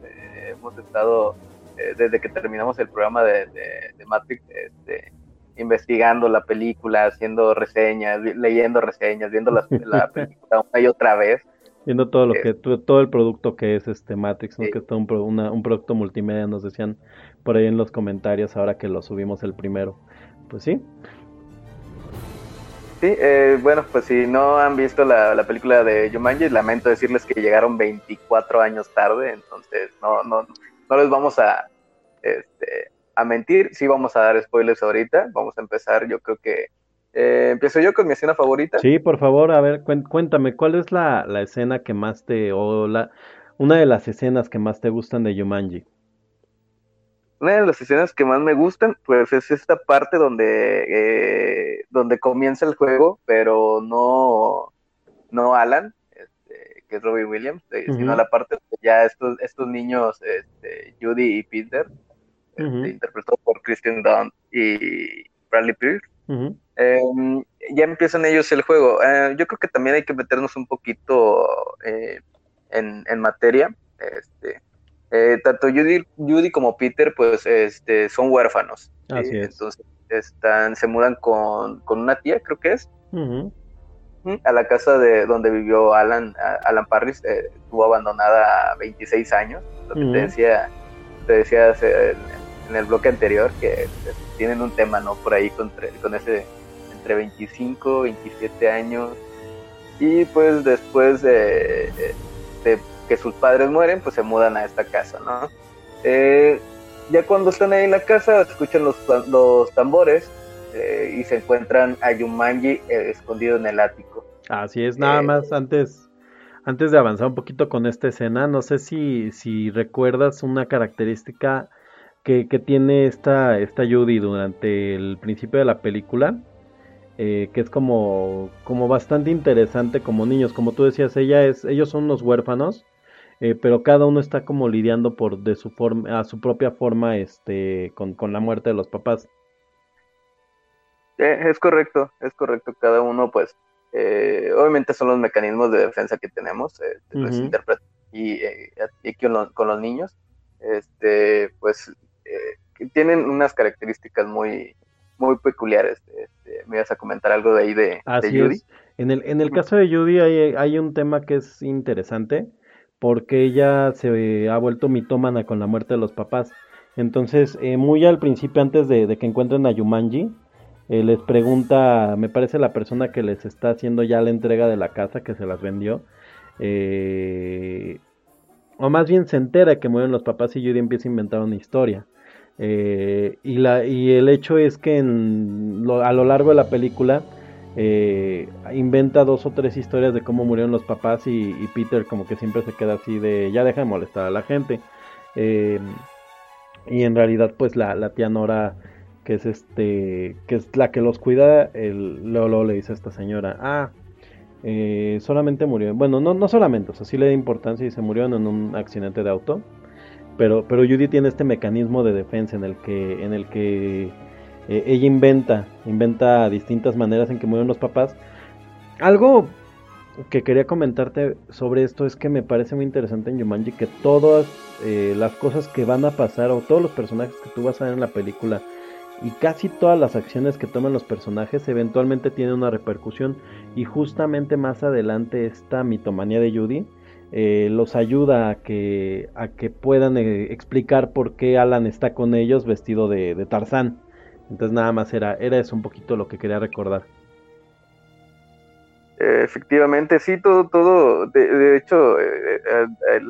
hemos estado eh, desde que terminamos el programa de, de- de Matrix este, investigando la película, haciendo reseñas, leyendo reseñas, viendo las- la película una y otra vez. Viendo todo lo Eh, que todo el producto que es este Matrix, ¿no? Sí. que es todo un, una- un producto multimedia, nos decían por ahí en los comentarios ahora que lo subimos el primero. Pues sí, Sí, eh, bueno, pues si no han visto la, la película de Jumanji, lamento decirles que llegaron 24 años tarde, entonces no, no, no les vamos a, este, a mentir, sí vamos a dar spoilers ahorita, vamos a empezar, yo creo que eh, empiezo yo con mi escena favorita. sí, por favor, a ver, cuéntame, ¿cuál es la, la escena que más te, o la, una de las escenas que más te gustan de Jumanji? Una de las escenas que más me gustan, pues es esta parte donde, eh, donde comienza el juego, pero no, no Alan, este, que es Robbie Williams, eh, sino la parte donde ya estos, estos niños, este, Judy y Peter, este, Ujú. interpretados por Kristen Dunst y Bradley Pierce, eh, ya empiezan ellos el juego. Eh, yo creo que también hay que meternos un poquito eh, en, en materia. Este, eh, tanto Judy, Judy como Peter, pues, este, son huérfanos. ¿sí? Así es. Entonces, están, se mudan con, con una tía, creo que es, a la casa de donde vivió Alan, Alan Parris, eh, estuvo abandonada a 26 años. Lo que te decía, te decía hace- en, el bloque anterior, que tienen un tema, ¿no? Por ahí con, con ese entre 25, 27 años. Y pues después de, de que sus padres mueren, pues se mudan a esta casa, ¿no? Eh, ya cuando están ahí en la casa, escuchan los, los tambores eh, y se encuentran a Yumanji eh, escondido en el ático. Así es, nada Eh, más antes, antes de avanzar un poquito con esta escena, no sé si, si recuerdas una característica que, que tiene esta, esta Judy durante el principio de la película, eh, que es como, como bastante interesante como niños. Como tú decías, ella es, ellos son unos huérfanos, eh, pero cada uno está como lidiando por de su forma, a su propia forma, este, con, con la muerte de los papás. Eh, es correcto, es correcto. Cada uno, pues, eh, obviamente son los mecanismos de defensa que tenemos, eh, los y, eh, y con, los, con los niños, este, pues, tienen unas características muy, muy peculiares. Este, me ibas a comentar algo de ahí de, Judy. es. En el, en el caso de Judy hay, hay un tema que es interesante porque ella se ha vuelto mitómana con la muerte de los papás. Entonces, eh, muy al principio, antes de, de que encuentren a Yumanji, eh, les pregunta, me parece la persona que les está haciendo ya la entrega de la casa que se las vendió, eh, o más bien se entera que mueren los papás y Judy empieza a inventar una historia. Eh, y, la, y el hecho es que en lo- a lo largo de la película eh, inventa dos o tres historias de cómo murieron los papás y, Peter como que siempre se queda así de ya deja de molestar a la gente. Eh, y en realidad pues la, la tía Nora que es este que es la que los cuida el, luego, le dice a esta señora ah eh, solamente murió bueno no no solamente o sea sí le da importancia y se murieron en un accidente de auto pero pero Judy tiene este mecanismo de defensa en el que en el que eh, ella inventa inventa distintas maneras en que murieron los papás. Algo que quería comentarte sobre esto es que me parece muy interesante en Jumanji que todas eh, las cosas que van a pasar o todos los personajes que tú vas a ver en la película y casi todas las acciones que toman los personajes eventualmente tienen una repercusión. Y justamente más adelante esta mitomanía de Judy eh, los ayuda a que a que puedan eh, explicar por qué Alan está con ellos vestido de, Tarzán. Entonces nada más era era eso un poquito lo que quería recordar. Efectivamente, sí, todo, todo, de, hecho, eh, eh,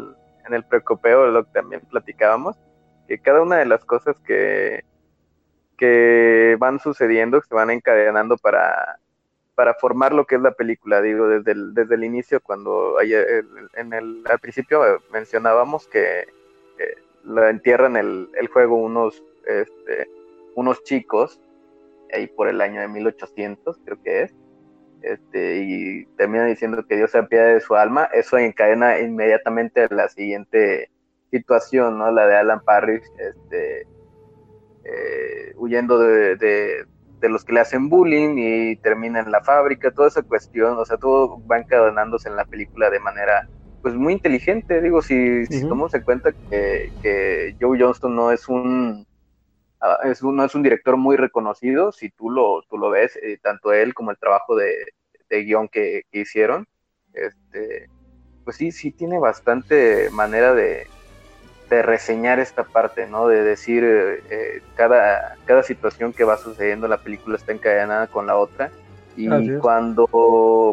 en el precopeo lo que también platicábamos, que cada una de las cosas que, que van sucediendo, que se van encadenando para, para formar lo que es la película, digo, desde el, desde el inicio, cuando hay el- en el, al principio eh, mencionábamos que eh, la entierran el, el juego unos, este, unos chicos, ahí por el año de 1800, creo que es, este, y termina diciendo que Dios se apiade de su alma, eso encadena inmediatamente la siguiente situación, ¿no? La de Alan Parrish, este, eh, huyendo de- de los que le hacen bullying y termina en la fábrica, toda esa cuestión, o sea, todo va encadenándose en la película de manera, pues, muy inteligente, digo, si, si tomamos en cuenta que, que Joe Johnston no es un ah, es un, no es un director muy reconocido, si tú lo, tú lo ves, eh, tanto él como el trabajo de, de guion que, que hicieron, este, pues sí, sí tiene bastante manera de, de reseñar esta parte, ¿no? De decir eh, eh, cada, cada situación que va sucediendo en la película está encadenada con la otra. Y cuando,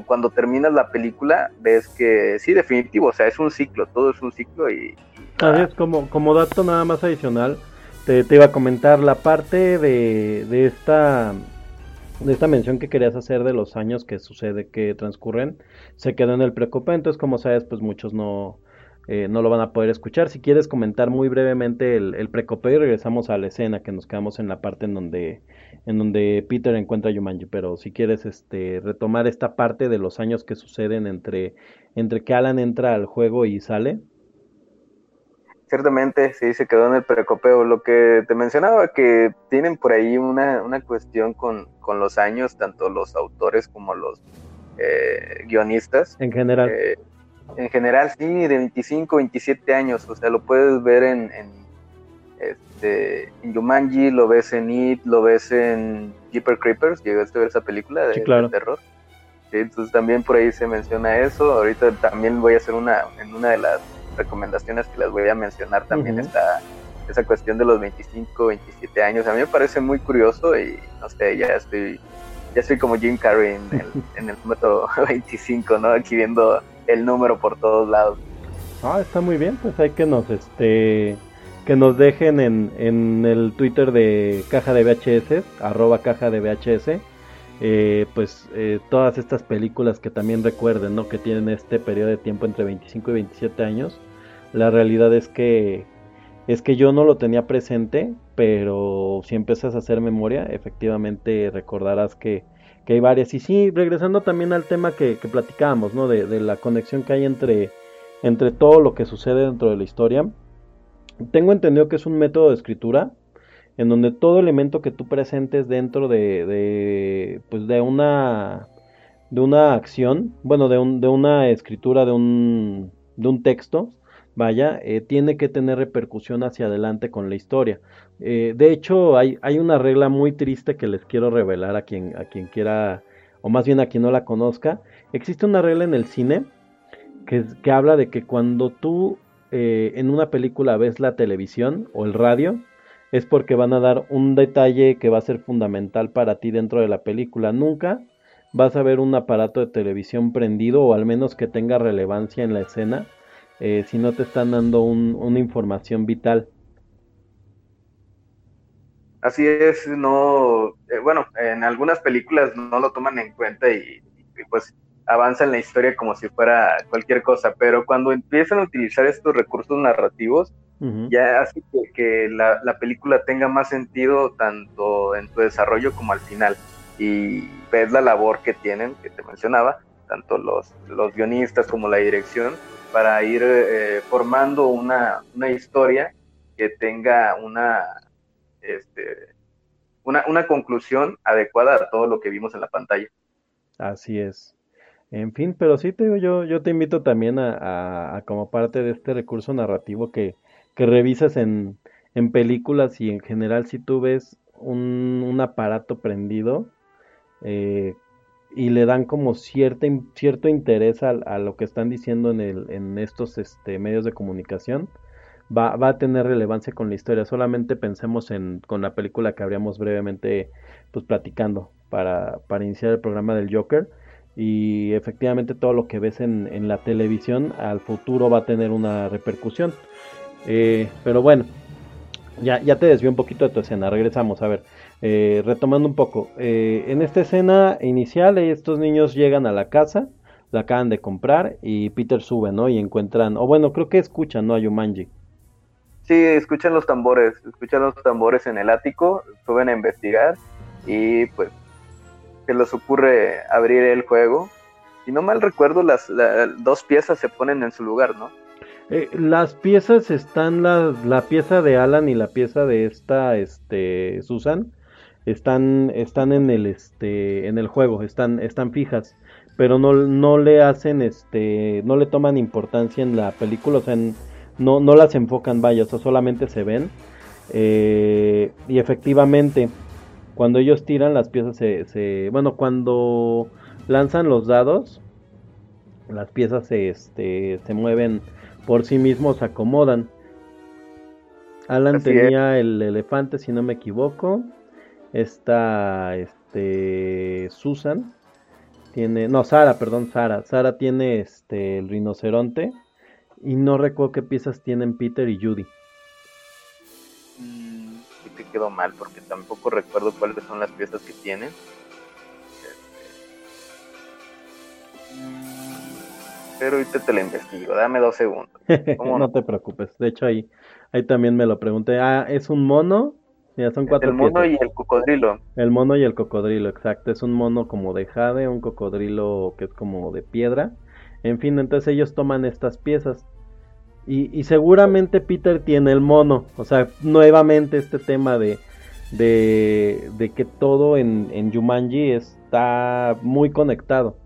cuando terminas la película, ves que sí, definitivo, o sea, es un ciclo, todo es un ciclo y, Así es, como, como dato nada más adicional, te, te iba a comentar la parte de, de esta de esta mención que querías hacer de los años que sucede, que transcurren, se quedó en el preocupa, entonces como sabes, pues muchos no, eh, no lo van a poder escuchar. Si quieres comentar muy brevemente el, el precopeo y regresamos a la escena, que nos quedamos en la parte en donde, en donde Peter encuentra a Yumanji, pero si quieres este, retomar esta parte de los años que suceden entre, entre que Alan entra al juego y sale. Ciertamente, sí, se quedó en el precopeo. Lo que te mencionaba, que tienen por ahí una, una cuestión con, con los años, tanto los autores como los eh, guionistas. En general. Eh, en general, sí, de 25, 27 años. O sea, lo puedes ver en, en, este, en Jumanji, lo ves en It, lo ves en Jeepers Creepers. ¿Llegaste a ver esa película de, Sí, claro. de terror? Sí, entonces también por ahí se menciona eso. Ahorita también voy a hacer una, en una de las recomendaciones que las voy a mencionar también Ujú. está esa cuestión de los 25, 27 años. A mí me parece muy curioso y no sé, ya estoy, ya estoy como Jim Carrey en el, en el número 25, ¿no? Aquí viendo el número por todos lados. Ah, está muy bien, pues hay que nos este que nos dejen en, en el Twitter de Caja de VHS, arroba Caja de VHS, eh, pues eh, todas estas películas que también recuerden, ¿no? Que tienen este periodo de tiempo entre 25 y 27 años. La realidad es que es que yo no lo tenía presente, pero si empiezas a hacer memoria, efectivamente recordarás que, que hay varias. Y sí, regresando también al tema que, platicábamos, ¿no? De, de la conexión que hay entre, entre todo lo que sucede dentro de la historia. Tengo entendido que es un método de escritura en donde todo elemento que tú presentes dentro de, de pues de una de una acción, bueno, de, un, de una escritura, de un, de un texto, vaya, eh, tiene que tener repercusión hacia adelante con la historia. Eh, de hecho, hay, una regla muy triste que les quiero revelar a quien, a quien quiera, o más bien a quien no la conozca. Existe una regla en el cine que, que habla de que cuando tú eh, en una película ves la televisión o el radio, es porque van a dar un detalle que va a ser fundamental para ti dentro de la película. Nunca vas a ver un aparato de televisión prendido o al menos que tenga relevancia en la escena eh, si no te están dando un- una información vital. Así es, no, eh, bueno, en algunas películas no lo toman en cuenta y, y, pues avanzan la historia como si fuera cualquier cosa, pero cuando empiezan a utilizar estos recursos narrativos, ya hace que, que la, la película tenga más sentido tanto en su desarrollo como al final. Y ves la labor que tienen, que te mencionaba, tanto los, los guionistas como la dirección, para ir eh, formando una, una historia que tenga una, este, una, una conclusión adecuada a todo lo que vimos en la pantalla. Así es. En fin, pero sí te digo, yo, yo te invito también a, a- como parte de este recurso narrativo que, que revises en, en películas y en general si tú ves un, un aparato prendido eh, y le dan como cierta, cierto interés a, a lo que están diciendo en, el, en estos este, medios de comunicación, va, a tener relevancia con la historia. Solamente pensemos en, con la película que habríamos brevemente pues platicando para, para iniciar el programa del Joker. Y efectivamente todo lo que ves en, en la televisión al futuro va a tener una repercusión. Eh, pero bueno, ya, ya te desvió un poquito de tu escena. Regresamos, a ver. Eh, retomando un poco. eh, en esta escena inicial, estos niños llegan a la casa, la acaban de comprar y Peter sube, ¿no? Y encuentran, o bueno, creo que escuchan, ¿no? A Yumanji. Sí, escuchan los tambores, escuchan los tambores en el ático, suben a investigar y pues se les ocurre abrir el juego. Si no mal recuerdo, las la- dos piezas se ponen en su lugar, ¿no? Eh, las piezas están, la, la pieza de Alan y la pieza de esta, este, Susan, están, están en el, este, en el juego, están, están fijas, pero no, no le hacen, este, no le toman importancia en la película, o sea, en- no, no las enfocan, vaya, o sea, solamente se ven, eh, y efectivamente, cuando ellos tiran las piezas se, se, bueno, cuando lanzan los dados, las piezas se, este, se mueven por sí mismos, se acomodan. Alan Así tenía el elefante, si no me equivoco. Esta, este, Susan tiene, no, Sara, perdón, Sara. Sara tiene, este, el rinoceronte. Y no recuerdo qué piezas tienen Peter y Judy. Mm, sí que quedó mal porque tampoco recuerdo cuáles son las piezas que tienen. Este, Pero ahorita te lo investigo, dame dos segundos. ¿Cómo no no? te preocupes. De hecho, ahí, ahí también me lo pregunté. Ah, es un mono. Ya son cuatro El mono y el cocodrilo. El mono y el cocodrilo, exacto. Es un mono como de jade, un cocodrilo que es como de piedra. En fin, entonces ellos toman estas piezas. Y, y seguramente Peter tiene el mono. O sea, nuevamente este tema de, de, de que todo en, en Jumanji está muy conectado.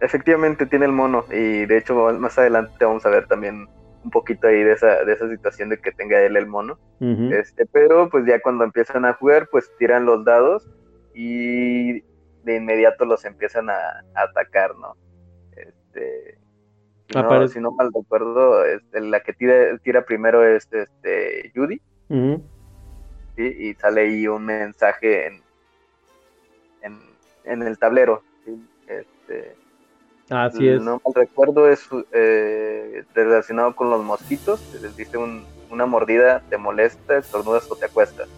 Efectivamente tiene el mono y de hecho más adelante vamos a ver también un poquito ahí de esa, de esa situación de que tenga él el mono. Este, pero pues ya cuando empiezan a jugar, pues tiran los dados y de inmediato los empiezan a, a atacar, ¿no? Este, si, no si no mal recuerdo, este, la que tira, tira primero es este, Judy. ¿sí? y sale ahí un mensaje en, en, en el tablero. ¿sí? Este, Así es. No mal recuerdo, es eh, relacionado con los mosquitos. Les dice un- una mordida, te molesta, estornudas o te acuestas.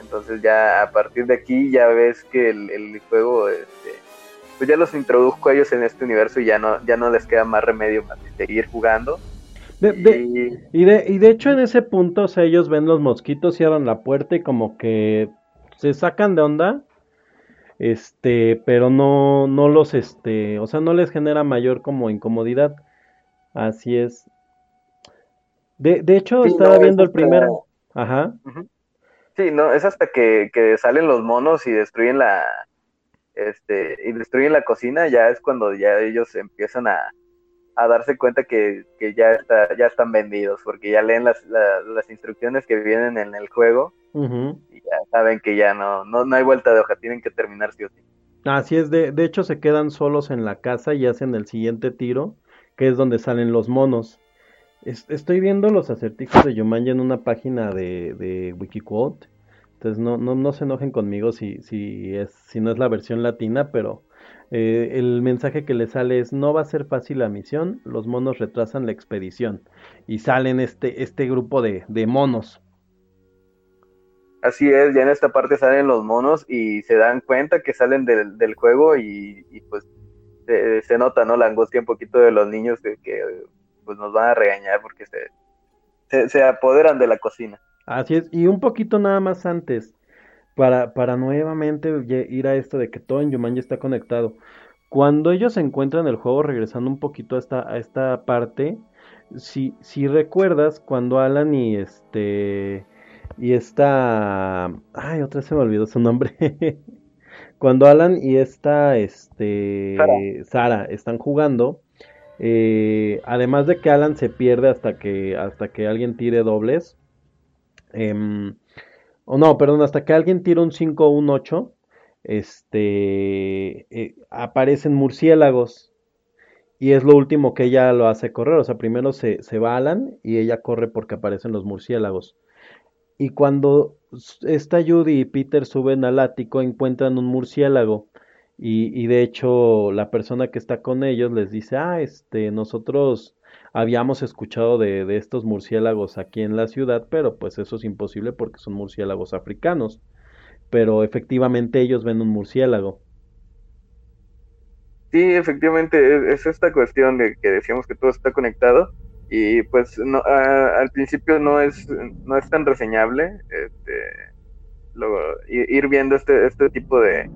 Entonces ya a partir de aquí ya ves que el, el juego, este, pues ya los introdujo a ellos en este universo y ya no, ya no les queda más remedio más que seguir jugando. De, de- Y- Y de, y de hecho en ese punto, o sea, ellos ven los mosquitos, cierran la puerta y como que se sacan de onda, este, pero no, no los, este, o sea, no les genera mayor como incomodidad. Así es. De, de hecho, Sí, estaba no, viendo el hasta- primer, ajá, Sí, no, es hasta que, que salen los monos y destruyen la, este, y destruyen la cocina, ya es cuando ya ellos empiezan a, a darse cuenta que, que ya está, ya están vendidos, porque ya leen las, la- las instrucciones que vienen en el juego y ya saben que ya no, no, no hay vuelta de hoja, tienen que terminar sí o sí. Así es, de, de hecho se quedan solos en la casa y hacen el siguiente tiro, que es donde salen los monos. Es- estoy viendo los acertijos de Yumanji en una página de, de Wikiquote. Entonces no, no, no se enojen conmigo si, si, es, si no es la versión latina, pero eh, el mensaje que le sale es no va a ser fácil la misión, los monos retrasan la expedición. Y salen este, este grupo de, de monos. Así es, ya en esta parte salen los monos y se dan cuenta que salen del, del juego y, pues se, se nota, ¿no? La angustia un poquito de los niños que pues nos van a regañar porque se, se, apoderan de la cocina. Así es, y un poquito nada más antes, para, para nuevamente ir a esto de que todo en Jumanji está conectado. Cuando ellos se encuentran el juego, regresando un poquito a esta, a esta parte, si, si recuerdas, cuando Alan y este, y esta, ay, otra vez se me olvidó su nombre. Cuando Alan y esta, este, Sara. Sara están jugando, eh, además de que Alan se pierde hasta que, hasta que alguien tire dobles, em, o no, perdón, hasta que alguien tira un 5 o un 8, este, eh, aparecen murciélagos. Y es lo último que ella lo hace correr. O sea, primero se, se va Alan y ella corre porque aparecen los murciélagos. Y cuando esta Judy y Peter suben al ático, encuentran un murciélago. Y, y de hecho, la persona que está con ellos les dice, ah, este, nosotros habíamos escuchado de, de estos murciélagos aquí en la ciudad, pero pues eso es imposible porque son murciélagos africanos. Pero efectivamente ellos ven un murciélago. Sí, efectivamente, es, es esta cuestión de que decíamos que todo está conectado y pues no, a- al principio no es, no es tan reseñable este, luego, ir viendo este, este tipo de,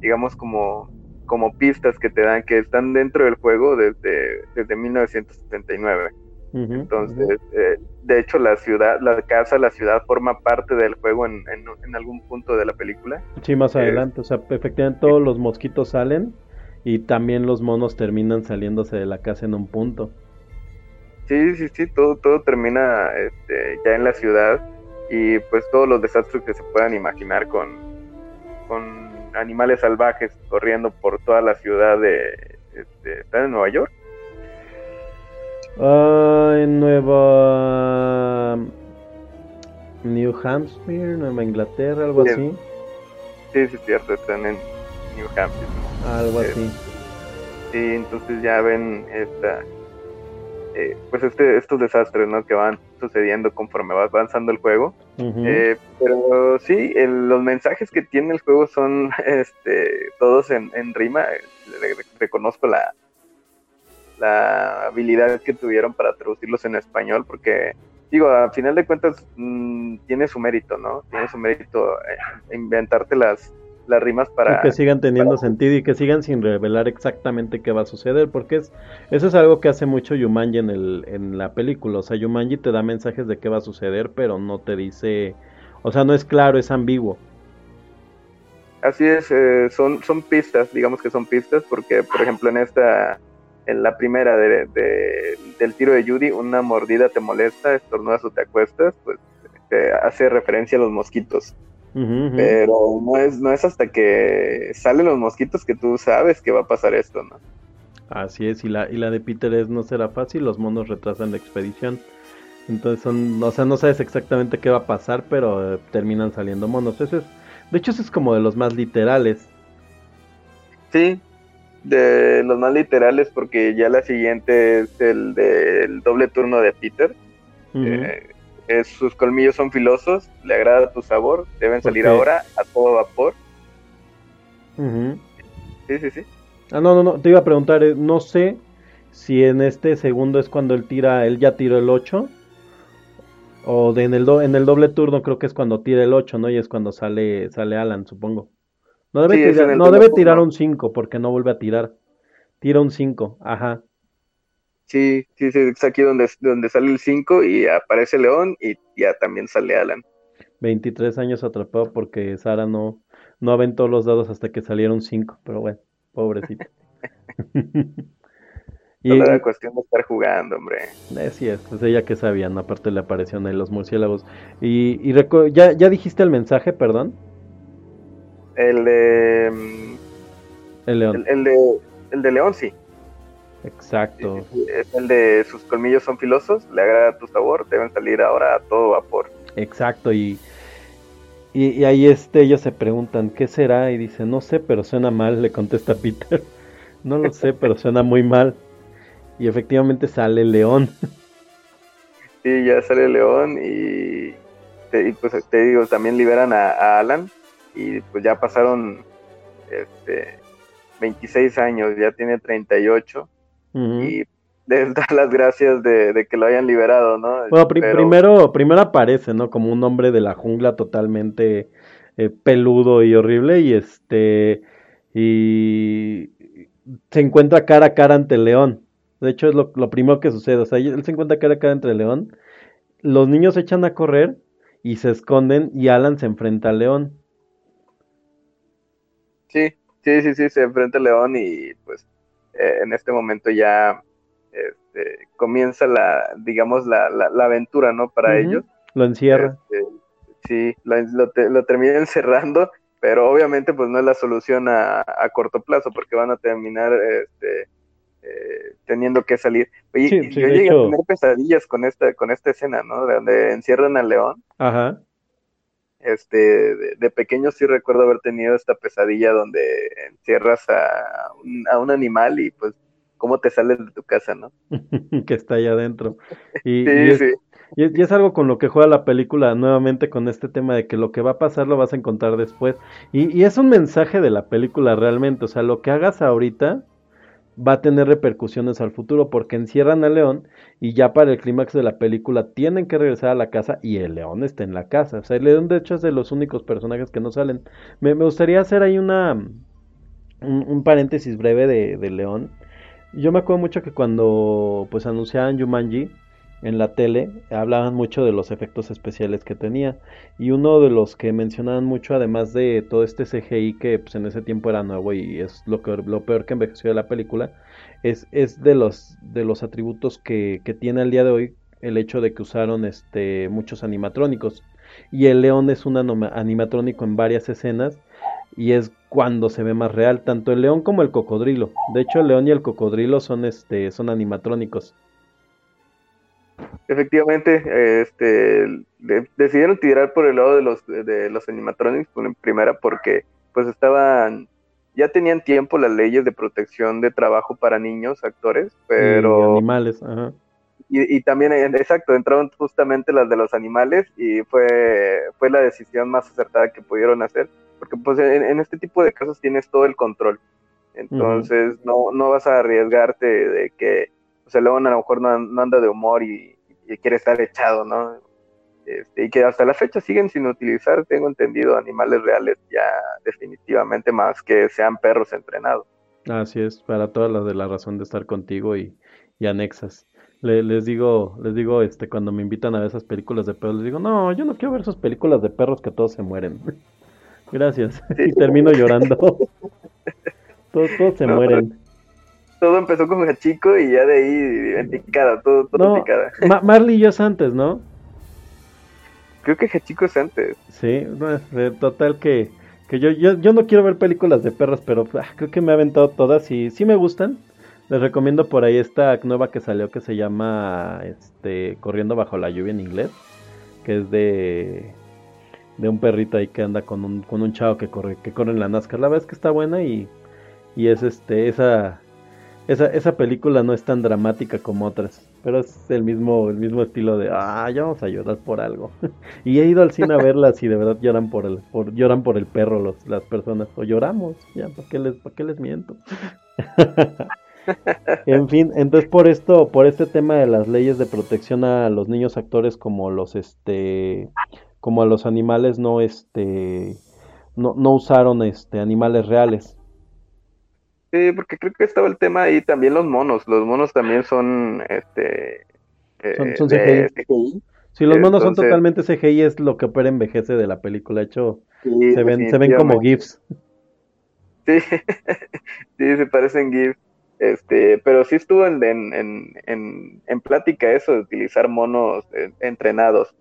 digamos, como, como pistas que te dan, que están dentro del juego desde, desde 1979. Ujú, ujú. Entonces, eh, de hecho, la ciudad, la casa, la ciudad forma parte del juego en, en, en algún punto de la película. Sí, más Eh, adelante, o sea, efectivamente todos los mosquitos salen y también los monos terminan saliéndose de la casa en un punto. Sí, sí, sí, todo, todo termina este, ya en la ciudad y pues todos los desastres que se puedan imaginar con, con animales salvajes corriendo por toda la ciudad de... Este, ¿Está en Nueva York? Ah, en Nueva New Hampshire, Nueva Inglaterra, algo Sí. así, Sí, sí, es cierto, están en New Hampshire. algo Eh, así. Sí, entonces ya ven esta, eh, pues este, estos desastres, ¿no? Que van sucediendo conforme va avanzando el juego. Eh, pero sí, el- los mensajes que tiene el juego son este, todos en, en rima. Eh, re- re- reconozco la, la habilidad que tuvieron para traducirlos en español, porque, digo, a final de cuentas mm, tiene su mérito, ¿no? Tiene su mérito eh, inventarte las, las rimas para... Y que sigan teniendo sentido y que sigan sin revelar exactamente qué va a suceder, porque es, eso es algo que hace mucho Yumanji en, el, en la película, o sea, Yumanji te da mensajes de qué va a suceder, pero no te dice, o sea, no es claro, es ambiguo. Así es, eh, son, son pistas, digamos que son pistas, porque por ejemplo en esta, en la primera de, de- del tiro de Judy, una mordida te molesta, estornudas o te acuestas, pues hace referencia a los mosquitos. Pero no es, no es hasta que salen los mosquitos que tú sabes que va a pasar esto, ¿no? Así es, y la, y la de Peter es no será fácil, los monos retrasan la expedición. Entonces son, o sea, no sabes exactamente qué va a pasar, pero eh, terminan saliendo monos. Ese es, de hecho, ese es como de los más literales. Sí, de los más literales, porque ya la siguiente es el del doble turno de Peter. Ujú. Eh, sus colmillos son filosos, le agrada tu sabor, deben salir ahora a todo vapor. Sí, sí, sí. Ah, no, no, no, te iba a preguntar, eh, no sé si en este segundo es cuando él tira, él ya tiró el 8 O de, en, el do- en el doble turno creo que es cuando tira el 8, ¿no? Y es cuando sale, sale Alan, supongo. No debe, Sí, tirar, no debe tirar un 5 porque no vuelve a tirar. Tira un 5, ajá. Sí, sí, sí, es aquí donde, donde sale el 5 y aparece León y ya también sale Alan. 23 años atrapado porque Sara no, no aventó los dados hasta que salieron 5. Pero bueno, pobrecita. y, Solo era cuestión de estar jugando, hombre. Eh, sí, es, es ella que sabía, ¿no? Aparte le aparecieron ahí los murciélagos. Y, y ¿ya, ¿ya dijiste el mensaje, perdón? El de, mm, El león. el, el de, el de León, sí. Exacto. Es el de sus colmillos son filosos, le agrada tu sabor, deben salir ahora a todo vapor. Exacto, y, y, y ahí este, ellos se preguntan, ¿qué será? Y dice, no sé, pero suena mal, le contesta Peter. No lo sé, pero suena muy mal. Y efectivamente sale el león. Sí, ya sale León y, te, y, pues te digo, también liberan a, a Alan y pues ya pasaron este, 26 años, ya tiene 38 Ujú. y les da las gracias de, de que lo hayan liberado, ¿no? Bueno, Pero- primero, primero aparece, ¿no? Como un hombre de la jungla totalmente eh, peludo y horrible y este y se encuentra cara a cara ante el león. De hecho, es lo, lo primero que sucede. O sea, él se encuentra cara a cara entre el león. Los niños se echan a correr y se esconden y Alan se enfrenta al león. Sí, sí, sí, sí, se enfrenta al león y pues eh, en este momento ya este, comienza la, digamos, la, la, la aventura, ¿no? Para ellos. Lo encierra. Este, sí, lo, lo, te- lo termina encerrando, pero obviamente pues no es la solución a, a corto plazo porque van a terminar este, eh, teniendo que salir. Oye, Sí, sí, yo llegué hecho- a tener pesadillas con esta, con esta escena, ¿no? De donde encierran al león. Ajá. Este, de, de pequeño sí recuerdo haber tenido esta pesadilla donde encierras a un, a un animal y pues cómo te sales de tu casa, ¿no? que está allá adentro. Y, Sí, y es, sí. y es- y es algo con lo que juega la película nuevamente con este tema de que lo que va a pasar lo vas a encontrar después. Y, y es un mensaje de la película realmente, o sea, lo que hagas ahorita va a tener repercusiones al futuro porque encierran al león y ya para el clímax de la película tienen que regresar a la casa y el león está en la casa. O sea, el león de hecho es de los únicos personajes que no salen. Me, me gustaría hacer ahí una un, un paréntesis breve de, de León. Yo me acuerdo mucho que cuando pues anunciaban Jumanji en la tele, hablaban mucho de los efectos especiales que tenía. Y uno de los que mencionaban mucho, además de todo este CGI que pues, en ese tiempo era nuevo y es lo, que, lo peor que envejeció de la película, es, es de, los, de los atributos que, que tiene al día de hoy el hecho de que usaron este, muchos animatrónicos. Y el león es un animatrónico en varias escenas y es cuando se ve más real, tanto el león como el cocodrilo. De hecho, el león y el cocodrilo son, este, son animatrónicos. Efectivamente, este, de- decidieron tirar por el lado de los, de los animatronics en primera porque pues estaban, ya tenían tiempo las leyes de protección de trabajo para niños actores, Y pero animales, ajá. y, y también, eh, exacto, entraron justamente las de los animales y fue, fue la decisión más acertada que pudieron hacer, porque pues en, en este tipo de casos tienes todo el control, entonces no, no vas a arriesgarte de que pues, el león a lo mejor no, no anda de humor y, y quiere estar echado, ¿no? Este, y que hasta la fecha siguen sin utilizar, tengo entendido, animales reales ya definitivamente más que sean perros entrenados. Así es, para todas las de la razón de estar contigo y, y anexas. Le- les digo, les digo, este, cuando me invitan a ver esas películas de perros, les digo, no, yo no quiero ver esas películas de perros que todos se mueren. Gracias. Y termino llorando. Todos, todos se No, mueren. Todo empezó con Hachiko y ya de ahí en picada, todo, todo No, picada. Ma- Marley y yo es antes, ¿no? Creo que Hachiko es antes. Sí, no, total que, que yo, yo, yo no quiero ver películas de perros, pero ah, creo que me ha aventado todas y sí me gustan. Les recomiendo por ahí esta nueva que salió que se llama este Corriendo bajo la lluvia en inglés, que es de de un perrito ahí que anda con un con un chavo que corre que corre en la NASCAR. La verdad es que está buena y y es este esa esa, esa película no es tan dramática como otras, pero es el mismo el mismo estilo de ah, ya vamos a llorar por algo. Y he ido al cine a verlas y de verdad lloran por el, por, lloran por el perro los, las personas. O lloramos, ya, ¿para qué les, para les miento? En fin, entonces por esto, por este tema de las leyes de protección a los niños actores como los este como a los animales no este no, no usaron este animales reales. Sí, porque creo que estaba el tema ahí también los monos. Los monos también son este eh, Son- son CGI. Si los monos son totalmente CGI es lo que peor envejece de la película, de hecho Sí, se ven se ven como gifs. Sí, sí, se parecen GIF. Este, pero sí estuvo en, en, en, en, plática eso de utilizar monos eh, entrenados,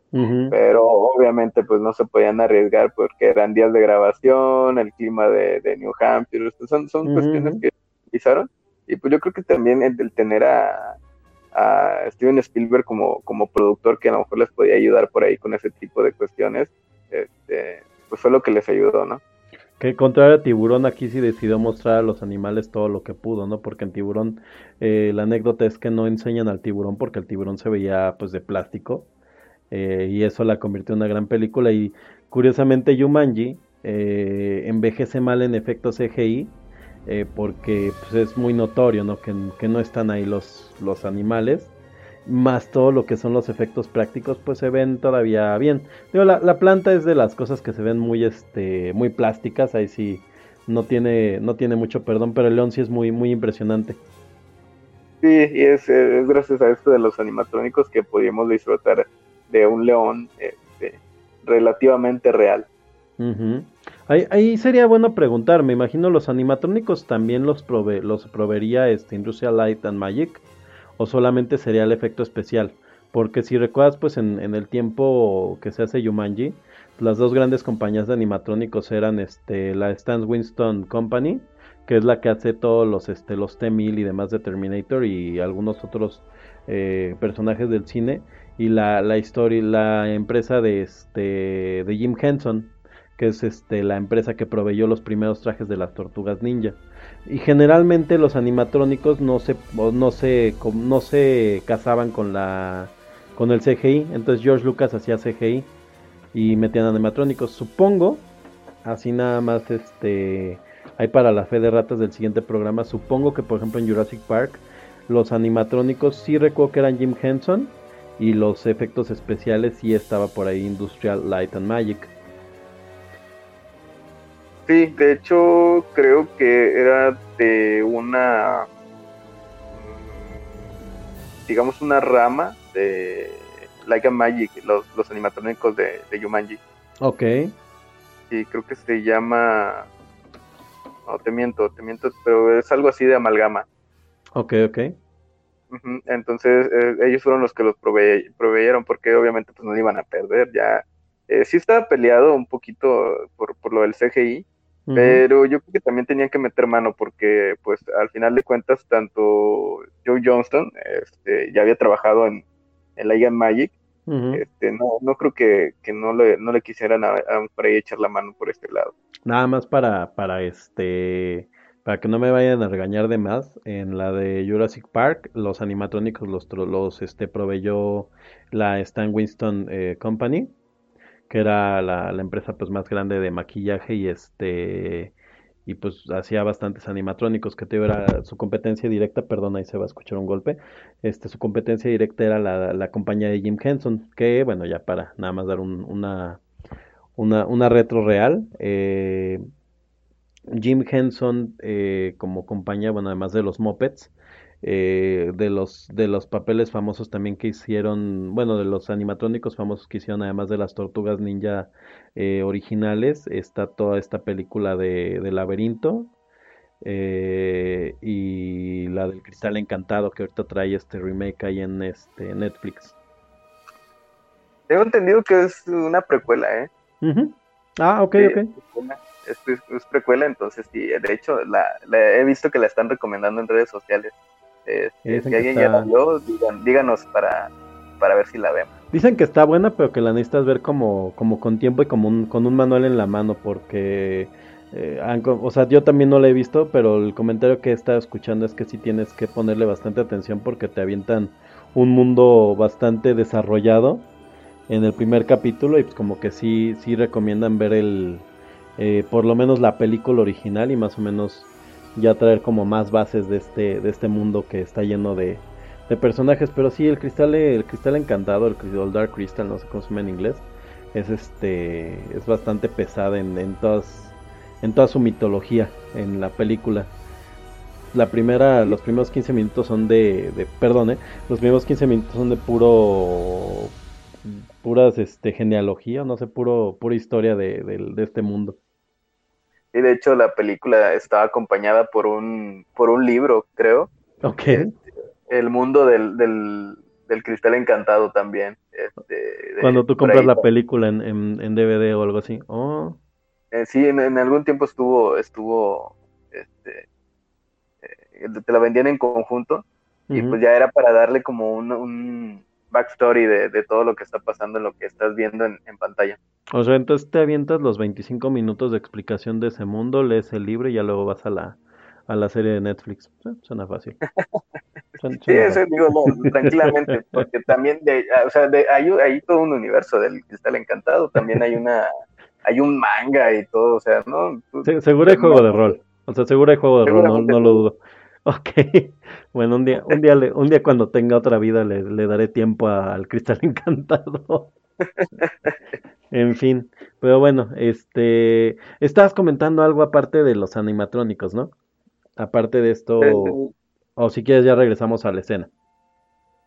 pero obviamente pues no se podían arriesgar porque eran días de grabación, el clima de, de New Hampshire, son, cuestiones que utilizaron. Y pues yo creo que también el, el tener a, a Steven Spielberg como, como productor que a lo mejor les podía ayudar por ahí con ese tipo de cuestiones, este, pues fue lo que les ayudó, ¿no? Que contrario a Tiburón, aquí sí decidió mostrar a los animales todo lo que pudo, ¿no? Porque en Tiburón, eh, la anécdota es que no enseñan al tiburón porque el tiburón se veía pues de plástico eh, y eso la convirtió en una gran película y curiosamente Jumanji eh, envejece mal en efectos CGI porque pues, es muy notorio, ¿no? Que, que no están ahí los, los animales más todo lo que son los efectos prácticos, pues se ven todavía bien. Digo, la, la planta es de las cosas que se ven muy, este, muy plásticas, ahí sí no tiene, no tiene mucho perdón, pero el león sí es muy, muy impresionante. Sí, y es, es gracias a esto de los animatrónicos que pudimos disfrutar de un león este, relativamente real. Ahí, ahí sería bueno preguntar, me imagino los animatrónicos también los prove los proveería este Industrial Light and Magic o solamente sería el efecto especial, porque si recuerdas pues en, el tiempo que se hace Jumanji, las dos grandes compañías de animatrónicos eran este la Stan Winston Company, que es la que hace todos los este los T-1000 y demás de Terminator y algunos otros eh, personajes del cine y la, la historia la empresa de este de Jim Henson que es este la empresa que proveyó los primeros trajes de las tortugas ninja y generalmente los animatrónicos no se no se no se casaban con la con el CGI entonces George Lucas hacía CGI y metían animatrónicos. Supongo así nada más este hay para la fe de ratas del siguiente programa supongo que por ejemplo en Jurassic Park los animatrónicos sí recuerdo que eran Jim Henson y los efectos especiales sí estaba por ahí Industrial Light and Magic Sí, de hecho creo que era de una, mm, digamos, una rama de Like a Magic, los, los animatrónicos de, de Jumanji. ok Y creo que se llama... No, te miento, te miento, pero es algo así de amalgama. ok ok Entonces, eh, ellos fueron los que los prove- proveyeron, porque obviamente pues no iban a perder. Ya eh, sí estaba peleado un poquito por, por lo del CGI, Pero yo creo que también tenían que meter mano, porque pues al final de cuentas, tanto Joe Johnston este, ya había trabajado en, en Liga Magic, este, no, no creo que, que no, le, no le quisieran a, echar la mano por este lado. Nada más para, para este, para que no me vayan a regañar de más, en la de Jurassic Park, los animatrónicos los, los este, proveyó la Stan Winston eh, Company, que era la, la empresa pues más grande de maquillaje y este, y pues hacía bastantes animatrónicos, que te era su competencia directa, perdón, ahí se va a escuchar un golpe, este, su competencia directa era la, la compañía de Jim Henson, que bueno, ya para nada más dar un- una una, una retro real. eh, Jim Henson eh, como compañía, bueno, además de los Muppets, eh, de los de los papeles famosos también que hicieron, bueno, de los animatrónicos famosos que hicieron, además de las Tortugas Ninja eh, originales, está toda esta película de, de Laberinto eh, y la del Cristal Encantado que ahorita trae este remake ahí en este Netflix. Tengo entendido que es una precuela, ¿eh? Ah, ok, Sí, ok. es precuela, Es, es- es precuela, entonces sí, de hecho la, la he visto que la están recomendando en redes sociales. Dicen si que alguien está- ya la vio, digan- díganos para, para ver si la vemos. Dicen que está buena, pero que la necesitas ver como, como con tiempo y como un, con un manual en la mano, porque, eh, o sea, yo también no la he visto, pero el comentario que he estado escuchando es que sí tienes que ponerle bastante atención porque te avientan un mundo bastante desarrollado en el primer capítulo y pues como que sí, sí recomiendan ver el, eh, por lo menos la película original y más o menos ya traer como más bases de este, de este mundo que está lleno de, de personajes. Pero sí, el cristal, el cristal encantado, el, el Dark Crystal, no se llama en inglés, es este, es bastante pesada en, en todas, en toda su mitología en la película. La primera, los primeros 15 minutos son de, de perdón, ¿eh? los primeros 15 minutos son de puro, puras, este, genealogía, no sé, puro, pura historia de, del- de este mundo. Y de hecho la película estaba acompañada por un, por un libro, creo. Ok. El mundo del, del, del cristal encantado también. este, de- Cuando tú compras ahí. la película en, en, en DVD o algo así. Oh, Eh, sí, en, en algún tiempo estuvo, estuvo, este, eh, te la vendían en conjunto y pues ya era para darle como un, un backstory de, de todo lo que está pasando en lo que estás viendo en, en pantalla. O sea, entonces te avientas los 25 minutos de explicación de ese mundo, lees el libro y ya luego vas a la, a la serie de Netflix. Eh, suena fácil. Suena- Sí, eso fácil. digo, no, tranquilamente, porque también de, o sea, de, hay, hay todo un universo del Cristal Encantado, también hay una, hay un manga y todo, o sea, ¿no? Tú- seguro hay juego de rol. O sea, seguro hay juego de rol, no, no lo dudo. Ok. Bueno, un día, un día, le- un día cuando tenga otra vida le, le daré tiempo a- al cristal encantado. En fin, pero bueno, este, estabas comentando algo aparte de los animatrónicos, ¿no? Aparte de esto, o si quieres ya regresamos a la escena.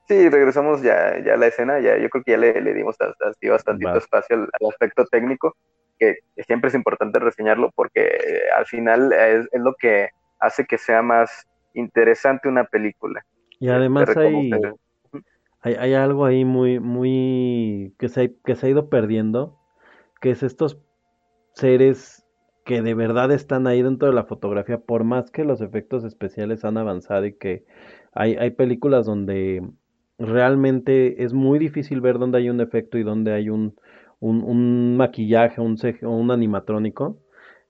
Sí, regresamos ya, ya a la escena, ya, yo creo que ya le, le dimos as- así bastantito Va. espacio al, al aspecto técnico, que siempre es importante reseñarlo porque al final es, es lo que hace que sea más interesante una película. Y además hay, hay, hay algo ahí muy, muy, que se, ha- que se ha ido perdiendo, que es estos seres que de verdad están ahí dentro de la fotografía, por más que los efectos especiales han avanzado y que hay, hay películas donde realmente es muy difícil ver dónde hay un efecto y dónde hay un, un, un maquillaje, un, un animatrónico,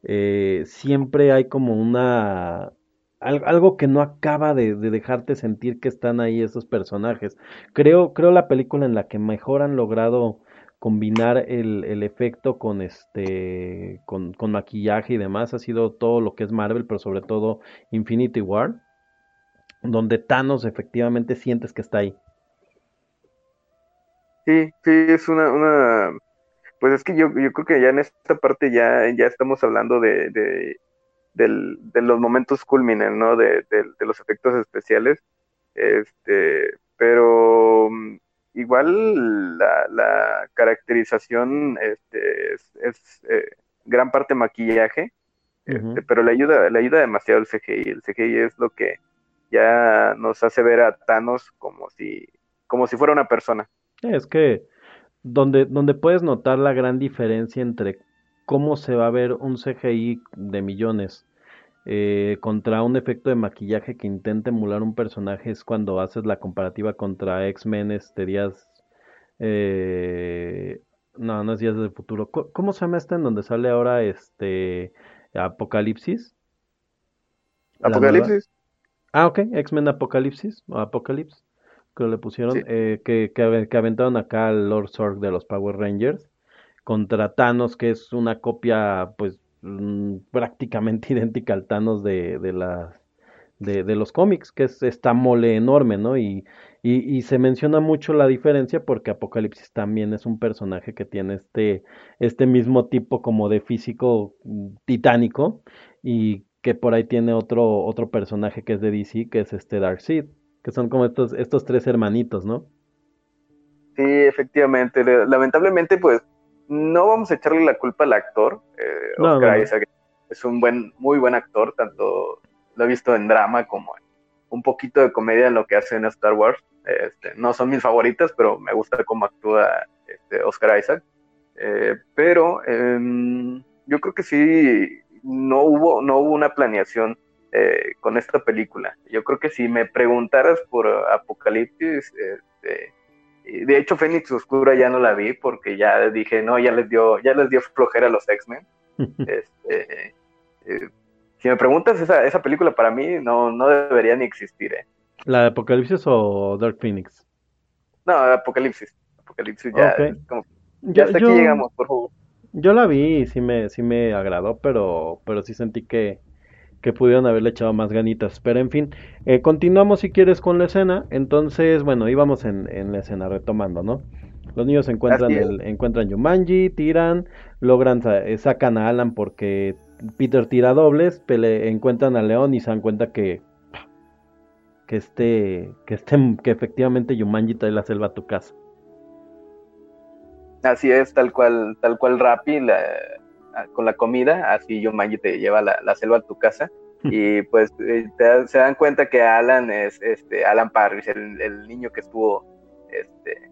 eh, siempre hay como una... al- Algo que no acaba de, de dejarte sentir que están ahí esos personajes. Creo, creo la película en la que mejor han logrado combinar el, el efecto con este con, con maquillaje y demás ha sido todo lo que es Marvel, pero sobre todo Infinity War, donde Thanos efectivamente sientes que está ahí. Sí, sí, es una, una, pues es que yo, yo creo que ya en esta parte ya, ya estamos hablando de, de, del- de los momentos culminen, ¿no? De, de- de los efectos especiales, este, pero mm, igual la, la caracterización, este, es, es, eh, gran parte maquillaje, este, pero le ayuda, le ayuda demasiado el CGI, el CGI es lo que ya nos hace ver a Thanos como si, como si fuera una persona. Es que donde, donde puedes notar la gran diferencia entre cómo se va a ver un CGI de millones eh, contra un efecto de maquillaje que intenta emular un personaje es cuando haces la comparativa contra X-Men, este días, eh, no, no es días del futuro. ¿Cómo se llama este en donde sale ahora este Apocalipsis? Apocalipsis. Ah, ok, X-Men Apocalipsis, o Apocalypse, que le pusieron, Sí. eh, que, que, que aventaron acá al Lord Zorg de los Power Rangers, contra Thanos, que es una copia, pues, mm, prácticamente idéntica al Thanos de, de de, de los cómics, que es esta mole enorme, ¿no? Y, y, y se menciona mucho la diferencia porque Apocalipsis también es un personaje que tiene este, este mismo tipo como de físico mm, titánico y que por ahí tiene otro, otro personaje que es de DC, que es este Darkseid, que son como estos, estos tres hermanitos, ¿no? Sí, efectivamente. Le- Lamentablemente, pues, no vamos a echarle la culpa al actor. Eh, No, Oscar no. Isaac es un buen, muy buen actor, tanto lo he visto en drama como en un poquito de comedia en lo que hace en Star Wars. Este, no son mis favoritas, pero me gusta cómo actúa este, Oscar Isaac. Eh, pero em, yo creo que sí, no hubo, no hubo una planeación eh, con esta película. Yo creo que si me preguntaras por Apocalipsis, este, de hecho, Fénix Oscura ya no la vi porque ya dije, no, ya les dio, ya les dio flojera a los X-Men. Este, eh, si me preguntas, esa, esa película para mí no, no debería ni existir. ¿eh? ¿La de Apocalipsis o Dark Phoenix? No, Apocalipsis. Apocalipsis ya. Ok. es como- ya Yo, hasta yo- aquí llegamos, por favor. yo la vi y sí me, sí me agradó, pero, pero sí sentí que, que pudieron haberle echado más ganitas. Pero en fin, eh, continuamos si quieres con la escena. Entonces, bueno, íbamos en, en la escena retomando, ¿no? Los niños encuentran el, encuentran Yumanji, tiran, logran eh, sacan a Alan porque Peter tira dobles, pele- encuentran a León y se dan cuenta que que este que este que efectivamente Yumanji trae la selva a tu casa. Así es, tal cual, tal cual Rappi la- con la comida, así Yumanji te lleva la, la selva a tu casa. Y pues eh, te se dan cuenta que Alan es este Alan Parrish, el, el niño que estuvo este,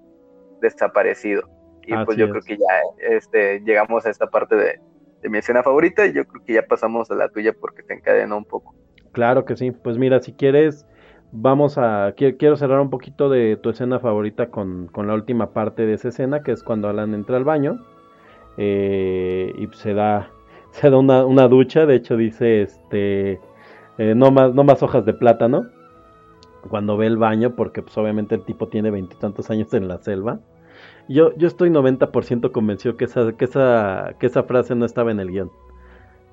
desaparecido. Y pues yo es. creo que ya este, llegamos a esta parte de, de mi escena favorita y yo creo que ya pasamos a la tuya porque te encadenó un poco. Claro que sí. Pues mira, si quieres, vamos a. qui- Quiero cerrar un poquito de tu escena favorita con, con la última parte de esa escena, que es cuando Alan entra al baño eh, y se da, se da una, una ducha. De hecho, dice: este eh, no, más, no más hojas de plátano. Cuando ve el baño, porque pues obviamente el tipo tiene veintitantos años en la selva. Yo, yo estoy 90% convencido que esa, que, esa, que esa frase no estaba en el guion.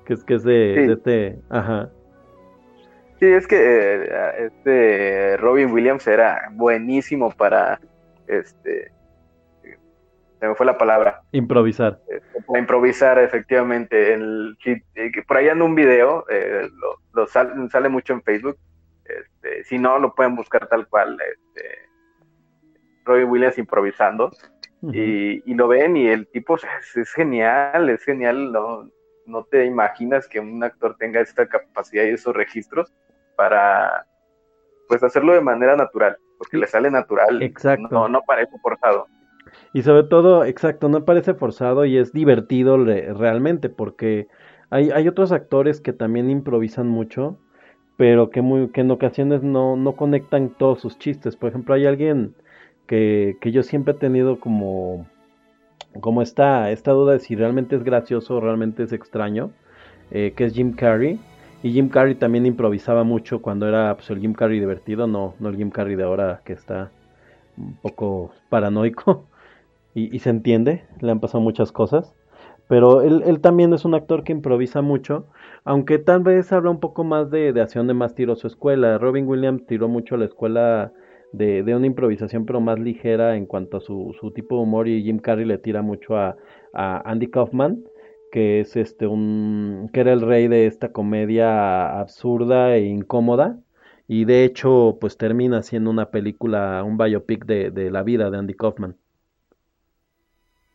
Que es que es de, Sí. de este. Ajá. Sí, es que eh, este Robin Williams era buenísimo para este se me fue la palabra Improvisar. este, para improvisar efectivamente el eh, por ahí anda un video eh, lo, lo sal- sale mucho en Facebook este, si no lo pueden buscar tal cual este, Williams improvisando y, y lo ven y el tipo es, es genial, es genial, no, no te imaginas que un actor tenga esta capacidad y esos registros para pues hacerlo de manera natural, porque le sale natural, Exacto. no, no parece forzado. Y sobre todo, exacto, no parece forzado y es divertido re- realmente porque hay, hay otros actores que también improvisan mucho, pero que, muy, que en ocasiones no, no conectan todos sus chistes. Por ejemplo, hay alguien que, que yo siempre he tenido como, como esta, esta duda de si realmente es gracioso o realmente es extraño, eh, que es Jim Carrey. Y Jim Carrey también improvisaba mucho cuando era pues, el Jim Carrey divertido, no, no el Jim Carrey de ahora que está un poco paranoico. Y, se entiende, le han pasado muchas cosas. Pero él, él también es un actor que improvisa mucho, aunque tal vez habla un poco más de, de hacia más tiró su escuela. Robin Williams tiró mucho a la escuela de, de una improvisación, pero más ligera en cuanto a su, su tipo de humor, y Jim Carrey le tira mucho a, a Andy Kaufman, que es este un que era el rey de esta comedia absurda e incómoda. Y de hecho, pues termina siendo una película, un biopic de, de la vida de Andy Kaufman.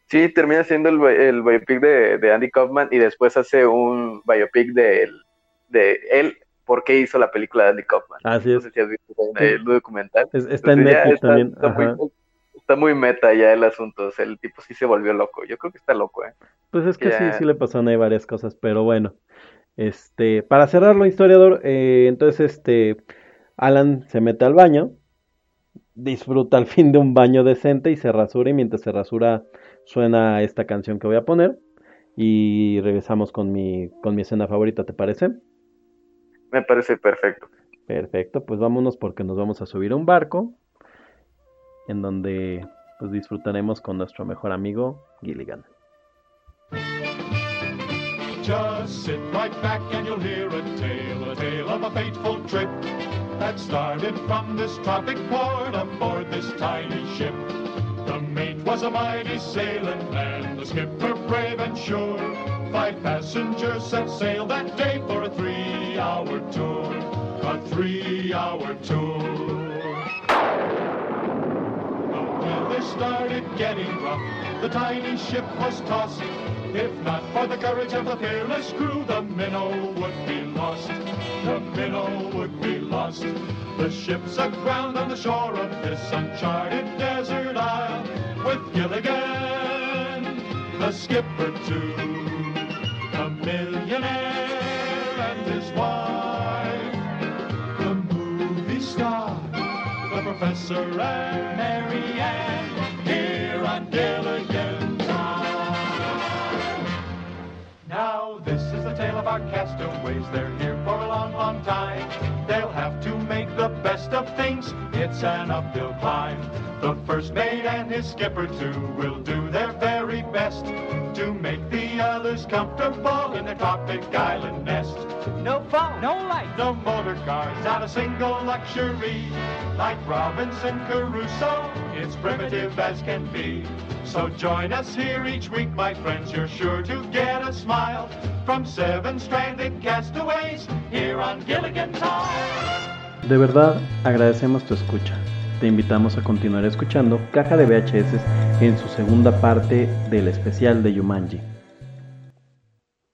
Sí, termina siendo el, el biopic de, de Andy Kaufman y después hace un biopic de él, de él, por qué hizo la película de Andy Kaufman. Así No es. sé si has visto el documental. Es- está en Entonces Netflix está- también. Está muy, está muy meta ya el asunto. O sea, el tipo sí se volvió loco. Yo creo que está loco, ¿eh? Pues es que sí, sí le pasaron ahí varias cosas, pero bueno. Este, para cerrarlo, historiador, eh, entonces este, Alan se mete al baño, disfruta al fin de un baño decente y se rasura y mientras se rasura suena esta canción que voy a poner y regresamos con mi, con mi escena favorita, ¿te parece? Me parece perfecto. Perfecto, pues vámonos porque nos vamos a subir a un barco en donde pues disfrutaremos con nuestro mejor amigo Gilligan. Just sit right back and you'll hear a tale, a tale of a fateful trip that started from this tropic port aboard this tiny ship. The was a mighty sailing man, the skipper brave and sure. Five passengers set sail that day for a three-hour tour, a three-hour tour. The weather started getting rough. The tiny ship was tossed. If not for the courage of the fearless crew, the minnow would be lost. The minnow would be lost. The ship's aground on the shore of this uncharted desert isle with Gilligan, the skipper too, a millionaire and his wife, the movie star, the professor and Mary Ann here on Gilligan's the tale of our castaways. They're here for a long, long time. They'll have to make the best of things. It's an uphill climb. The first mate and his skipper too will do their very best to make the others comfortable in their tropic island nest. no phone, no light. No motor cars, not a single luxury. Like Robinson Crusoe, it's primitive as can be. So join us here each week, my friends. You're sure to get a smile from castaways here on. De verdad, agradecemos tu escucha. Te invitamos a continuar escuchando Caja de VHS en su segunda parte del especial de Yumanji.